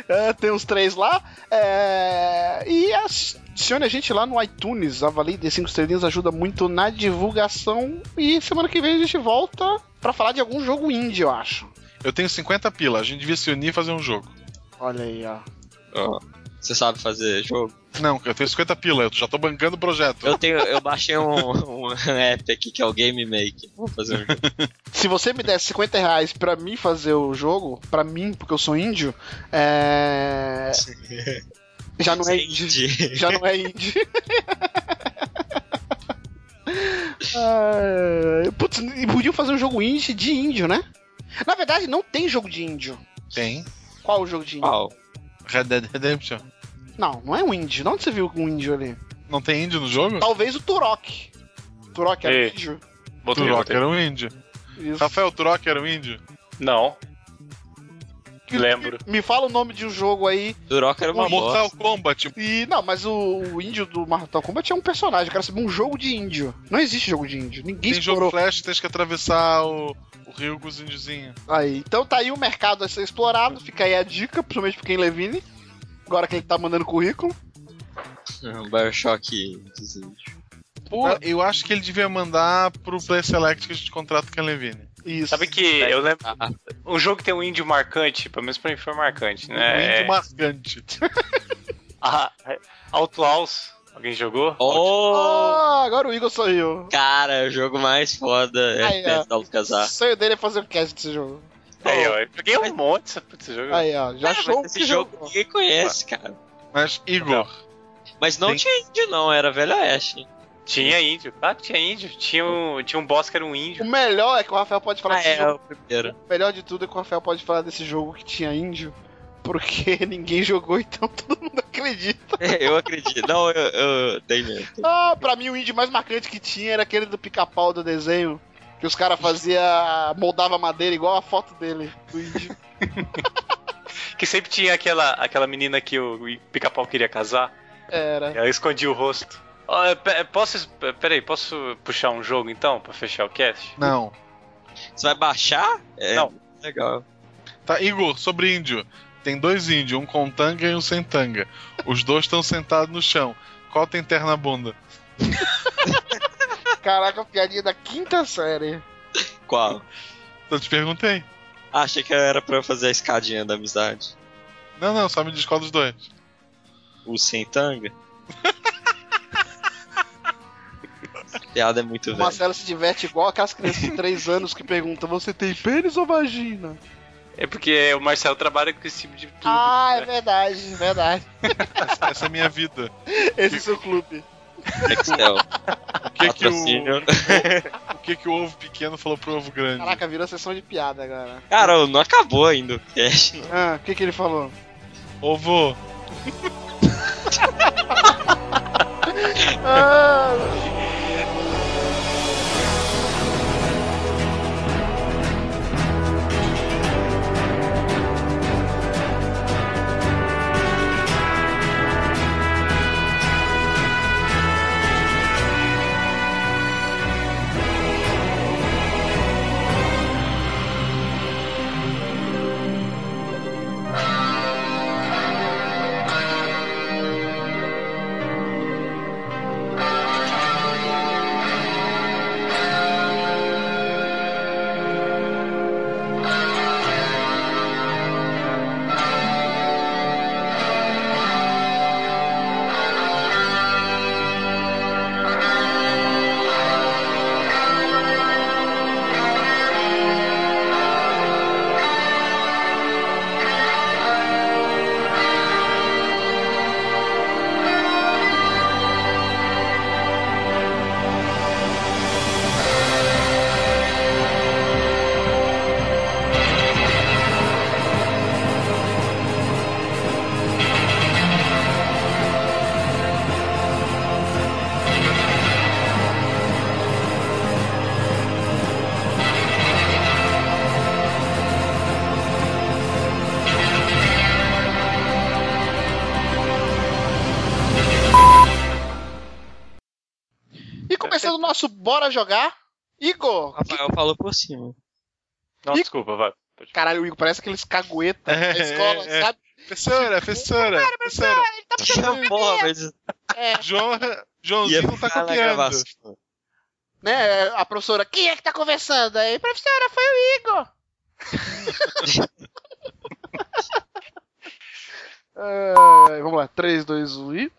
É, tem uns três lá. É... E adicione a gente lá no iTunes. Avalie de 5 estrelinhas, ajuda muito na divulgação. E semana que vem a gente volta para falar de algum jogo indie, eu acho. Eu tenho 50 pila, a gente devia se unir e fazer um jogo. Olha aí, ó. Oh, você sabe fazer jogo? Não, eu tenho 50 pila, eu já tô bancando o projeto. Eu tenho, eu baixei um, um app aqui que é o Game Maker. Vou fazer um jogo. Se você me der 50 reais pra mim fazer o jogo, pra mim, porque eu sou índio, é. Já não é indie. Já não é indie. ah, putz, podiam fazer um jogo indie de índio, né? Na verdade, não tem jogo de índio. Tem. Qual o jogo de índio? Qual? Red Dead Redemption. Não, não é um índio. De onde você viu um índio ali? Não tem índio no jogo? Talvez o Turok. Turok era um índio. Botei, Turok botei. era um índio. Isso. Rafael, Turok era um índio? Não. Que, Lembro. Me, fala o nome de um jogo aí. Turok era uma Mortal bosta. Kombat. E, não, mas o, o, índio do Mortal Kombat é um personagem. Eu quero saber um jogo de índio. Não existe jogo de índio. Ninguém Tem explorou. jogo Flash, tem que atravessar o, o rio com os índiozinhos. Aí, então tá aí o mercado a ser explorado, fica aí a dica, principalmente quem é Levine. Agora que ele tá mandando currículo. Um Bioshock dos índios. Pô, eu acho que ele devia mandar pro Play Select que a gente contrata com a Levine. Isso. Sabe que eu lembro. Um jogo que tem um índio marcante, pelo menos pra mim foi marcante, né? Um índio marcante. a Outlaws Alguém jogou? Oh! Ah, agora o Igor sorriu. Cara, é o jogo mais foda Aí, FPS da Lucasar. O sonho dele é fazer um cast desse jogo. Aí, ó, eu peguei um monte desse jogo. Aí, ó, já Ah, achou esse jogo jogou. ninguém conhece, cara. Mas, Igor, Mas não Sim. tinha índio, não, era Velho Oeste. Tinha índio. Ah, tinha índio. Tinha um, tinha um boss que era um índio. O melhor é que o Rafael pode falar Ah, desse é, jogo. o primeiro. O melhor de tudo é que o Rafael pode falar desse jogo que tinha índio. Porque ninguém jogou, então todo mundo acredita. É, eu acredito. Não, eu, eu dei mesmo. Ah, pra mim o índio mais marcante que tinha era aquele do pica-pau do desenho. Que os caras faziam. moldava madeira igual a foto dele, do índio. Que sempre tinha aquela, aquela menina que o pica-pau queria casar. Era. Ela escondia o rosto. É, pe- posso. Peraí, posso puxar um jogo então pra fechar o cast? não. Você vai baixar? É, Não. Legal. Tá, Igor, sobre índio. Tem dois índios, um com tanga e um sem tanga. Os dois estão sentados no chão. Qual tem terra na bunda? Caraca, piadinha da quinta série. Qual? Eu te perguntei. Ah, achei que era pra eu fazer a escadinha da amizade. Não, não, só me diz qual dos dois. O sem tanga? Piada é muito O velha. Marcelo se diverte igual aquelas crianças de 3 anos que perguntam: Você tem pênis ou vagina? É porque o Marcelo trabalha com esse tipo de tudo. Ah, é né? verdade, verdade. Essa, essa é a minha vida. Esse é o seu clube. Excel. O que que o, o que que o ovo pequeno falou pro ovo grande? Caraca, virou sessão de piada agora. Cara, não acabou ainda o cast. Ah, o que que ele falou? Ovo, Ah, nosso Bora Jogar, Igor. Rafael falou por cima. Não, Ih. desculpa, vai. Caralho, o Igor parece aqueles caguetas da É, escola, é. sabe? professora, professora, professora. Ele tá puxando Porra, mas É, João, Joãozinho não tá copiando. né? A professora, quem é que tá conversando aí? Professora, foi o Igor. Ai, vamos lá, 3, 2, 1 e.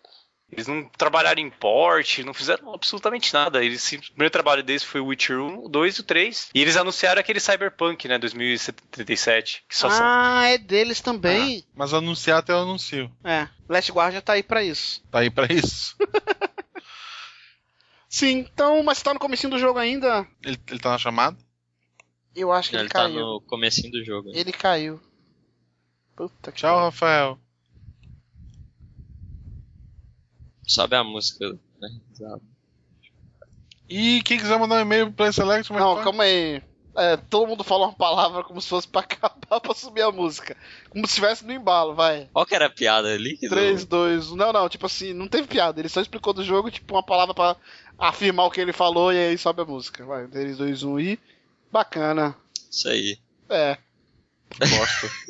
Eles não trabalharam em porte, não fizeram absolutamente nada. Eles, o primeiro trabalho deles foi o Witcher 1, o 2 e o 3. E eles anunciaram aquele Cyberpunk, né, 2077. Que só são- Ah, é deles também. Mas anunciar até eu anuncio. É, Last Guardian tá aí pra isso. Tá aí pra isso? Sim, então, mas tá no comecinho do jogo ainda. Ele, ele tá na chamada? Eu acho que ele, Ele tá caiu. no comecinho do jogo. Ele caiu. Puta que Tchau, Rafael. Sobe a música, né? Exato. E quem quiser mandar um e-mail pro Play Select, é Não, faz? calma aí. É, todo mundo fala uma palavra como se fosse pra acabar pra subir a música. Como se estivesse no embalo, vai. Qual que era a piada ali? que 3, do- 2, 1. Não, não, tipo assim, não teve piada. Ele só explicou do jogo, tipo, uma palavra pra afirmar o que ele falou e aí sobe a música. Vai, 3, 2, 1 e. Bacana. Isso aí. É. Bosta.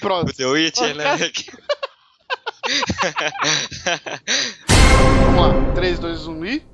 Pronto. O The Witcher, né? Vamos lá. 3, 2, 1 e.